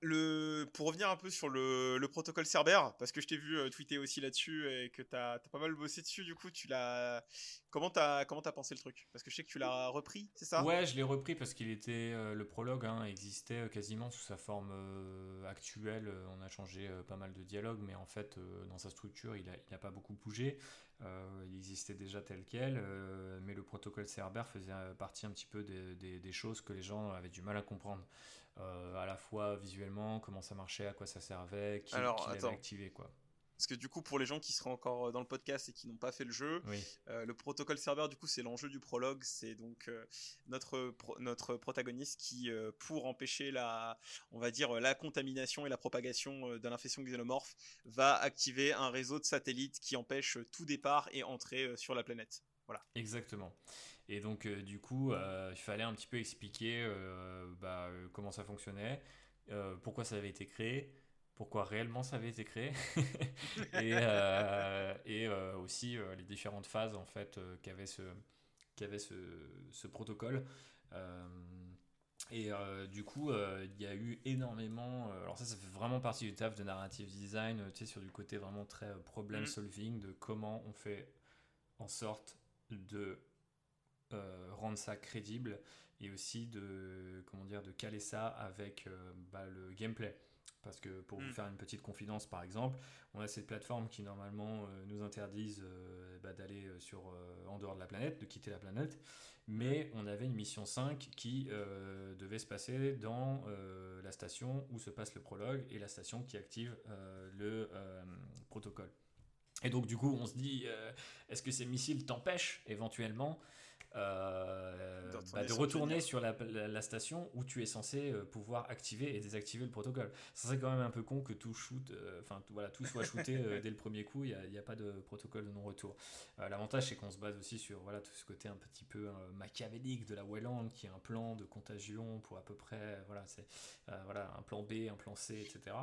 le, pour revenir un peu sur le, le protocole Cerber, parce que je t'ai vu euh, tweeter aussi là-dessus et que t'as as pas mal bossé dessus, du coup, tu l'as. Comment t'as comment pensé le truc? Parce que je sais que tu l'as repris, c'est ça? Ouais, je l'ai repris parce qu'il était euh, le prologue hein, existait euh, quasiment sous sa forme actuelle. On a changé pas mal de dialogues, mais en fait, dans sa structure, il n'a pas beaucoup bougé. Il existait déjà tel quel, mais le protocole Cerber faisait partie un petit peu des choses que les gens avaient du mal à comprendre. Euh, à la fois visuellement, comment ça marchait, à quoi ça servait, qui, Alors, qui l'avait activé, quoi. Parce que du coup, pour les gens qui seraient encore euh, dans le podcast et qui n'ont pas fait le jeu, Oui. Euh, le protocole Cerber, du coup, c'est l'enjeu du prologue. C'est donc euh, notre, pro- notre protagoniste qui, euh, pour empêcher la, on va dire, la contamination et la propagation de l'infection xénomorphe, va activer un réseau de satellites qui empêche tout départ et entrée sur la planète. Exactement. Et donc, euh, du coup, euh, il fallait un petit peu expliquer euh, bah, comment ça fonctionnait, pourquoi ça avait été créé, pourquoi réellement ça avait été créé, (laughs) et, euh, et euh, aussi euh, les différentes phases en fait qu'avait ce, qu'avait ce, ce protocole. Et du coup, il y a eu énormément. alors, ça, ça fait vraiment partie du taf de narrative design, tu sais, sur du côté vraiment très problem Mhm. solving, de comment on fait en sorte de euh, rendre ça crédible et aussi de comment dire de caler ça avec euh, bah, le gameplay. Parce que pour vous Mm. faire une petite confidence par exemple on a cette plateforme qui normalement euh, nous interdisent bah, d'aller sur en dehors de la planète de quitter la planète. Mais on avait une mission 5 qui devait se passer dans la station où se passe le prologue et la station qui active le protocole. Et donc du coup on se dit est-ce que ces missiles t'empêchent éventuellement euh, De retourner bah, de sur retourner sur la, la- la station où tu es censé euh, pouvoir activer et désactiver le protocole. Ça serait quand même un peu con que tout shoot, euh, enfin tout- voilà, tout soit shooté euh, (laughs) dès le premier coup. Il n'y a, pas de protocole de non-retour. L'avantage c'est qu'on se base aussi sur voilà tout ce côté un petit peu euh, machiavélique de la Wayland, qui a un plan de contagion pour à peu près voilà c'est voilà un plan B, un plan C, etc.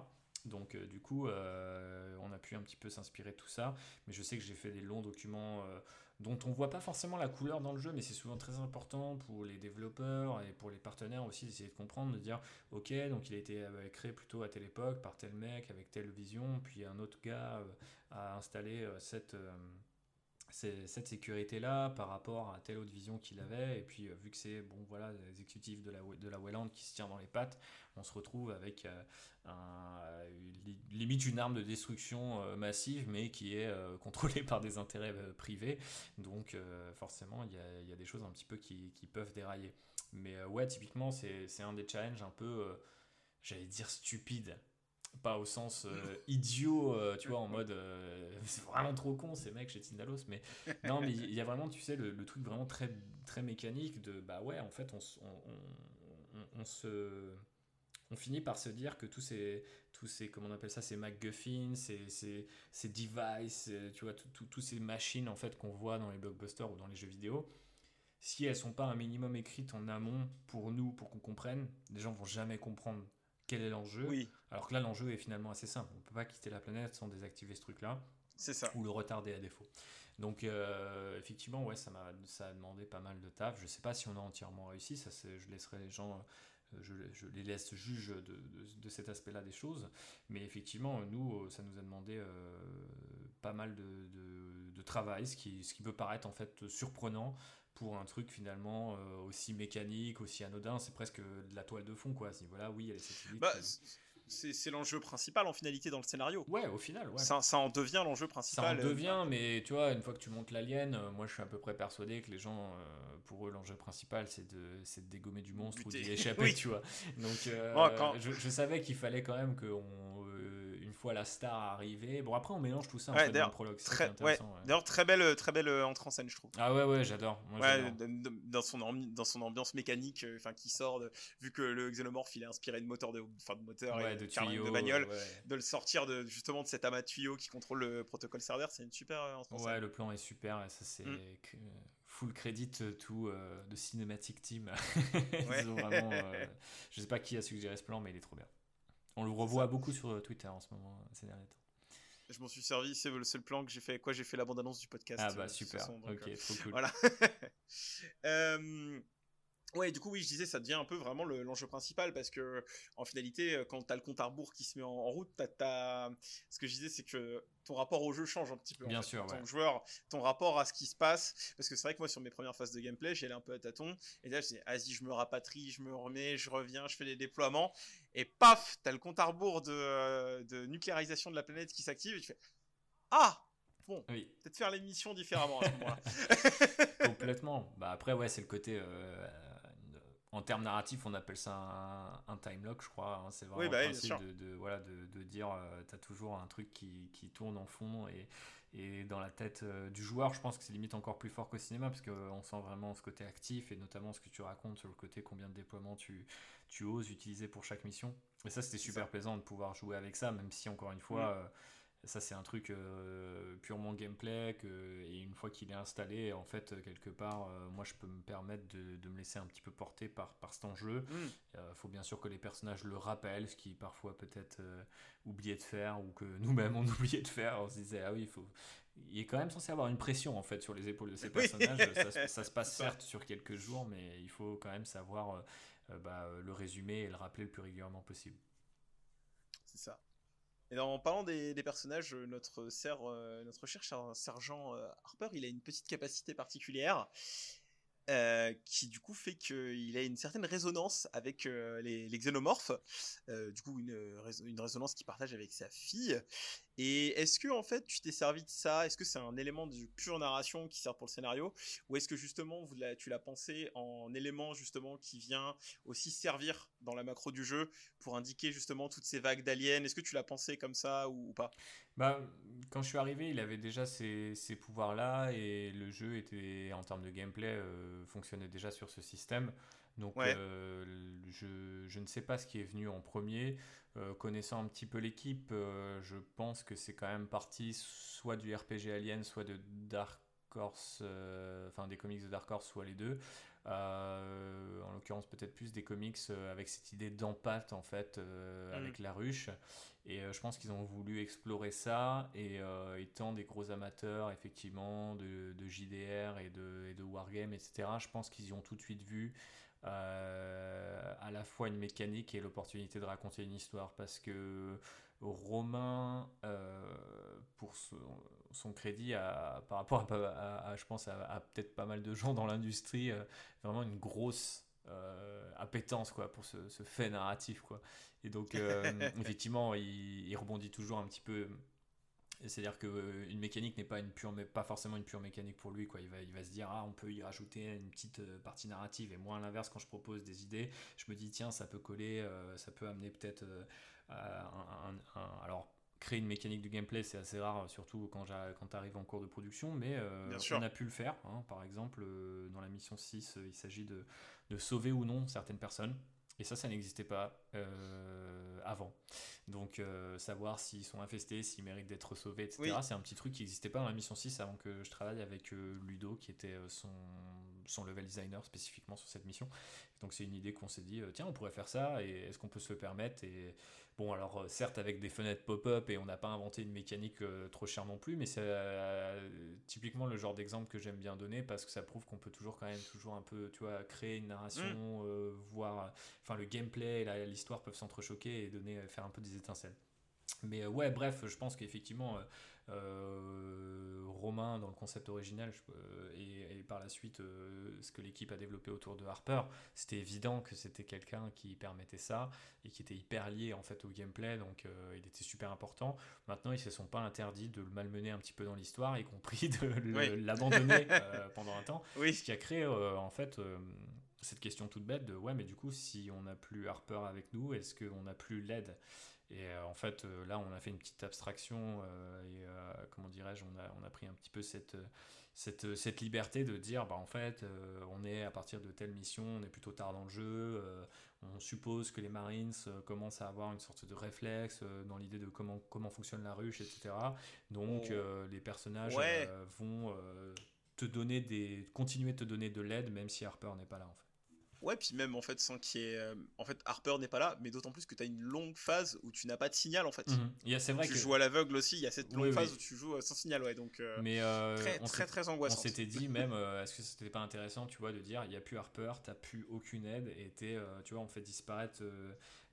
Donc euh, du coup, euh, on a pu un petit peu s'inspirer de tout ça. Mais je sais que j'ai fait des longs documents dont on voit pas forcément la couleur dans le jeu, mais c'est souvent très important pour les développeurs et pour les partenaires aussi d'essayer de comprendre, de dire ok, donc il a été euh, créé plutôt à telle époque par tel mec avec telle vision, puis un autre gars euh, a installé euh, cette cette sécurité là par rapport à telle autre vision qu'il avait. Et puis euh, vu que c'est bon voilà les exécutifs de la de la Wayland qui se tient dans les pattes on se retrouve avec euh, un- li- limite une arme de destruction euh, massive mais qui est euh, (laughs) contrôlée par des intérêts privés. Donc forcément il y a, y a des choses un petit peu qui, qui peuvent dérailler. Mais ouais typiquement c'est un des challenges un peu j'allais dire stupide pas au sens euh, idiot, euh, tu vois, en mode euh, (laughs) c'est vraiment trop con ces mecs chez Tindalos, mais (laughs) non, mais il y a vraiment, tu sais, le, le truc vraiment très, très mécanique de bah ouais, en fait, on, s- on, on- on- on se. On finit par se dire que tous ces, tous ces comment on appelle ça, ces MacGuffins, ces, ces, ces devices, tu vois, toutes ces machines en fait qu'on voit dans les blockbusters ou dans les jeux vidéo, si elles sont pas un minimum écrites en amont pour nous, pour qu'on comprenne, les gens vont jamais comprendre quel est l'enjeu. Oui, Alors que là, l'enjeu est finalement assez simple. On peut pas quitter la planète sans désactiver ce truc-là c'est ça. ou le retarder à défaut. Donc euh, effectivement, ouais, ça m'a ça a demandé pas mal de taf. Je sais pas si on a entièrement réussi. Ça, je laisserai les gens, euh, je, je les laisse juges de, de, de cet aspect-là des choses. Mais effectivement, nous, euh, ça nous a demandé euh, pas mal de, de, de travail, ce qui, ce qui peut paraître en fait surprenant pour un truc finalement euh, aussi mécanique, aussi anodin. C'est presque de la toile de fond, quoi. À ce niveau-là, oui. Bah, c'est l'enjeu principal en finalité dans le scénario. ouais, au final, ouais. Ça, ça en devient l'enjeu Ça principal. en euh, devient, mais tu vois, une fois que tu montes l'alien, euh, moi je suis à peu près persuadé que les gens, euh, pour eux, l'enjeu principal c'est de, c'est de dégommer du monstre ou d'y échapper, (laughs) Oui. tu vois. Donc, quand- je, je savais qu'il fallait quand même qu'on, fois la star arriver. Bon, après, on mélange tout ça en Ouais, fait, dans le d'ailleurs, prologue. Très, ouais. D'ailleurs, très belle, très belle euh, entrée en scène, je trouve. Ah ouais, ouais, j'adore. Dans son dans son ambiance mécanique, euh, enfin qui sort de, vu que le xénomorphe il est inspiré de moteur de, enfin de moteur et de tuyaux. de bagnole, de le sortir de justement de cet amas de tuyaux qui contrôle le protocole serveur, c'est une super euh, entrée en scène. Ouais, le plan est super et ça c'est Mm. que- full credit tout euh, de Cinematic Team. (laughs) Ils ont vraiment, (laughs) euh, je sais pas qui a suggéré ce plan, mais il est trop bien. On le revoit beaucoup sur Twitter en ce moment, ces derniers temps. Je m'en suis servi, c'est le seul plan que j'ai fait. Quoi, j'ai fait la bande annonce du podcast. Ah euh, bah super, façon, donc, ok, euh, trop cool. Voilà. (laughs) Euh, Ouais, du coup, oui, je disais, ça devient un peu vraiment le- l'enjeu principal parce que, en finalité, euh, quand t'as le compte à rebours qui se met en, en route, t'as, ce que je disais, c'est que ton rapport au jeu change un petit peu. en Bien fait. sûr, En tant ouais. que joueur, ton rapport à ce qui se passe, parce que c'est vrai que moi, sur mes premières phases de gameplay, j'y allais un peu à tâtons, et là, je disais, vas-y, je me rapatrie, je me remets, je reviens, je fais les déploiements, et paf, t'as le compte à rebours de, de nucléarisation de la planète qui s'active, et tu fais, ah, bon, Oui, peut-être faire les missions différemment à ce moment-là. complètement. Bah après ouais, c'est le côté euh, en termes narratifs, on appelle ça un, un time lock, je crois. hein. C'est vraiment Oui, bah le principe de, de- voilà, de, de dire, euh, t'as toujours un truc qui, qui tourne en fond et, et dans la tête euh, du joueur, je pense que c'est limite encore plus fort qu'au cinéma parce qu'on sent vraiment ce côté actif et notamment ce que tu racontes sur le côté combien de déploiements tu, tu oses utiliser pour chaque mission. Et ça, c'était super ça. plaisant de pouvoir jouer avec ça, même si encore une fois. Euh, ça, c'est un truc euh, purement gameplay. Que, et une fois qu'il est installé, en fait, quelque part, euh, moi, je peux me permettre de, de me laisser un petit peu porter par, par cet enjeu. Hmm. Il faut bien sûr que les personnages le rappellent, ce qui parfois peut-être euh, oublié de faire ou que nous-mêmes on (laughs) oubliait de faire. On se disait, ah oui, il faut. Il est quand même censé avoir une pression en fait sur les épaules de ces (laughs) personnages. ça, se- ça se (laughs) passe certes sur quelques jours, mais il faut quand même savoir euh, euh, bah, euh, le résumer et le rappeler le plus régulièrement possible. C'est ça. Et en parlant des, personnages, euh, notre, ser- euh, notre cher ser- sergent euh, Harper, il a une petite capacité particulière qui du coup fait qu'il a une certaine résonance avec les, les xénomorphes. Du coup, une, une résonance qu'il partage avec sa fille. Et est-ce que en fait tu t'es servi de ça? Est-ce que c'est un élément de pure narration qui sert pour le scénario? Ou est-ce que justement tu l'as pensé en élément justement qui vient aussi servir dans la macro du jeu pour indiquer justement toutes ces vagues d'aliens? Est-ce que tu l'as pensé comme ça ou, pas? Bah, quand je suis arrivé, il avait déjà ces, ces pouvoirs-là et le jeu était, en termes de gameplay, euh, fonctionnait déjà sur ce système. Donc, Ouais. euh, je, je ne sais pas ce qui est venu en premier. Euh, connaissant un petit peu l'équipe, euh, je pense que c'est quand même parti soit du RPG Alien, soit de Dark Horse, enfin des comics de Dark Horse, soit les deux. En l'occurrence, peut-être plus des comics avec cette idée d'empate en fait, euh, Mm. avec la ruche. Et je pense qu'ils ont voulu explorer ça. Et étant des gros amateurs, effectivement, de, de JDR et de, et de Wargame, etc., je pense qu'ils y ont tout de suite vu euh, à la fois une mécanique et l'opportunité de raconter une histoire. Parce que Romain, euh, pour son, son crédit, a, par rapport à, à- à, je pense, à, à peut-être pas mal de gens dans l'industrie, euh, vraiment une grosse euh, appétence quoi, pour ce, ce fait narratif. Quoi. Et donc, euh, (laughs) effectivement, il, il rebondit toujours un petit peu. C'est-à-dire qu'une mécanique n'est pas, une pure, mais pas forcément une pure mécanique pour lui. Quoi. Il, va, il va se dire, ah, on peut y rajouter une petite euh, partie narrative. Et moi, à l'inverse, quand je propose des idées, je me dis, tiens, ça peut coller, euh, ça peut amener peut-être euh, un, un- un- Alors, créer une mécanique du gameplay, c'est assez rare, surtout quand, tu arrives en cours de production, mais euh, on a pu le faire. hein. Par exemple, euh, dans la mission 6, euh, il s'agit de, de sauver ou non certaines personnes. Et ça, ça n'existait pas euh, avant. Donc, euh, savoir s'ils sont infestés, s'ils méritent d'être sauvés, etc., Oui. c'est un petit truc qui n'existait pas dans la mission 6 avant que je travaille avec euh, Ludo, qui était son, son level designer spécifiquement sur cette mission. Donc, c'est une idée qu'on s'est dit, euh, tiens, on pourrait faire ça, et est-ce qu'on peut se le permettre Et bon, alors, euh, certes, avec des fenêtres pop-up, et on n'a pas inventé une mécanique euh, trop chère non plus, mais c'est typiquement le genre d'exemple que j'aime bien donner parce que ça prouve qu'on peut toujours, quand même, toujours un peu, tu vois, créer une narration, euh, voir enfin le gameplay et l'histoire peuvent s'entrechoquer et donner faire un peu des étincelles mais euh, ouais bref je pense qu'effectivement euh, Romain dans le concept original je- euh, et, et par la suite euh, ce que l'équipe a développé autour de Harper c'était évident que c'était quelqu'un qui permettait ça et qui était hyper lié en fait au gameplay donc euh, il était super important. Maintenant ils se sont pas interdits de le malmener un petit peu dans l'histoire y compris de Oui. l'abandonner (laughs) euh, pendant un temps. Oui, ce qui a créé euh, en fait euh, cette question toute bête de ouais, mais du coup, si on n'a plus Harper avec nous, est-ce qu'on n'a plus LED Et euh, en fait, euh, là, on a fait une petite abstraction euh, et comment dirais-je, on a, on a pris un petit peu cette, cette, cette liberté de dire bah en fait, on est à partir de telle mission, on est plutôt tard dans le jeu, on suppose que les Marines commencent à avoir une sorte de réflexe dans l'idée de comment, comment fonctionne la ruche, etc. Donc, Oh. les personnages Ouais. vont te donner des, continuer de te donner de l'aide même si Harper n'est pas là en fait. Ouais, puis même en fait, sans qu'il y ait. euh, En fait, Harper n'est pas là, mais d'autant plus que tu as une longue phase où tu n'as pas de signal en fait. Il y a- C'est vrai Tu que. joues à l'aveugle aussi, il y a cette longue oui. phase où tu joues euh, sans signal, ouais, donc euh, Mais euh, très, on très très On angoissant. s'était dit même, euh, est-ce que c'était pas intéressant, tu vois, de dire, il n'y a plus Harper, t'as plus aucune aide, et euh, tu vois, on fait disparaître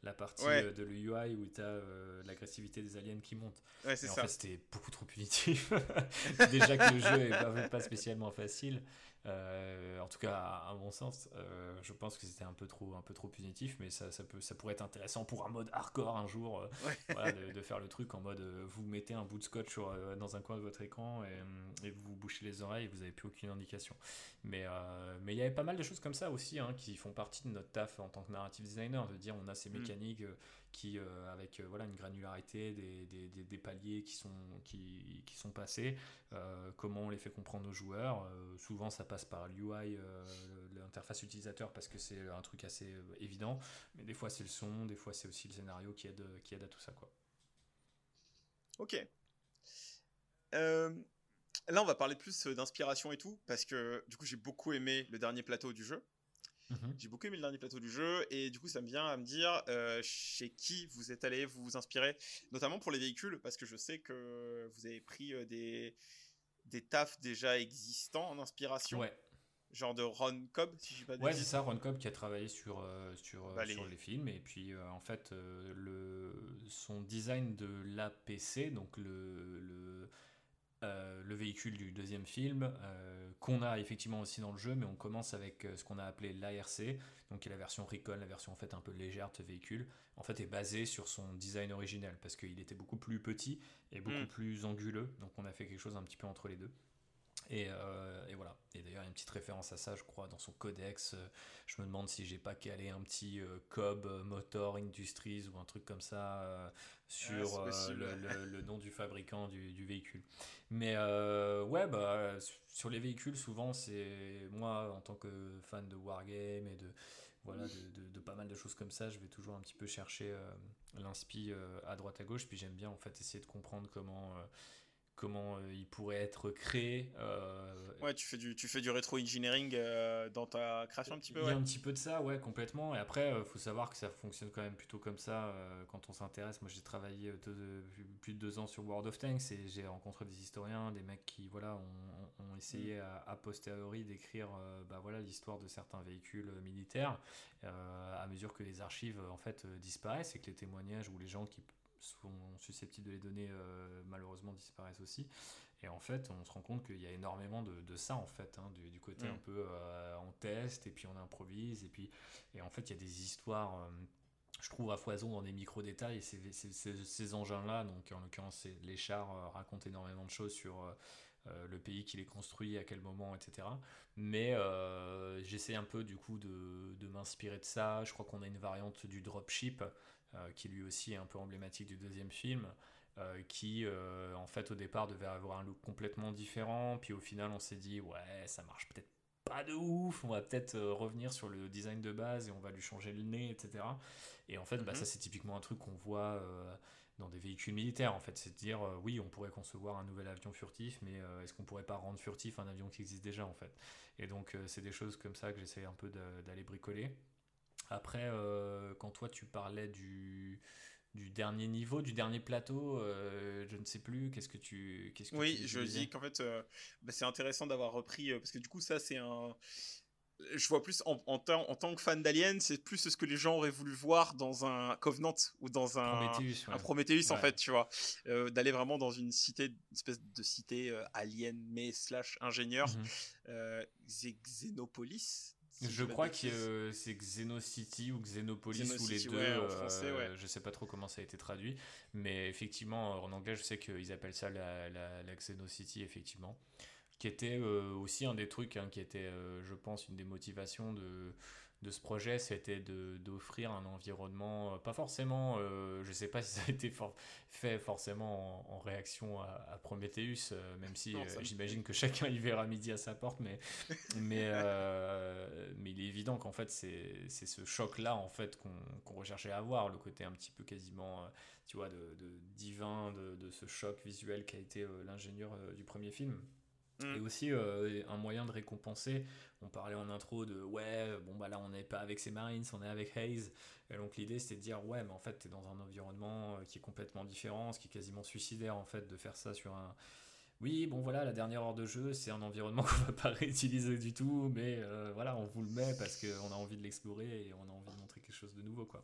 la partie Ouais. de l'UI où t'as euh, l'agressivité des aliens qui monte. Ouais, c'est en ça. fait, c'était beaucoup trop punitif. (laughs) Déjà que le jeu est pas, pas spécialement facile. Euh, en tout cas, à, à mon sens, euh, je pense que c'était un peu trop, un peu trop punitif, mais ça, ça, peut, ça pourrait être intéressant pour un mode hardcore un jour, euh, Ouais. (laughs) voilà, de, de faire le truc en mode vous mettez un bout de scotch sur, dans un coin de votre écran et, et vous vous bouchez les oreilles et vous n'avez plus aucune indication. Mais mais il y avait pas mal de choses comme ça aussi hein, qui font partie de notre taf en tant que narrative designer, de dire on a ces Mm. mécaniques qui, euh, avec euh, voilà, une granularité, des, des, des, paliers qui sont, qui, qui sont passés, euh, comment on les fait comprendre aux joueurs. Souvent, ça passe par l'UI, l'interface utilisateur, parce que c'est un truc assez évident, mais des fois c'est le son, des fois c'est aussi le scénario qui aide, qui aide à tout ça. Quoi. Ok. Là, on va parler plus d'inspiration et tout, parce que du coup, j'ai beaucoup aimé le dernier plateau du jeu. J'ai beaucoup aimé le dernier plateau du jeu, et du coup, ça me vient à me dire euh, chez qui vous êtes allé vous inspirer, notamment pour les véhicules, parce que je sais que vous avez pris euh, des, des tafs déjà existants en inspiration, Ouais, genre de Ron Cobb, si je dis pas de Ouais, c'est ça, Ron Cobb qui a travaillé sur, euh, sur, Bah, les- sur les films. Et puis, euh, en fait, le, son design de l'APC, donc le, le, euh, le véhicule du deuxième film, euh, qu'on a effectivement aussi dans le jeu, mais on commence avec euh, ce qu'on a appelé l'ARC, donc qui est la version Recon, la version en fait un peu légère de ce véhicule, en fait est basé sur son design original, parce qu'il était beaucoup plus petit et beaucoup Mm. plus anguleux, donc on a fait quelque chose un petit peu entre les deux. Et, euh, et voilà. Et d'ailleurs, il y a une petite référence à ça, je crois, dans son codex. Euh, Je me demande si j'ai pas calé un petit euh, Cobb euh, Motor Industries ou un truc comme ça euh, sur le, le- le nom du fabricant du, du véhicule. Mais ouais, bah, sur les véhicules, souvent, c'est moi, en tant que fan de Wargame et de, voilà, de, de- de pas mal de choses comme ça, je vais toujours un petit peu chercher l'inspi à droite à gauche. Puis j'aime bien en fait essayer de comprendre comment, comment euh, il pourrait être créé. euh, Ouais, tu fais du, tu fais du rétro-engineering euh, dans ta création un petit peu, il y ouais. a un petit peu de ça, ouais, complètement. Et après, il faut savoir que ça fonctionne quand même plutôt comme ça euh, quand on s'intéresse. Moi, j'ai travaillé deux- plus de deux ans sur World of Tanks et j'ai rencontré des historiens, des mecs qui, voilà, ont, ont essayé Mm. à, a posteriori d'écrire, bah, voilà, l'histoire de certains véhicules militaires à mesure que les archives, en fait, disparaissent et que les témoignages ou les gens qui sont susceptibles de les donner, euh, malheureusement, disparaissent aussi. Et en fait, on se rend compte qu'il y a énormément de, de ça, en fait, hein, du, du côté Mm. un peu euh, on teste et puis on improvise. Et puis, et en fait, il y a des histoires, euh, je trouve, à foison dans des micro-détails. Et ces, ces- ces- ces engins-là, donc en l'occurrence, les chars euh, racontent énormément de choses sur. Euh, le pays qui les construit, à quel moment, etc. Mais euh, j'essaie un peu du coup de, de m'inspirer de ça. Je crois qu'on a une variante du dropship euh, qui lui aussi est un peu emblématique du deuxième film, euh, qui euh, en fait au départ devait avoir un look complètement différent, puis au final on s'est dit ouais ça marche peut-être pas de ouf, on va peut-être euh, revenir sur le design de base et on va lui changer le nez, etc. Et en fait bah, Mhm. ça c'est typiquement un truc qu'on voit dans des véhicules militaires en fait, c'est de dire euh, oui on pourrait concevoir un nouvel avion furtif, mais euh, est-ce qu'on pourrait pas rendre furtif un avion qui existe déjà en fait? Et donc euh, c'est des choses comme ça que j'essaie un peu d'aller bricoler. Après, quand toi tu parlais du, du dernier niveau, du dernier plateau, euh, je ne sais plus, qu'est-ce que tu. Qu'est-ce que Oui, tu je dis qu'en fait, euh, bah, c'est intéressant d'avoir repris, euh, parce que du coup, ça, c'est un. Je vois plus en, en, tant- en tant que fan d'Alien, c'est plus ce que les gens auraient voulu voir dans un Covenant ou dans un Prometheus, ouais. un Prometheus en fait, tu vois, Euh, d'aller vraiment dans une cité, une espèce de cité euh, alien mais slash ingénieur, euh, Xé- Xenopolis. Je crois que c'est Xenocity ou Xenopolis ou les deux. ouais, en français. Je sais pas trop comment ça a été traduit, mais effectivement en anglais je sais qu'ils appellent ça la, la, la Xenocity effectivement, qui était euh, aussi un des trucs hein, qui était, euh, je pense, une des motivations de de ce projet, c'était d'offrir un environnement, euh, pas forcément, euh, je sais pas (laughs) si ça a été for- fait forcément en, en réaction à, à Prometheus, même si j'imagine que chacun y verra midi à sa porte, mais, (laughs) mais, mais il est évident qu'en fait, c'est ce choc-là en fait qu'on qu'on recherchait à avoir, le côté un petit peu quasiment, tu vois, de, de divin, de, de ce choc visuel qui a été l'ingénieur du premier film. Mm. Et aussi euh, un moyen de récompenser. On parlait en intro de ouais, bon bah là on n'est pas avec ces Marines, on est avec Hayes. Et donc l'idée c'était de dire ouais, mais en fait t'es dans un environnement euh, qui est complètement différent, ce qui est quasiment suicidaire en fait de faire ça sur un. Oui, bon voilà, la dernière heure de jeu, c'est un environnement (laughs) qu'on va pas réutiliser du tout, mais euh, voilà, on vous le met parce qu'on a envie de l'explorer et on a envie de montrer quelque chose de nouveau quoi.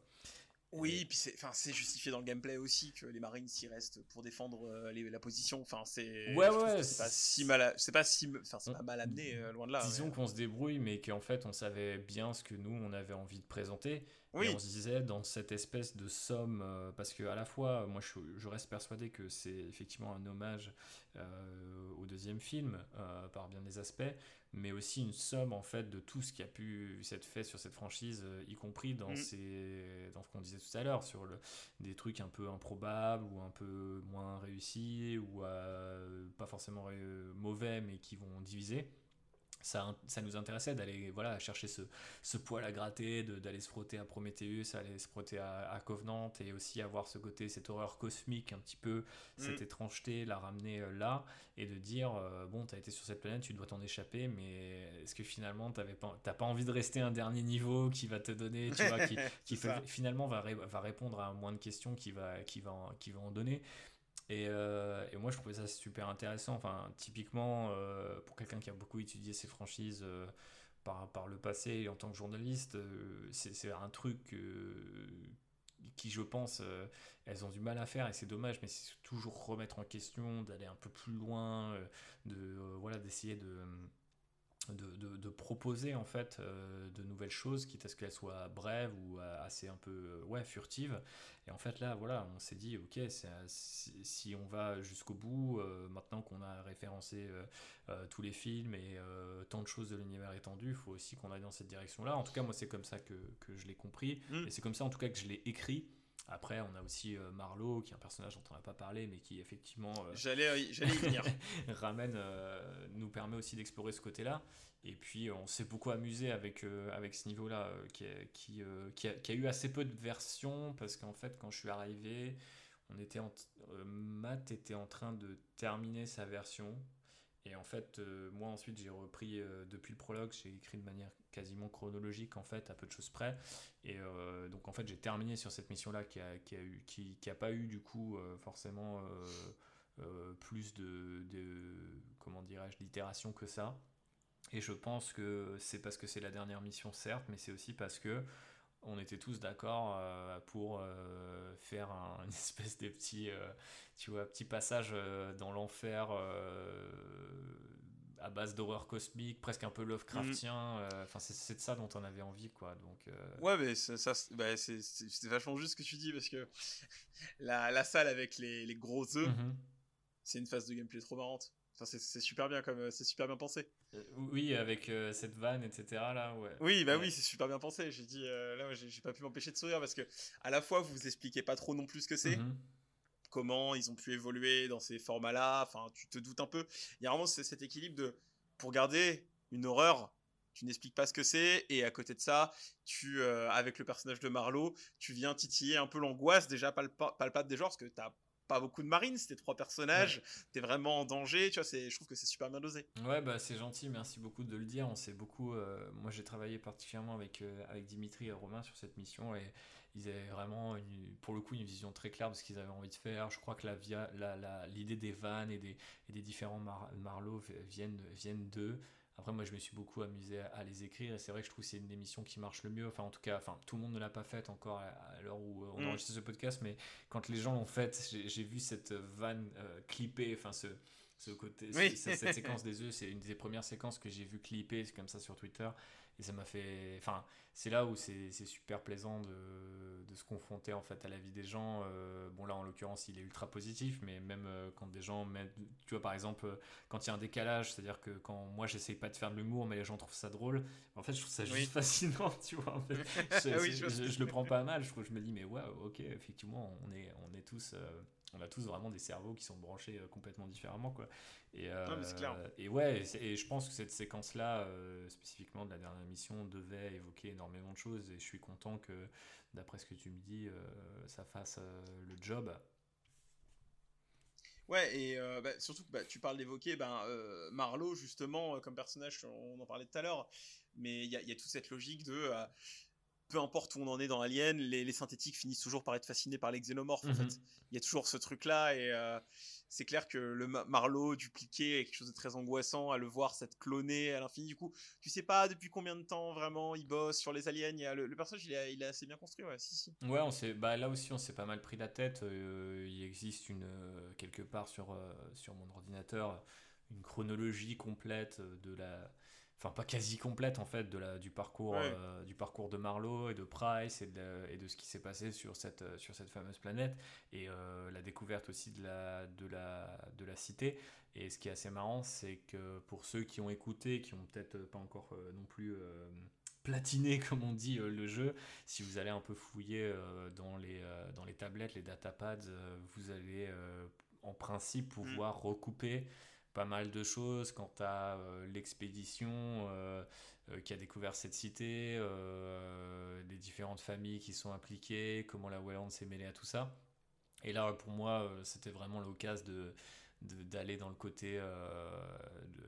Oui, puis c'est, enfin, c'est justifié dans le gameplay aussi que les Marines y restent pour défendre euh, les- la position. Enfin, c'est. Ouais, ouais, C'est pas si mal, c'est pas si, enfin, c'est On- pas mal amené euh, loin de là. Disons mais- qu'on se débrouille, mais qu'en fait on savait bien ce que nous on avait envie de présenter. Oui. Et on se disait dans cette espèce de somme, euh, parce que à la fois, moi je, je reste persuadé que c'est effectivement un hommage euh, au deuxième film euh, par bien des aspects, mais aussi une somme en fait de tout ce qui a pu s'être fait sur cette franchise, euh, y compris dans, Mm. ces, dans ce qu'on disait tout à l'heure sur le, des trucs un peu improbables ou un peu moins réussis ou euh, pas forcément mauvais mais qui vont diviser ça, ça nous intéressait d'aller voilà chercher ce, ce poil à gratter, d'aller se frotter à Prometheus, aller se frotter à, à Covenant et aussi avoir ce côté, cette horreur cosmique un petit peu, cette Mm. étrangeté, la ramener euh, là et de dire euh, bon, t'as été sur cette planète, tu dois t'en échapper, mais est-ce que finalement t'avais pas, t'as pas envie de rester un dernier niveau qui va te donner, tu vois, qui, (laughs) qui fait- finalement va, ré- va répondre à moins de questions qui va, qui va, en- qui va en donner. Et, euh, et moi, je trouvais ça super intéressant. Enfin, typiquement, euh, pour quelqu'un qui a beaucoup étudié ces franchises euh, par, le passé en tant que journaliste, c'est un truc qui, je pense, elles ont du mal à faire et c'est dommage, mais c'est toujours remettre en question, d'aller un peu plus loin, de d'essayer de de, de- de proposer en fait euh, de nouvelles choses, quitte à ce qu'elles soient brèves ou euh, assez un peu euh, ouais, furtives. Et en fait là, voilà, on s'est dit, ok, si, si on va jusqu'au bout, euh, maintenant qu'on a référencé euh, tous les films et tant de choses de l'univers étendu, il faut aussi qu'on aille dans cette direction-là. En tout cas, moi, c'est comme ça que, que je l'ai compris. Mm. Et c'est comme ça, en tout cas, que je l'ai écrit. Après, on a aussi euh, Marlowe, qui est un personnage dont on n'a pas parlé, mais qui effectivement... euh, J'allais, y- j'allais y venir. (laughs) ramène, euh, nous permet aussi d'explorer ce côté-là. Et puis, euh, on s'est beaucoup amusé avec, avec ce niveau-là, qui, a- qui, qui, a, qui a eu assez peu de versions, parce qu'en fait, quand je suis arrivé, on était en Matt était en train de terminer sa version. Et en fait, moi ensuite, j'ai repris depuis le prologue, j'ai écrit de manière quasiment chronologique, en fait, à peu de choses près. Et euh, donc, en fait, j'ai terminé sur cette mission-là qui a, qui a, eu, qui, a pas eu, du coup, euh, forcément. euh, plus de, comment dirais-je d'itération que ça et je pense que c'est parce que c'est la dernière mission certes mais c'est aussi parce que on était tous d'accord pour faire un, une espèce de petit tu vois petit passage dans l'enfer à base d'horreur cosmique presque un peu Lovecraftien euh, enfin c'est c'est de ça dont on avait envie quoi donc euh, Ouais, mais ça, bah, c'est, vachement juste ce que tu dis parce que (laughs) la, la salle avec les, les gros œufs, mhm. c'est une phase de gameplay trop marrante. Enfin, c'est, super bien comme, c'est super bien pensé. Euh, oui avec euh, cette vanne etc là ouais Oui, bah Ouais. oui, c'est super bien pensé. J'ai dit, euh, là, j'ai, pas pu m'empêcher de sourire parce que à la fois vous vous expliquez pas trop non plus ce que c'est, Mhm. Comment ils ont pu évoluer dans ces formats-là. Enfin, tu te doutes un peu. Il y a vraiment ce- cet équilibre de pour garder une horreur. Tu n'expliques pas ce que c'est et à côté de ça, tu euh, avec le personnage de Marlowe, tu viens titiller un peu l'angoisse déjà palpa- palpable des genres parce que t'as pas beaucoup de marines, c'était trois personnages, t'es vraiment en danger, tu vois, je trouve que c'est super bien dosé. Ouais, bah c'est gentil, merci beaucoup de le dire. On s'est beaucoup. euh, moi, j'ai travaillé particulièrement avec, euh, avec Dimitri et Romain sur cette mission et ils avaient vraiment, une- pour le coup, une vision très claire de ce qu'ils avaient envie de faire. Je crois que la via, la, la- l'idée des vannes et des, et des différents mar Marlowe viennent, viennent d'eux. Après, moi, je me suis beaucoup amusé à, à les écrire et c'est vrai que je trouve que c'est une des missions qui marche le mieux. Enfin, en tout cas, enfin, tout le monde ne l'a pas faite encore à, à l'heure où euh, on Mm. enregistre ce podcast, mais quand les gens l'ont faite, j'ai, vu cette vanne euh, clippée, enfin, ce, ce côté, Oui. ce- cette, cette (laughs) séquence des œufs, c'est une des premières séquences que j'ai vu clipper comme ça sur Twitter. Et ça m'a fait. Enfin, c'est là où c'est super plaisant de, de se confronter en fait à la vie des gens. euh, bon là en l'occurrence il est ultra positif, mais même euh, quand des gens mettent, tu vois par exemple euh, quand il y a un décalage, c'est-à-dire que quand moi j'essaye pas de faire de l'humour, mais les gens trouvent ça drôle, en fait je trouve ça juste Oui. fascinant, (laughs) tu vois. En fait. (laughs) Je, Oui, le prends pas mal, je, je me dis mais ouais ok effectivement on est, on est tous... euh, on a tous vraiment des cerveaux qui sont branchés euh, complètement différemment quoi. Et, Non, mais c'est clair. euh, et ouais, et, je pense que cette séquence-là, euh, spécifiquement de la dernière émission, devait évoquer énormément de choses. Et je suis content que, d'après ce que tu me dis, euh, ça fasse euh, le job. Ouais, et euh, bah, surtout que bah, tu parles d'évoquer ben, euh, Marlowe, justement, comme personnage, on en parlait tout à l'heure, mais il y y a toute cette logique de. Peu importe où on en est dans Alien, les, les synthétiques finissent toujours par être fascinés par les xénomorphes, en Mhm. fait. Il y a toujours ce truc-là, et euh, c'est clair que le Ma- Marlowe dupliqué est quelque chose de très angoissant à le voir s'être cloné à l'infini. Du coup, tu sais pas depuis combien de temps vraiment il bosse sur les aliens. Il y a le, le personnage, il est, il est assez bien construit, ouais, si, si. Ouais, on s'est, bah, là aussi, on s'est pas mal pris la tête. Euh, il existe une, euh, quelque part sur, sur mon ordinateur une chronologie complète de la. Enfin, pas quasi complète en fait, de la, du, parcours, Ouais. euh, du parcours de Marlowe et de Price et de, et de ce qui s'est passé sur cette, euh, sur cette fameuse planète et euh, la découverte aussi de la, de, la, de la cité. Et ce qui est assez marrant, c'est que pour ceux qui ont écouté, qui ont peut-être pas encore euh, non plus platiné, (laughs) comme on dit, euh, le jeu, si vous allez un peu fouiller euh, dans, les, euh, dans les tablettes, les datapads, vous allez en principe pouvoir recouper pas mal de choses quant à euh, l'expédition euh, euh, qui a découvert cette cité, les différentes familles qui sont impliquées, comment la Wayland s'est mêlée à tout ça. Et là, pour moi, c'était vraiment l'occasion de d'aller dans le côté euh, de,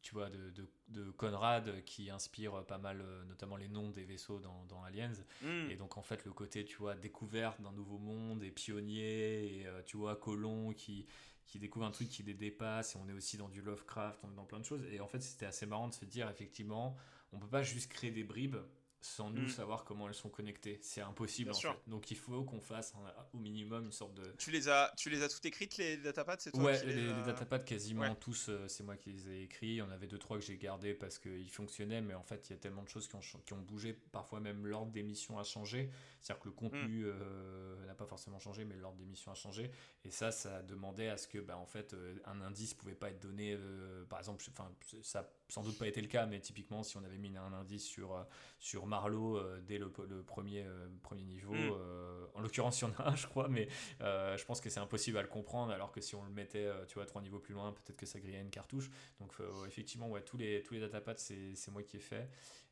tu vois de, de, de Conrad qui inspire pas mal notamment les noms des vaisseaux dans, dans Aliens Mm. et donc en fait le côté tu vois découverte d'un nouveau monde et pionnier et euh, tu vois colon qui qui découvre un truc qui les dépasse et on est aussi dans du Lovecraft on est dans plein de choses. Et en fait c'était assez marrant de se dire effectivement on peut pas juste créer des bribes sans nous Mm. savoir comment elles sont connectées c'est impossible Bien en sûr. fait. donc il faut qu'on fasse un- au minimum une sorte de Tu les as, tu les as toutes écrites les datapads, c'est toi Ouais, qui les, les as- datapads quasiment Ouais. tous, euh, c'est moi qui les ai écrits. Il y en avait deux trois que j'ai gardés parce qu'ils fonctionnaient, mais en fait il y a tellement de choses qui ont, ch- qui ont bougé. Parfois même l'ordre d'émission a changé. C'est-à-dire que le contenu Hmm. euh, n'a pas forcément changé, mais l'ordre d'émission a changé. Et ça, ça demandait à ce que, bah, en fait, euh, un indice pouvait pas être donné. par exemple, enfin, ça sans doute pas été le cas, mais typiquement si on avait mis un indice sur euh, sur Marlowe euh, dès le, le premier euh, premier niveau, Hmm. euh, en l'occurrence il y en a un, (laughs) je crois, mais je pense que c'est impossible à le comprendre, alors que si on le mettait, tu vois, trois niveaux plus loin, peut-être que ça grillait une cartouche. Donc effectivement, ouais, tous les tous les datapads, c'est c'est moi qui ai fait.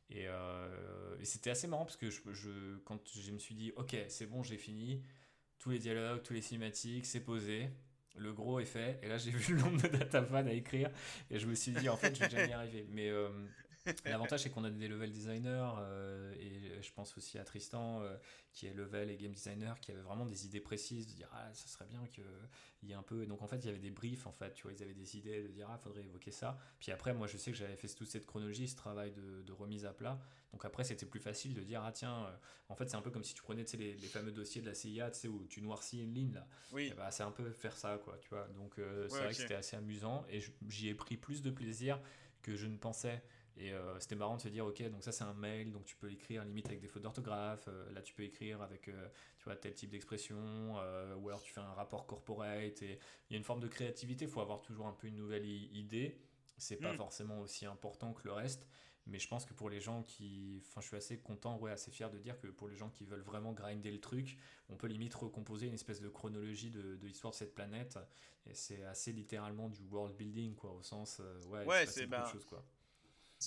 Et, et c'était assez marrant parce que je, je- quand je me suis dit, ok, c'est bon, j'ai fini, tous les dialogues, tous les cinématiques, c'est posé. Le gros est fait, et là j'ai vu le nombre de datapads à écrire, et je me suis dit en fait je vais jamais y arriver. Mais euh, (laughs) L'avantage, c'est qu'on a des level designers, euh, et je pense aussi à Tristan, euh, qui est level et game designer, qui avait vraiment des idées précises, de dire, ah, ça serait bien qu'il y ait un peu. Et donc, en fait, il y avait des briefs, en fait, tu vois, ils avaient des idées de dire, ah, faudrait évoquer ça. Puis après, moi, je sais que j'avais fait toute cette chronologie, ce travail de, de remise à plat. Donc après, c'était plus facile de dire, ah, tiens, euh, en fait, c'est un peu comme si tu prenais, tu sais, les, les fameux dossiers de la CIA, tu sais, où tu noircis une ligne, là. Oui. Ben, c'est un peu faire ça, quoi, tu vois. Donc, c'est vrai que c'était assez amusant, et j'y ai pris plus de plaisir que je ne pensais. Et euh, c'était marrant de se dire, ok, donc ça c'est un mail, donc tu peux l'écrire limite avec des fautes d'orthographe. euh, là, tu peux écrire avec, euh, tu vois, tel type d'expression, ou alors tu fais un rapport corporate. Et il y a une forme de créativité. Il faut avoir toujours un peu une nouvelle idée. C'est pas Mm. forcément aussi important que le reste. Mais je pense que pour les gens qui. Enfin, je suis assez content, ouais, assez fier de dire que pour les gens qui veulent vraiment grinder le truc, on peut limite recomposer une espèce de chronologie de, de l'histoire de cette planète. Et c'est assez littéralement du world building, quoi, au sens. euh, ouais, c'est- bah, quoi.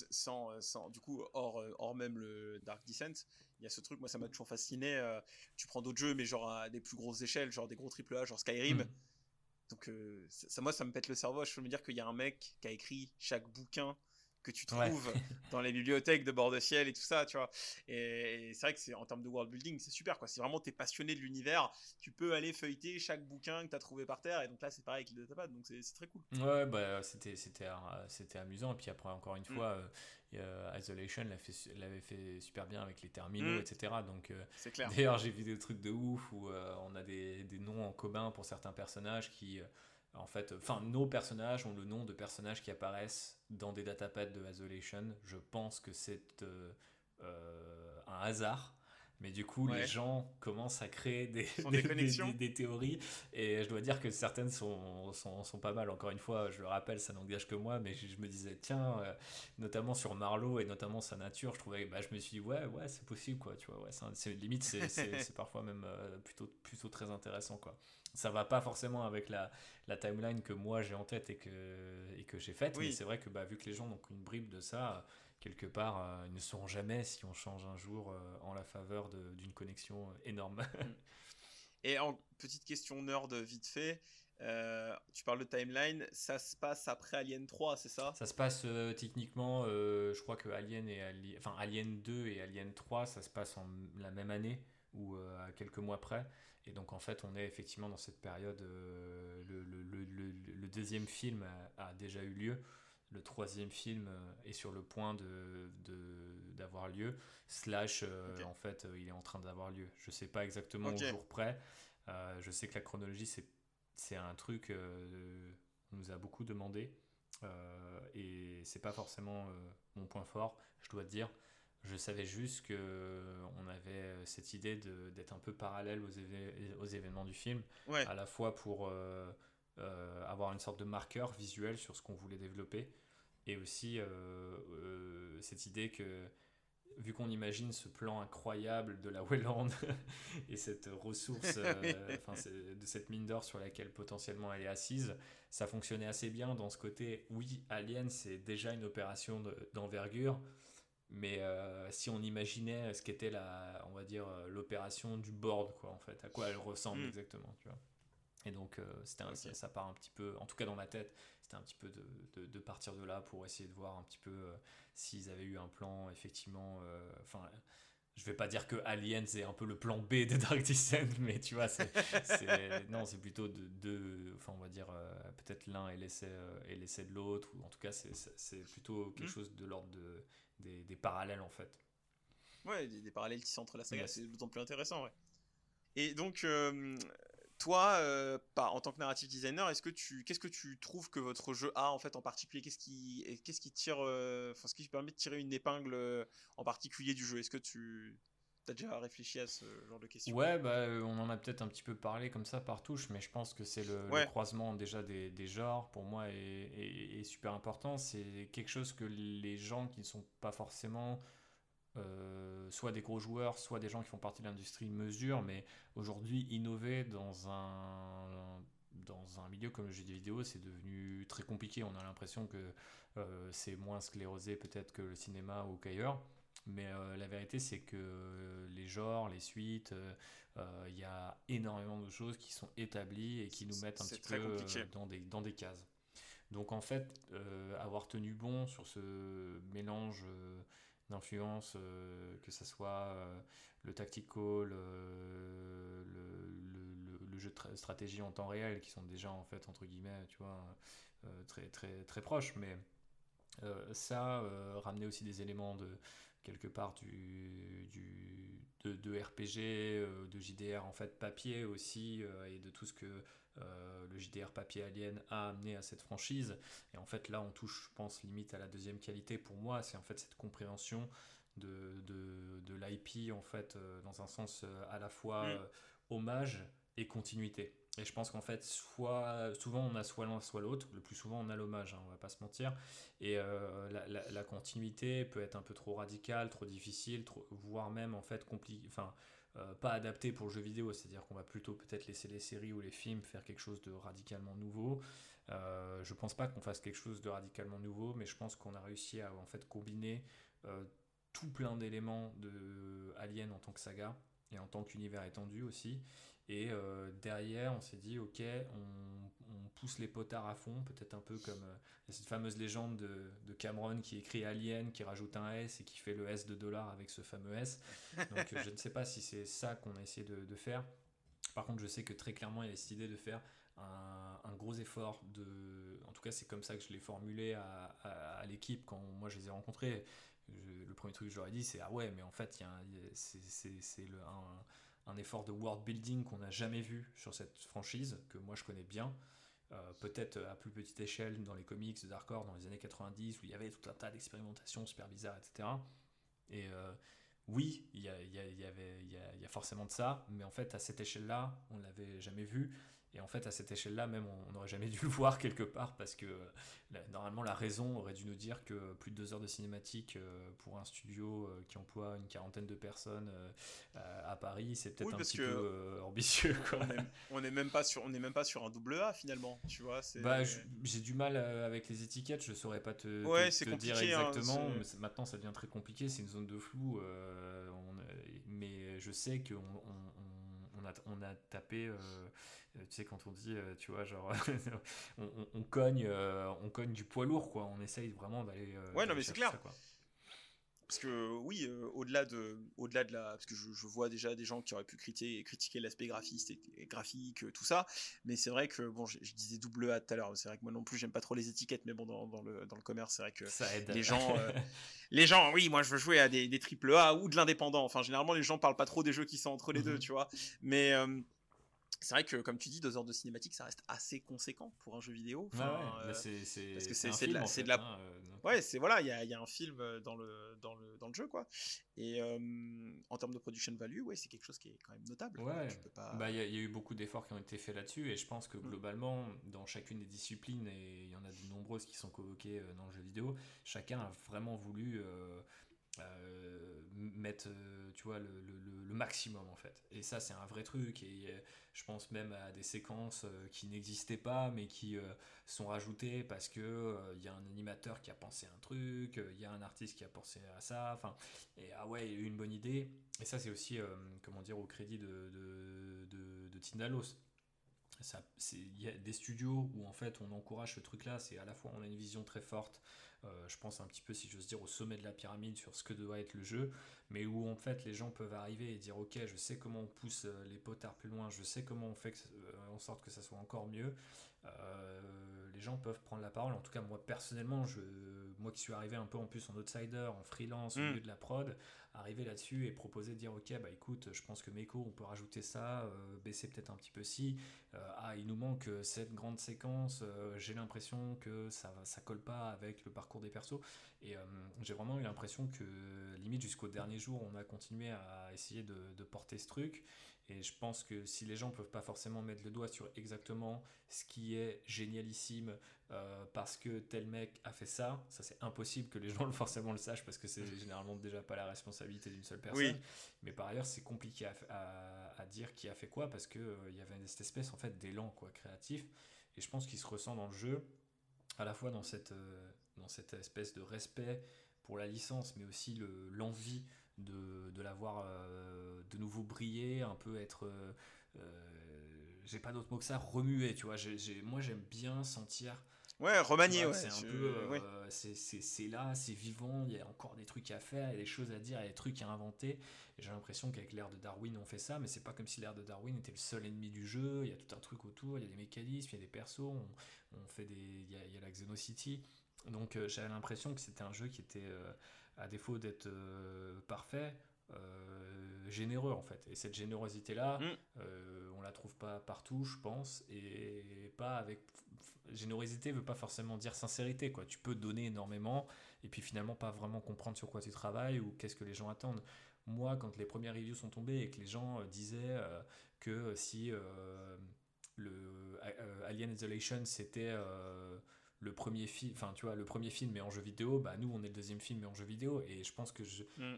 Sans, euh, sans du coup hors, euh, hors même le Dark Descent il y a ce truc moi ça m'a toujours fasciné euh, tu prends d'autres jeux mais genre à des plus grosses échelles genre des gros triple A genre Skyrim Mm. donc euh, ça, ça, moi ça me pète le cerveau je peux me dire qu'il y a un mec qui a écrit chaque bouquin que tu Ouais. trouves (laughs) dans les bibliothèques de bord de ciel et tout ça tu vois et, et c'est vrai que c'est en termes de world building c'est super quoi si vraiment t'es passionné de l'univers tu peux aller feuilleter chaque bouquin que t'as trouvé par terre et donc là c'est pareil avec les datapads donc c'est très cool Ouais, bah, c'était, c'était, euh, c'était amusant. Et puis après, encore une Mm. fois, euh, y a Isolation l'avait fait, super bien avec les terminaux, Mm. etc. Donc, euh, c'est clair d'ailleurs, j'ai vu des trucs de ouf où euh, on a des, des noms en commun pour certains personnages qui, euh, en fait, nos personnages ont le nom de personnages qui apparaissent dans des datapads de Isolation. Je pense que c'est euh, euh, un hasard. Mais du coup, Ouais. les gens commencent à créer des, (laughs) des des- des théories. Et je dois dire que certaines sont, sont, sont pas mal. Encore une fois, je le rappelle, ça n'engage que moi. Mais je, je me disais, tiens, euh, notamment sur Marlowe et notamment sa nature, je trouvais, bah, je me suis dit, ouais, ouais, c'est possible, quoi. Tu vois, ouais, c'est limite, (laughs) c'est- parfois même euh, plutôt, plutôt très intéressant, quoi. Ça va pas forcément avec la, la timeline que moi j'ai en tête et que, et que j'ai faite. Oui. Mais c'est vrai que bah, vu que les gens ont une bribe de ça, euh, quelque part, euh, ils ne sauront jamais si on change un jour euh, en la faveur d'une connexion euh, énorme. (laughs) Et en petite question nerd vite fait, euh, tu parles de timeline, ça se passe après Alien 3, c'est ça? Ça se passe euh, techniquement, euh, je crois que Alien, et Ali- enfin, Alien 2 et Alien 3, ça se passe en la même année ou à quelques mois près. Et donc en fait, on est effectivement dans cette période. le, le- le- le- le deuxième film a, a déjà eu lieu. Le troisième film euh, est sur le point de d'avoir lieu. Slash, euh, en fait, euh, il est en train d'avoir lieu. Je sais pas exactement Ok. au jour près. Je sais que la chronologie, c'est c'est un truc qu'on nous a beaucoup demandé. Et c'est pas forcément mon point fort, je dois te dire. Je savais juste que on avait cette idée d'être un peu parallèle aux, évé- aux événements du film, Ouais, à la fois pour euh, euh, avoir une sorte de marqueur visuel sur ce qu'on voulait développer, et aussi euh, euh, cette idée que vu qu'on imagine ce plan incroyable de la Welland (laughs) et cette ressource, (laughs) de cette mine d'or sur laquelle potentiellement elle est assise, ça fonctionnait assez bien dans ce côté. Oui, Alien c'est déjà une opération de- d'envergure, mais euh, si on imaginait ce qu'était la, on va dire l'opération du board quoi en fait, à quoi elle ressemble Mm. exactement, tu vois. Et donc euh, c'était ça, ça part un petit peu, en tout cas dans ma tête, c'était un petit peu de, de- de partir de là pour essayer de voir un petit peu euh, s'ils avaient eu un plan effectivement euh, enfin je vais pas dire que Aliens c'est un peu le plan B de Dark Descent (laughs) mais tu vois c'est non c'est plutôt de, enfin on va dire euh, peut-être l'un est l'essai euh, est l'essai de l'autre ou en tout cas c'est plutôt quelque Mm. chose de l'ordre de des, des parallèles en fait ouais des, des parallèles qui entre la saga, Yes. c'est d'autant plus intéressant, ouais. Et donc, euh, toi, euh, pas, en tant que narrative designer, est-ce que tu, qu'est-ce que tu trouves que votre jeu a en fait en particulier? Qu'est-ce qui, qu'est-ce qui tire, euh, enfin, ce qui permet de tirer une épingle euh, en particulier du jeu? Est-ce que tu as déjà réfléchi à ce genre de questions Ouais, bah, on en a peut-être un petit peu parlé comme ça par touche, mais je pense que c'est le, croisement déjà des, des genres, pour moi, est, est- est super important. C'est quelque chose que les gens qui ne sont pas forcément euh, soit des gros joueurs, soit des gens qui font partie de l'industrie mesurent, mais aujourd'hui, innover dans un, dans un milieu comme le jeu vidéo, c'est devenu très compliqué. On a l'impression que euh, c'est moins sclérosé peut-être que le cinéma ou qu'ailleurs. Mais euh, la vérité, c'est que les genres, les suites, il y a énormément de choses qui sont établies et qui nous mettent un petit très peu dans, des, dans des cases. Donc en fait, avoir tenu bon sur ce mélange d'influences, euh, que ce soit euh, le tactical, euh, le, le- jeu de tra- stratégie en temps réel, qui sont déjà en fait entre guillemets, tu vois, très très très proches, mais ça ramener aussi des éléments de quelque part du, du de, de RPG, de JDR en fait papier aussi, et de tout ce que euh, le JDR papier Alien a amené à cette franchise. Et en fait là on touche, je pense, limite à la deuxième qualité pour moi, c'est en fait cette compréhension de, de, de l'IP en fait euh, dans un sens euh, à la fois Mm. euh, hommage et continuité. Et je pense qu'en fait, soit, souvent on a soit l'un soit l'autre, le plus souvent on a l'hommage, hein, on va pas se mentir. Et euh, la, la- la continuité peut être un peu trop radicale, trop difficile, trop, voire même en fait compliqué, enfin euh, pas adapté pour le jeu vidéo. C'est-à-dire qu'on va plutôt peut-être laisser les séries ou les films faire quelque chose de radicalement nouveau. Euh, je pense pas qu'on fasse quelque chose de radicalement nouveau, mais je pense qu'on a réussi à en fait combiner euh, tout plein d'éléments de Alien en tant que saga et en tant qu'univers étendu aussi. Et euh, derrière, on s'est dit, ok, on, on pousse les potards à fond, peut-être un peu comme euh, cette fameuse légende de, Cameron qui écrit Alien, qui rajoute un S et qui fait le S de dollar avec ce fameux S. Donc euh, je ne sais pas si c'est ça qu'on a essayé de, faire. Par contre, je sais que très clairement, il y a cette idée de faire un, gros effort de... En tout cas, c'est comme ça que je l'ai formulé à, l'équipe quand moi je les ai rencontrés. Le premier truc que ai dit, c'est Ah ouais, mais en fait, c'est- un, un effort de world building qu'on n'a jamais vu sur cette franchise, que moi je connais bien. Euh, peut-être à plus petite échelle dans les comics de Dark Horse dans les années 90 où il y avait tout un tas d'expérimentations super bizarres, etc. Et euh, oui, il y, y y y a- il y a forcément de ça, mais en fait, à cette échelle-là, on l'avait jamais vu. Et en fait, à cette échelle-là, même, on n'aurait jamais dû le voir quelque part parce que euh, normalement, la raison aurait dû nous dire que plus de deux heures de cinématique euh, pour un studio euh, qui emploie une quarantaine de personnes euh, à Paris, c'est peut-être Oui, un petit peu ambitieux. Quoi. On est, on est même pas sur, on est même pas sur un double A finalement, tu vois. c'est- Bah, j'ai du mal avec les étiquettes, je saurais pas te, Ouais, dire hein, exactement. mais maintenant, ça devient très compliqué, c'est une zone de flou. on- mais je sais qu'on on, a, on a tapé, tu sais, quand on dit, euh, tu vois, genre, (laughs) on, on- on cogne, euh, on cogne du poids lourd, quoi. On essaye vraiment d'aller. euh, Ouais, non, mais c'est clair. ça, quoi. Parce que oui, euh, au-delà de, au-delà de la, parce que je, je vois déjà des gens qui auraient pu critiquer, critiquer l'aspect graphiste et, et graphique, euh, tout ça, mais c'est vrai que bon, je, je disais double A tout à l'heure, c'est vrai que moi non plus j'aime pas trop les étiquettes, mais bon dans, dans le dans le commerce c'est vrai que Ça aide. les gens, euh, (laughs) les gens, oui, moi je veux jouer à des, des triple A ou de l'indépendant. Enfin, généralement, les gens parlent pas trop des jeux qui sont entre les Mhm. deux, tu vois. Mais euh, c'est vrai que, comme tu dis, deux heures de cinématique, ça reste assez conséquent pour un jeu vidéo. Ouais, euh, bah, c'est, parce que c'est de la- c'est de hein, euh, donc- Ouais, c'est voilà, il y a, y un film euh, dans le, dans le, dans le jeu, quoi. Et euh, en termes de production value, ouais, c'est quelque chose qui est quand même notable. Ouais, pas- bah, il y, a- il y a eu beaucoup d'efforts qui ont été faits là-dessus et je pense que Mm. globalement, dans chacune des disciplines, et il y en a de nombreuses qui sont convoquées euh, dans le jeu vidéo, chacun a vraiment voulu euh, euh, mettre euh, tu vois, le, le- le- le maximum en fait. Et ça, c'est un vrai truc. Et euh, je pense même à des séquences euh, qui n'existaient pas mais qui euh, sont rajoutées parce que il y a un animateur qui a pensé un truc, il y a un artiste qui a pensé à ça. Enfin, et ah ouais, une bonne idée. Et ça, c'est aussi, comment dire, au crédit de, de, de, de Tindalos. Il y a des studios où en fait on encourage ce truc-là, c'est à la fois on a une vision très forte, euh, je pense un petit peu, si j'ose dire, au sommet de la pyramide sur ce que doit être le jeu, mais où en fait les gens peuvent arriver et dire ok, je sais comment on pousse euh, les potards plus loin, je sais comment on fait euh, en sorte que ça soit encore mieux. Les gens peuvent prendre la parole. En tout cas, moi personnellement, je, moi qui suis arrivé un peu en plus en outsider, en freelance, au Mm. milieu de la prod, arriver là-dessus et proposer de dire ok, bah écoute, je pense que Meko, on peut rajouter ça, euh, baisser peut-être un petit peu si. Euh, ah, il nous manque euh, cette grande séquence. euh, j'ai l'impression que ça, ça colle pas avec le parcours des persos. Et j'ai vraiment eu l'impression que limite jusqu'au dernier jour, on a continué à essayer de, de porter ce truc. Et je pense que si les gens peuvent pas forcément mettre le doigt sur exactement ce qui est génialissime euh, parce que tel mec a fait ça, ça c'est impossible que les gens forcément le sachent parce que c'est (laughs) généralement déjà pas la responsabilité d'une seule personne. Oui. Mais par ailleurs, c'est compliqué à, à- à dire qui a fait quoi parce que euh, y avait cette espèce en fait d'élan quoi créatif. Et je pense qu'il se ressent dans le jeu, à la fois dans cette, euh, dans cette espèce de respect pour la licence, mais aussi le- l'envie de, de la voir euh, de nouveau briller, un peu être. euh, euh, j'ai pas d'autre mot que ça, remuer, tu vois. J'ai- j'ai- moi, j'aime bien sentir Ouais, vois, ouais. c'est un peu, euh, ouais. c'est- là, c'est vivant, il y a encore des trucs à faire, il y a des choses à dire, il y a des trucs à inventer. J'ai l'impression qu'avec l'ère de Darwin, on fait ça, mais c'est pas comme si l'ère de Darwin était le seul ennemi du jeu. Il y a tout un truc autour, il y a des mécanismes, il y a des persos, on, on fait des, il y a, il y a la Xenocity. Donc euh, j'avais l'impression que c'était un jeu qui était, euh, à défaut d'être euh, parfait, euh, généreux en fait. Et cette générosité-là, Mm. euh, on la trouve pas partout, je pense, et pas avec. Générosité veut pas forcément dire sincérité, quoi. Tu peux donner énormément et puis finalement pas vraiment comprendre sur quoi tu travailles ou qu'est-ce que les gens attendent. Moi, quand les premières reviews sont tombées et que les gens disaient euh, que si euh, le euh, Alien Isolation c'était le premier film, enfin tu vois, le premier film mais en jeu vidéo, bah nous on est le deuxième film mais en jeu vidéo et je pense que je, Mm.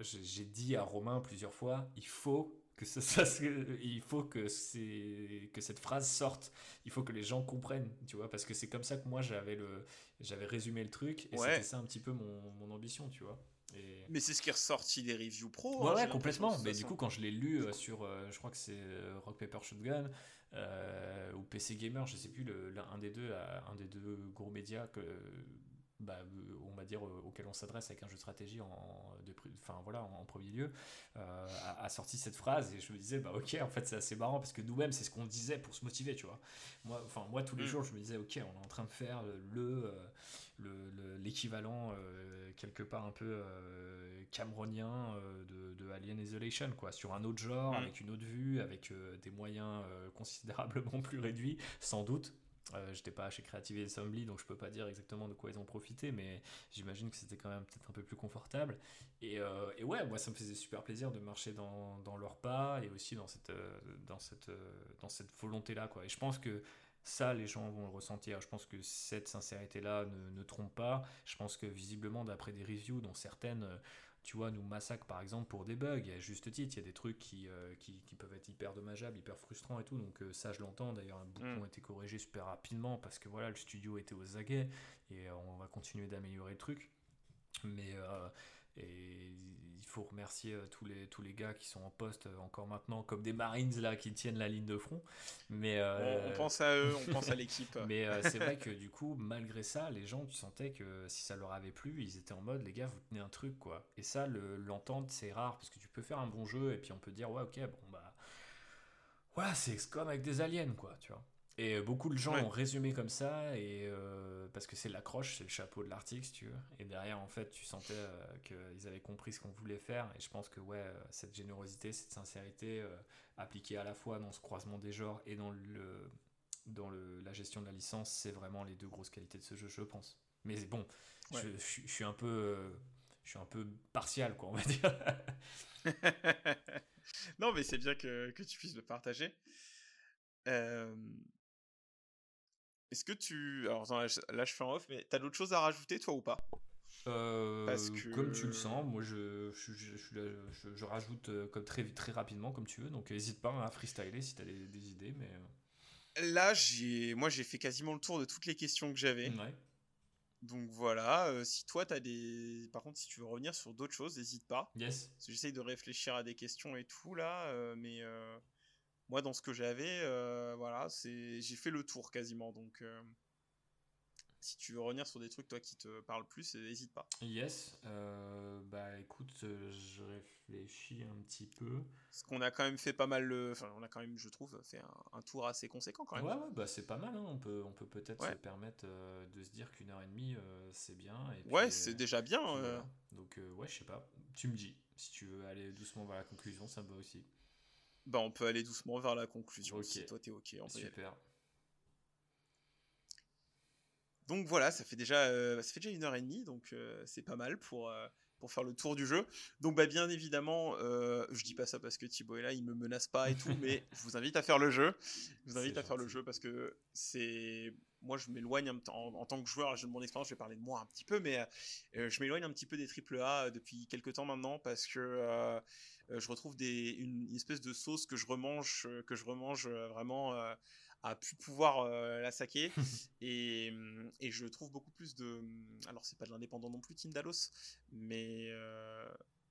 j'ai dit à Romain plusieurs fois, il faut que ça, (laughs) il faut que c'est que cette phrase sorte, il faut que les gens comprennent, tu vois, parce que c'est comme ça que moi j'avais le j'avais résumé le truc et Ouais. c'était ça un petit peu mon, mon ambition, tu vois. Et... Mais c'est ce qui est ressorti des reviews pro. Ouais, hein, ouais, complètement. Mais du coup, quand je l'ai lu euh, sur, euh, je crois que c'est euh, Rock Paper Shotgun euh, ou PC Gamer, je sais plus, le, un des deux, un des deux gros médias que, bah, euh, on va dire euh, auquel on s'adresse avec un jeu de stratégie en, de, enfin voilà, en, en premier lieu, euh, a, a sorti cette phrase et je me disais, bah ok, en fait c'est assez marrant parce que nous-mêmes c'est ce qu'on disait pour se motiver, tu vois. Moi, enfin moi tous les Mm. jours je me disais, ok, on est en train de faire le euh, le- le- l'équivalent euh, quelque part un peu euh, camerounien euh, de, de Alien Isolation quoi sur un autre genre Mhm. avec une autre vue avec euh, des moyens considérablement plus réduits sans doute J'étais pas chez Creative Assembly, donc je peux pas dire exactement de quoi ils ont profité, mais j'imagine que c'était quand même peut-être un peu plus confortable. Et, et ouais, moi ça me faisait super plaisir de marcher dans, dans leurs pas et aussi dans cette, dans cette, dans cette volonté-là. Quoi. Et je pense que ça, les gens vont le ressentir. Je pense que cette sincérité-là ne, ne trompe pas. Je pense que visiblement, d'après des reviews, dont certaines, euh, tu vois, nous massacrent par exemple pour des bugs. Et à juste titre, il y a des trucs qui, euh, qui, qui peuvent être hyper dommageables, hyper frustrants et tout. Donc euh, ça, je l'entends. D'ailleurs, beaucoup Mm. ont été corrigés super rapidement parce que voilà, le studio était aux aguets et euh, on va continuer d'améliorer le truc. Mais euh, et il faut remercier euh, tous les, tous les gars qui sont en poste euh, encore maintenant, comme des Marines là qui tiennent la ligne de front. Mais On, euh, on pense à eux, on pense à l'équipe. (laughs) mais euh, c'est vrai que du coup, malgré ça, les gens, tu sentais que si ça leur avait plu, ils étaient en mode, les gars, vous tenez un truc, quoi. Et ça, le- l'entendre, c'est rare, parce que tu peux faire un bon jeu, et puis on peut dire, ouais, ok, bon, bah. Voilà, c'est comme avec des aliens, quoi, tu vois. Et beaucoup de gens Ouais. ont résumé comme ça, et euh, parce que c'est l'accroche, c'est le chapeau de l'article, si tu veux. Et derrière, en fait, tu sentais euh, qu'ils avaient compris ce qu'on voulait faire, et je pense que, ouais, euh, cette générosité, cette sincérité, euh, appliquée à la fois dans ce croisement des genres et dans le, dans le, la gestion de la licence, c'est vraiment les deux grosses qualités de ce jeu, je pense. Mais bon, Ouais. je, je- je suis un peu, euh, je suis un peu partial, quoi, on va dire. (laughs) non, mais c'est bien que, que tu puisses le partager. Euh, Est-ce que tu. Alors, là, je, fais en off, mais t'as d'autres choses à rajouter, toi, ou pas? Euh, Parce que- Comme tu le sens, moi je, je, je, je rajoute euh, comme très, très rapidement comme tu veux, donc n'hésite pas à freestyler si tu as des, des idées. Mais... euh, Là, j'ai, moi, j'ai fait quasiment le tour de toutes les questions que j'avais. Ouais. Donc voilà. euh, si toi, t'as des. Par contre, si tu veux revenir sur d'autres choses, n'hésite pas. Yes. J'essaye de réfléchir à des questions et tout là, euh, mais moi, dans ce que j'avais, euh, voilà, c'est, j'ai fait le tour quasiment. Donc, euh, si tu veux revenir sur des trucs toi qui te parlent plus, n'hésite pas. Yes. Euh, bah écoute, je réfléchis un petit peu. Parce qu'on a quand même fait pas mal, le- enfin, on a quand même, je trouve, fait un, un tour assez conséquent quand même. Ouais, ouais, bah c'est pas mal, hein. on peut on peut peut-être Ouais. se permettre de se dire qu'une heure et demie c'est bien. Et puis, Ouais, c'est déjà bien. voilà. Donc ouais, je sais pas, tu me dis, si tu veux aller doucement vers la conclusion, ça me va aussi. Bah, on peut aller doucement vers la conclusion. Ok. Si toi t'es ok, on peut. Super. Donc voilà, ça fait déjà, euh, ça fait déjà une heure et demie, donc euh, c'est pas mal pour, euh, pour faire le tour du jeu. Donc bah, bien évidemment, je dis pas ça parce que Thibaut est là, il me menace pas et tout, (laughs) mais je vous invite à faire le jeu. Je vous invite à faire le jeu parce que c'est, moi je m'éloigne en, en tant que joueur, j'ai de mon expérience, je vais parler de moi un petit peu, mais je m'éloigne un petit peu des AAA depuis quelques temps maintenant parce que je retrouve des, une, une espèce de sauce que je remange, euh, que je remange euh, vraiment euh, à plus pouvoir euh, la saquer. (laughs) et, hum, et je trouve beaucoup plus de. hum, Alors, c'est pas de l'indépendant non plus, Team Dalos, mais euh,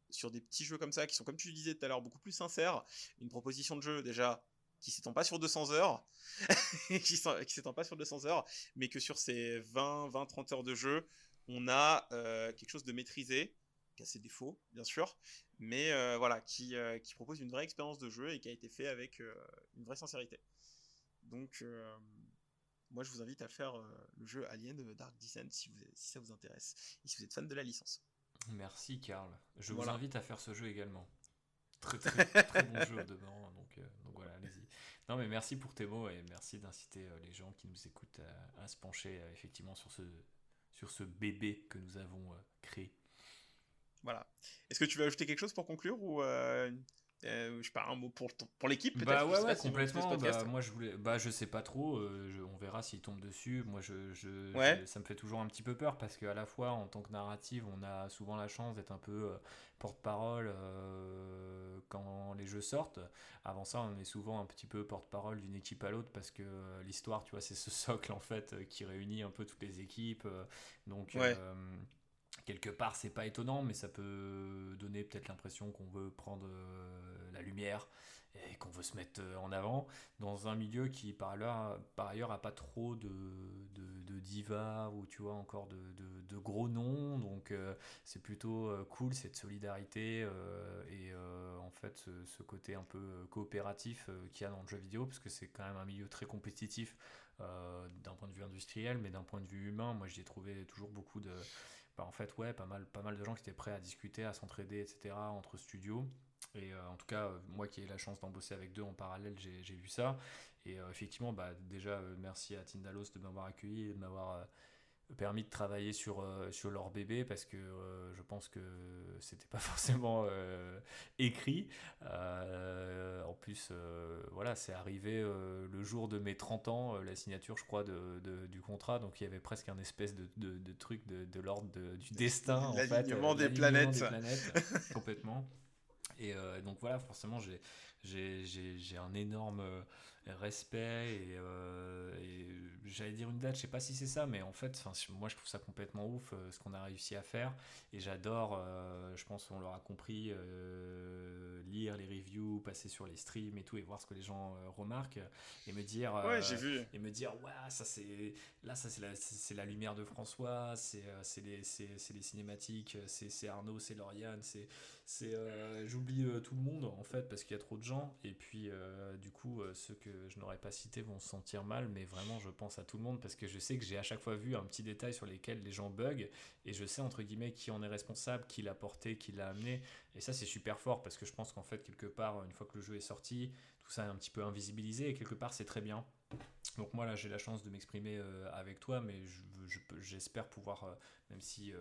sur des petits jeux comme ça, qui sont, comme tu le disais tout à l'heure, beaucoup plus sincères. Une proposition de jeu, déjà, qui s'étend pas sur 200 heures, (laughs) qui s'étend pas sur 200 heures, mais que sur ces 20, 20, 30 heures de jeu, on a euh, quelque chose de maîtrisé, qui a ses défauts, bien sûr, mais euh, voilà, qui, euh, qui propose une vraie expérience de jeu et qui a été fait avec euh, une vraie sincérité. Donc, moi, je vous invite à faire le jeu Alien de Dark Descent si, vous, si ça vous intéresse et si vous êtes fan de la licence. Merci Karl. Je Voilà. vous invite à faire ce jeu également. Très très, (laughs) très bon jeu devant, donc, donc voilà, allez-y. Non mais merci pour tes mots et merci d'inciter les gens qui nous écoutent à, à se pencher effectivement sur ce, sur ce bébé que nous avons créé. Voilà. Est-ce que tu veux ajouter quelque chose pour conclure ou euh, euh, je sais pas un mot pour pour l'équipe peut-être? Bah ouais, complètement. Bah, moi, je voulais, bah, je sais pas trop. euh, je- on verra s'il tombe dessus. Moi, je, je, Ouais. je- ça me fait toujours un petit peu peur parce qu'à la fois, en tant que narrative, on a souvent la chance d'être un peu porte-parole quand les jeux sortent. Avant ça, on est souvent un petit peu porte-parole d'une équipe à l'autre parce que l'histoire, tu vois, c'est ce (laughs) socle en fait qui réunit un peu toutes les équipes. donc Ouais. Quelque part, c'est pas étonnant, mais ça peut donner peut-être l'impression qu'on veut prendre euh, la lumière et qu'on veut se mettre euh, en avant dans un milieu qui par par ailleurs a pas trop de, de, divas ou tu vois encore de, de, gros noms. Donc euh, c'est plutôt cool cette solidarité et en fait ce, côté un peu coopératif qu'il y a dans le jeu vidéo parce que c'est quand même un milieu très compétitif d'un point de vue industriel mais d'un point de vue humain. Moi j'y ai trouvé toujours beaucoup de bah, en fait ouais pas mal de gens qui étaient prêts à discuter à s'entraider etc entre studios Et euh, en tout cas, euh, moi qui ai la chance d'en bosser avec deux en parallèle, j'ai vu ça. Et euh, effectivement, bah, déjà, merci à Tindalos de m'avoir accueilli et de m'avoir permis de travailler sur, euh, sur leur bébé parce que euh, je pense que c'était pas (laughs) forcément euh, écrit. En plus, voilà, c'est arrivé le jour de mes 30 ans, la signature, je crois, de, de- du contrat. Donc il y avait presque un espèce de, de, truc de, de l'ordre de- du destin. en fait, des planètes. des planètes, (laughs) complètement. Et donc voilà, forcément, j'ai- un énorme respect et, euh, et j'allais dire une date, je sais pas si c'est ça, mais en fait, moi je trouve ça complètement ouf euh, ce qu'on a réussi à faire et j'adore, euh, je pense qu'on l'aura compris, lire les reviews, passer sur les streams et tout et voir ce que les gens remarquent et me dire. Ouais, j'ai vu. et me dire ouais ça c'est là ça c'est la, c'est la lumière de François c'est c'est les, les cinématiques c'est c'est Arnaud c'est Lauriane c'est c'est euh, j'oublie euh, tout le monde en fait parce qu'il y a trop de gens. Et puis euh, du coup ceux que je n'aurais pas cités vont se sentir mal mais vraiment je pense à tout le monde parce que je sais que j'ai à chaque fois vu un petit détail sur lesquels les gens bug et je sais entre guillemets qui en est responsable qui l'a porté qui l'a amené. Et ça c'est super fort parce que je pense qu'en fait quelque part une fois que le jeu est sorti tout ça est un petit peu invisibilisé et quelque part c'est très bien. Donc moi là j'ai la chance de m'exprimer avec toi, mais je veux- je j'espère pouvoir, même si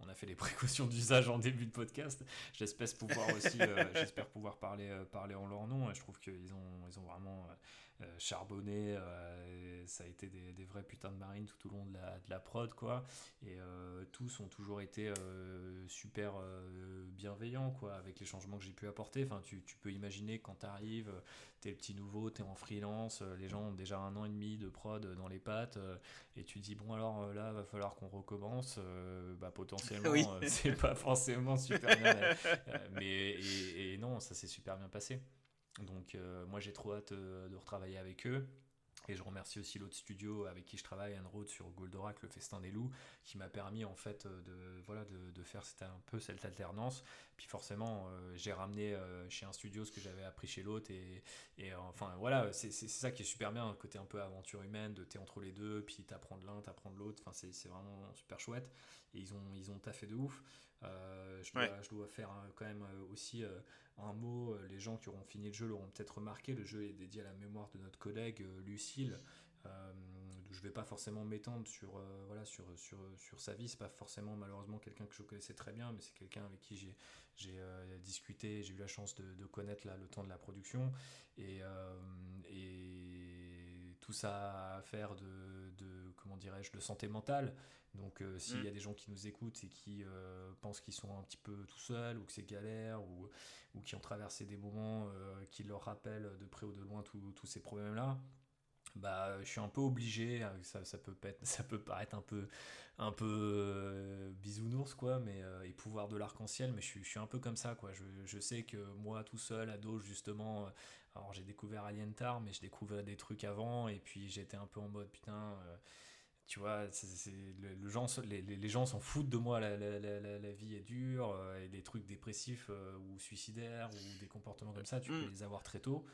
on a fait les (laughs) précautions d'usage en début de podcast, j'espère pouvoir aussi, euh, (laughs) j'espère pouvoir parler, euh, parler en leur nom. Et je trouve qu'ils ont, ils ont vraiment euh, charbonné. euh, ça a été des, des vrais putains de marines tout au long de la, de la prod quoi. Et euh, tous ont toujours été euh, super euh, bienveillants quoi, avec les changements que j'ai pu apporter. Enfin tu, tu peux imaginer quand tu arrives t'es le petit nouveau, t'es en freelance, euh, les gens ont déjà un an et demi de prod dans les pattes, euh, et tu dis bon alors euh, là va falloir qu'on recommence, euh, bah potentiellement (laughs) Oui. euh, c'est pas forcément super bien, (laughs) euh, mais et, et non ça s'est super bien passé. Donc euh, moi j'ai trop hâte euh, de retravailler avec eux. Et je remercie aussi l'autre studio avec qui je travaille, Road, sur Goldorak, le Festin des Loups, qui m'a permis en fait euh, de, voilà, de, de faire c'était un peu cette alternance. Puis forcément, euh, j'ai ramené euh, chez un studio ce que j'avais appris chez l'autre. Et, et euh, enfin voilà, c'est ça qui est super bien, le côté un peu aventure humaine, de t'es entre les deux, puis t'apprends de l'un, t'apprends de l'autre. Enfin, c'est vraiment super chouette. Et ils ont, ils ont taffé de ouf. Euh, je, dois, Ouais. je dois faire euh, quand même euh, aussi euh, un mot. euh, Les gens qui auront fini le jeu l'auront peut-être remarqué. Le jeu est dédié à la mémoire de notre collègue euh, Lucille. Euh, je vais pas forcément m'étendre sur, voilà, sur, sur, sur sa vie. C'est pas forcément malheureusement quelqu'un que je connaissais très bien, mais c'est quelqu'un avec qui j'ai j'ai euh, discuté, j'ai eu la chance de, de connaître là, le temps de la production. Et, et tout ça a affaire de, de comment dirais-je, de santé mentale. Donc euh, s'il y a des gens qui nous écoutent et qui euh, pensent qu'ils sont un petit peu tout seuls ou que c'est galère ou, ou qui ont traversé des moments euh, qui leur rappellent de près ou de loin tous ces problèmes-là, bah, je suis un peu obligé, euh, ça, ça, peut, être- (laughs) ça peut paraître un peu, un peu euh, bisounours, quoi, mais, euh, et pouvoir de l'arc-en-ciel, mais je suis, je suis un peu comme ça, quoi. Je, je sais que moi, tout seul, ado, justement, alors j'ai découvert Alien tard, mais je découvrais des trucs avant, et puis j'étais un peu en mode, putain, euh, tu vois, le, le gens, les, gens s'en foutent de moi, la, la- la- vie est dure, euh, et des trucs dépressifs euh, ou suicidaires, ou des comportements comme ça, tu peux les avoir très tôt.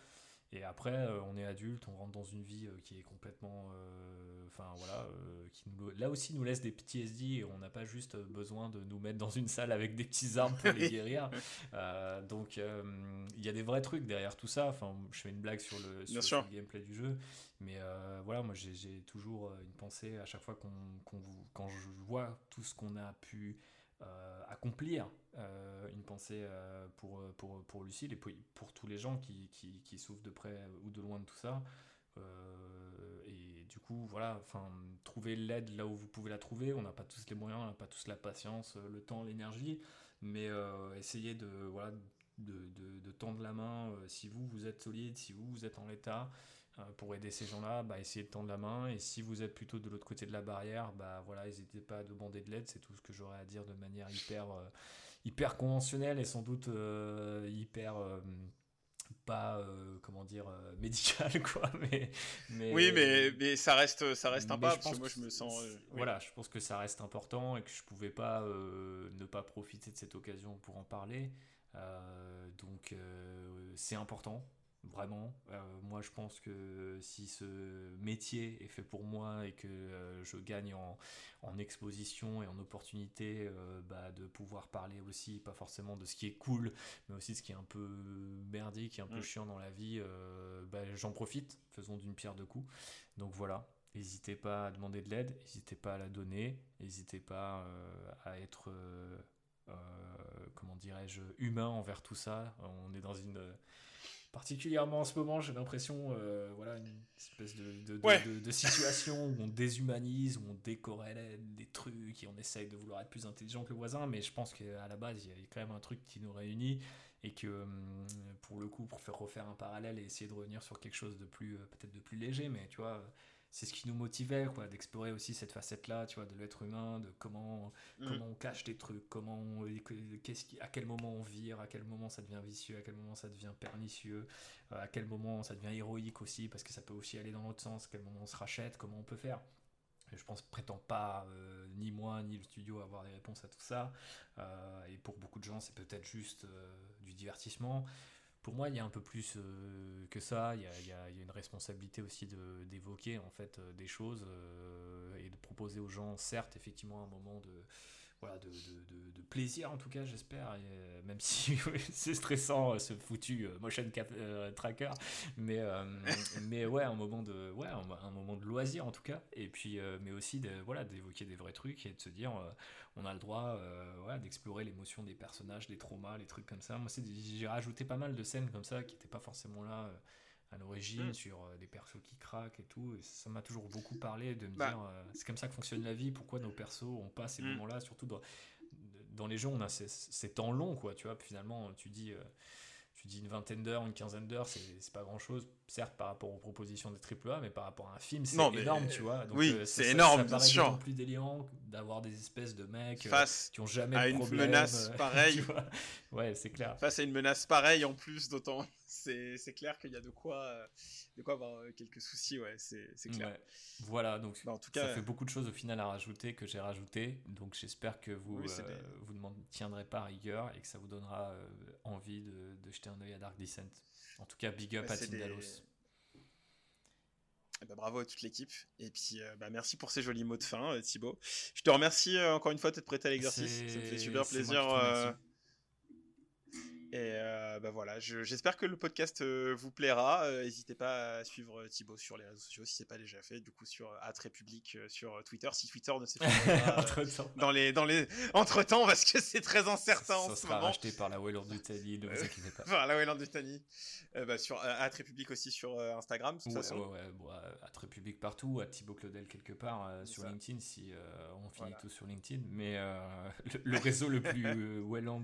Et après, euh, on est adulte, on rentre dans une vie euh, qui est complètement, euh, enfin voilà, qui nous, là aussi nous laisse des PTSD et on n'a pas juste besoin de nous mettre dans une salle avec des petits armes pour les guérir. Donc il y a des vrais trucs derrière tout ça. Enfin, je fais une blague sur le, sur, gameplay du jeu, mais voilà, moi j'ai toujours une pensée à chaque fois qu'on, qu'on vous- quand je vois tout ce qu'on a pu euh, accomplir euh, une pensée euh, pour, pour, pour Lucille et pour, tous les gens qui, qui, souffrent de près ou de loin de tout ça. Euh, et du coup, voilà, enfin, trouver l'aide là où vous pouvez la trouver. On n'a pas tous les moyens, on n'a pas tous la patience, le temps, l'énergie, mais essayez de, voilà, de, de, tendre la main. si vous, vous êtes solide, si vous, vous êtes en l'état, pour aider ces gens-là, bah, essayez de tendre la main. Et si vous êtes plutôt de l'autre côté de la barrière, bah voilà, n'hésitez pas à demander de l'aide. C'est tout ce que j'aurais à dire de manière hyper, hyper conventionnelle et sans doute euh, hyper euh, pas euh, comment dire euh, médicale (laughs) quoi. Mais, mais Oui, mais, mais ça reste, ça reste un pas, parce que moi je me sens. oui. Voilà, je pense que ça reste important et que je pouvais pas ne pas profiter de cette occasion pour en parler. Donc c'est important. Vraiment, Euh, moi je pense que si ce métier est fait pour moi et que euh, je gagne en, en exposition et en opportunité euh, bah, de pouvoir parler aussi, pas forcément de ce qui est cool, mais aussi de ce qui est un peu merdique et un peu Mm. chiant dans la vie, bah, j'en profite, faisons d'une pierre deux coups. Donc voilà, n'hésitez pas à demander de l'aide, n'hésitez pas à la donner, n'hésitez pas à être, comment dirais-je, humain envers tout ça. On est dans une particulièrement en ce moment, j'ai l'impression, euh, voilà, une espèce de, de, de- Ouais. de- de situation où on déshumanise, où on décorrèle des trucs et on essaye de vouloir être plus intelligent que le voisin, mais je pense qu'à la base, il y a quand même un truc qui nous réunit et que hum, pour le coup, pour faire refaire un parallèle et essayer de revenir sur quelque chose de plus, euh, peut-être de plus léger, mais tu vois, c'est ce qui nous motivait, quoi, d'explorer aussi cette facette-là, tu vois, de l'être humain, de comment Mm. comment on cache des trucs, comment on- qu'est-ce qui, à quel moment on vire, à quel moment ça devient vicieux, à quel moment ça devient pernicieux, euh, à quel moment ça devient héroïque aussi, parce que ça peut aussi aller dans l'autre sens, à quel moment on se rachète, comment on peut faire. Je pense, prétends pas, euh, ni moi, ni le studio, avoir des réponses à tout ça. Euh, et pour beaucoup de gens, c'est peut-être juste euh, du divertissement. Pour moi, il y a un peu plus euh, que ça. Il y a, une responsabilité aussi d'évoquer en fait euh, des choses euh, et de proposer aux gens, certes, effectivement, un moment de voilà de, de- de- de plaisir en tout cas, j'espère. euh, Même (laughs) si c'est stressant euh, ce foutu euh, motion cap euh, tracker, mais euh, (laughs) mais ouais, un moment de ouais, un, un moment de loisir en tout cas. Et puis mais aussi de, voilà d'évoquer des vrais trucs et de se dire on a le droit ouais, d'explorer l'émotion des personnages, des traumas, les trucs comme ça. Moi, j'ai rajouté pas mal de scènes comme ça qui n'étaient pas forcément là à l'origine, Mm. sur euh, des persos qui craquent et tout. Et ça m'a toujours beaucoup parlé de me Bah. dire euh, c'est comme ça que fonctionne la vie, pourquoi nos persos ont pas ces Mm. moments-là, surtout dans, dans les jeux, on a ces, ces temps longs, quoi, tu vois. Puis finalement, tu dis. euh, tu dis une vingtaine d'heures, une quinzaine d'heures, c'est pas grand chose, certes par rapport aux propositions des AAA, mais par rapport à un film, c'est mais- énorme, tu vois. Donc, oui, euh, c'est ça- énorme, ça bien paraît sûr. plus délirant d'avoir des espèces de mecs euh, Face qui ont jamais à de une problème, menace euh, (laughs) pareille. ouais, c'est clair. face à une menace pareille en plus, d'autant. C'est clair qu'il y a de quoi, de quoi avoir euh, quelques soucis, ouais, c'est clair. Ouais. Voilà, donc Bah, en tout ça fait beaucoup de choses au final à rajouter que j'ai rajouté. Donc j'espère que vous Oui, euh, des- vous ne m'en tiendrez pas à rigueur et que ça vous donnera euh, envie de, de jeter un œil à Dark Descent. En tout cas, big up Bah, à Tindalos. Eh ben, bravo à toute l'équipe. Et puis, euh, bah, merci pour ces jolis mots de fin, euh, Thibaut. Je te remercie euh, encore une fois de t'être prêté à l'exercice. Ça me fait super plaisir. euh, Et euh, bah voilà, je- j'espère que le podcast euh, vous plaira. Euh, N'hésitez pas à suivre euh, Thibaut sur les réseaux sociaux si c'est pas déjà fait. Du coup, sur République sur Twitter, si Twitter ne s'est pas (laughs) euh, Entre-temps, dans les dans les entre temps parce que c'est très incertain en ça ce sera moment. racheté par la Wayland d'Italie, ne vous inquiétez pas. (laughs) Enfin, la Wayland Dutani. Euh, bah, sur République aussi sur Instagram de toute Ouais, façon. ouais, ouais, bon, partout, à Thibaut Claudel quelque part euh, sur ça. LinkedIn si on finit Voilà. tous sur LinkedIn, mais (laughs) le, le réseau le plus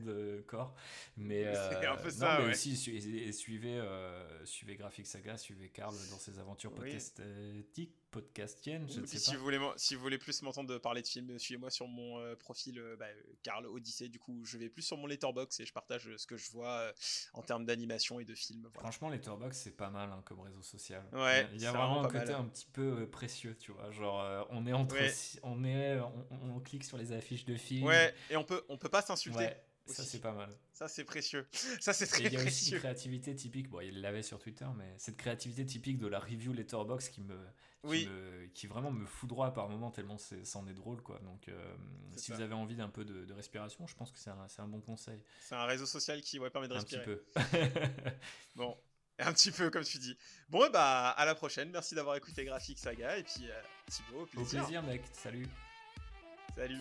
euh, core. Mais, C'est euh, un peu non, ça, mais ouais. aussi su- et suivez, euh, suivez Graphic Saga, suivez Karl dans ses aventures Oui. podcastiques, podcastiennes, je ne sais si pas. vous, voulez, si vous voulez plus m'entendre parler de films, suivez-moi sur mon euh, profil euh, bah, Karl Odyssey. Du coup, je vais plus sur mon letterbox et je partage ce que je vois euh, en termes d'animation et de films. Voilà. Franchement, Letterboxd, c'est pas mal hein, comme réseau social. Ouais, il y a c'est vraiment un côté mal. un petit peu précieux, tu vois. Genre, on est entre, Ouais. on est, on, on- on clique sur les affiches de films. Ouais, et on peut, on peut pas s'insulter. Ouais, ça c'est pas mal. Ça, c'est précieux. (laughs) Ça, c'est très il y a aussi une précieux. créativité typique, bon, il l'avait sur Twitter, mais cette créativité typique de la review Letterboxd qui me, qui, Oui. me- qui vraiment me foudroie par moments tellement c'est- ça en est drôle, quoi. Donc, euh, si ça. vous avez envie d'un peu de, de respiration, je pense que c'est un, un bon conseil. C'est un réseau social qui ouais, permet de Un petit respirer. peu. Bon, (laughs) un petit peu comme tu dis. Bon, bah à la prochaine. Merci d'avoir écouté Graphic Saga et puis euh, Thibaut, au Au plaisir. plaisir, mec. Salut. Salut.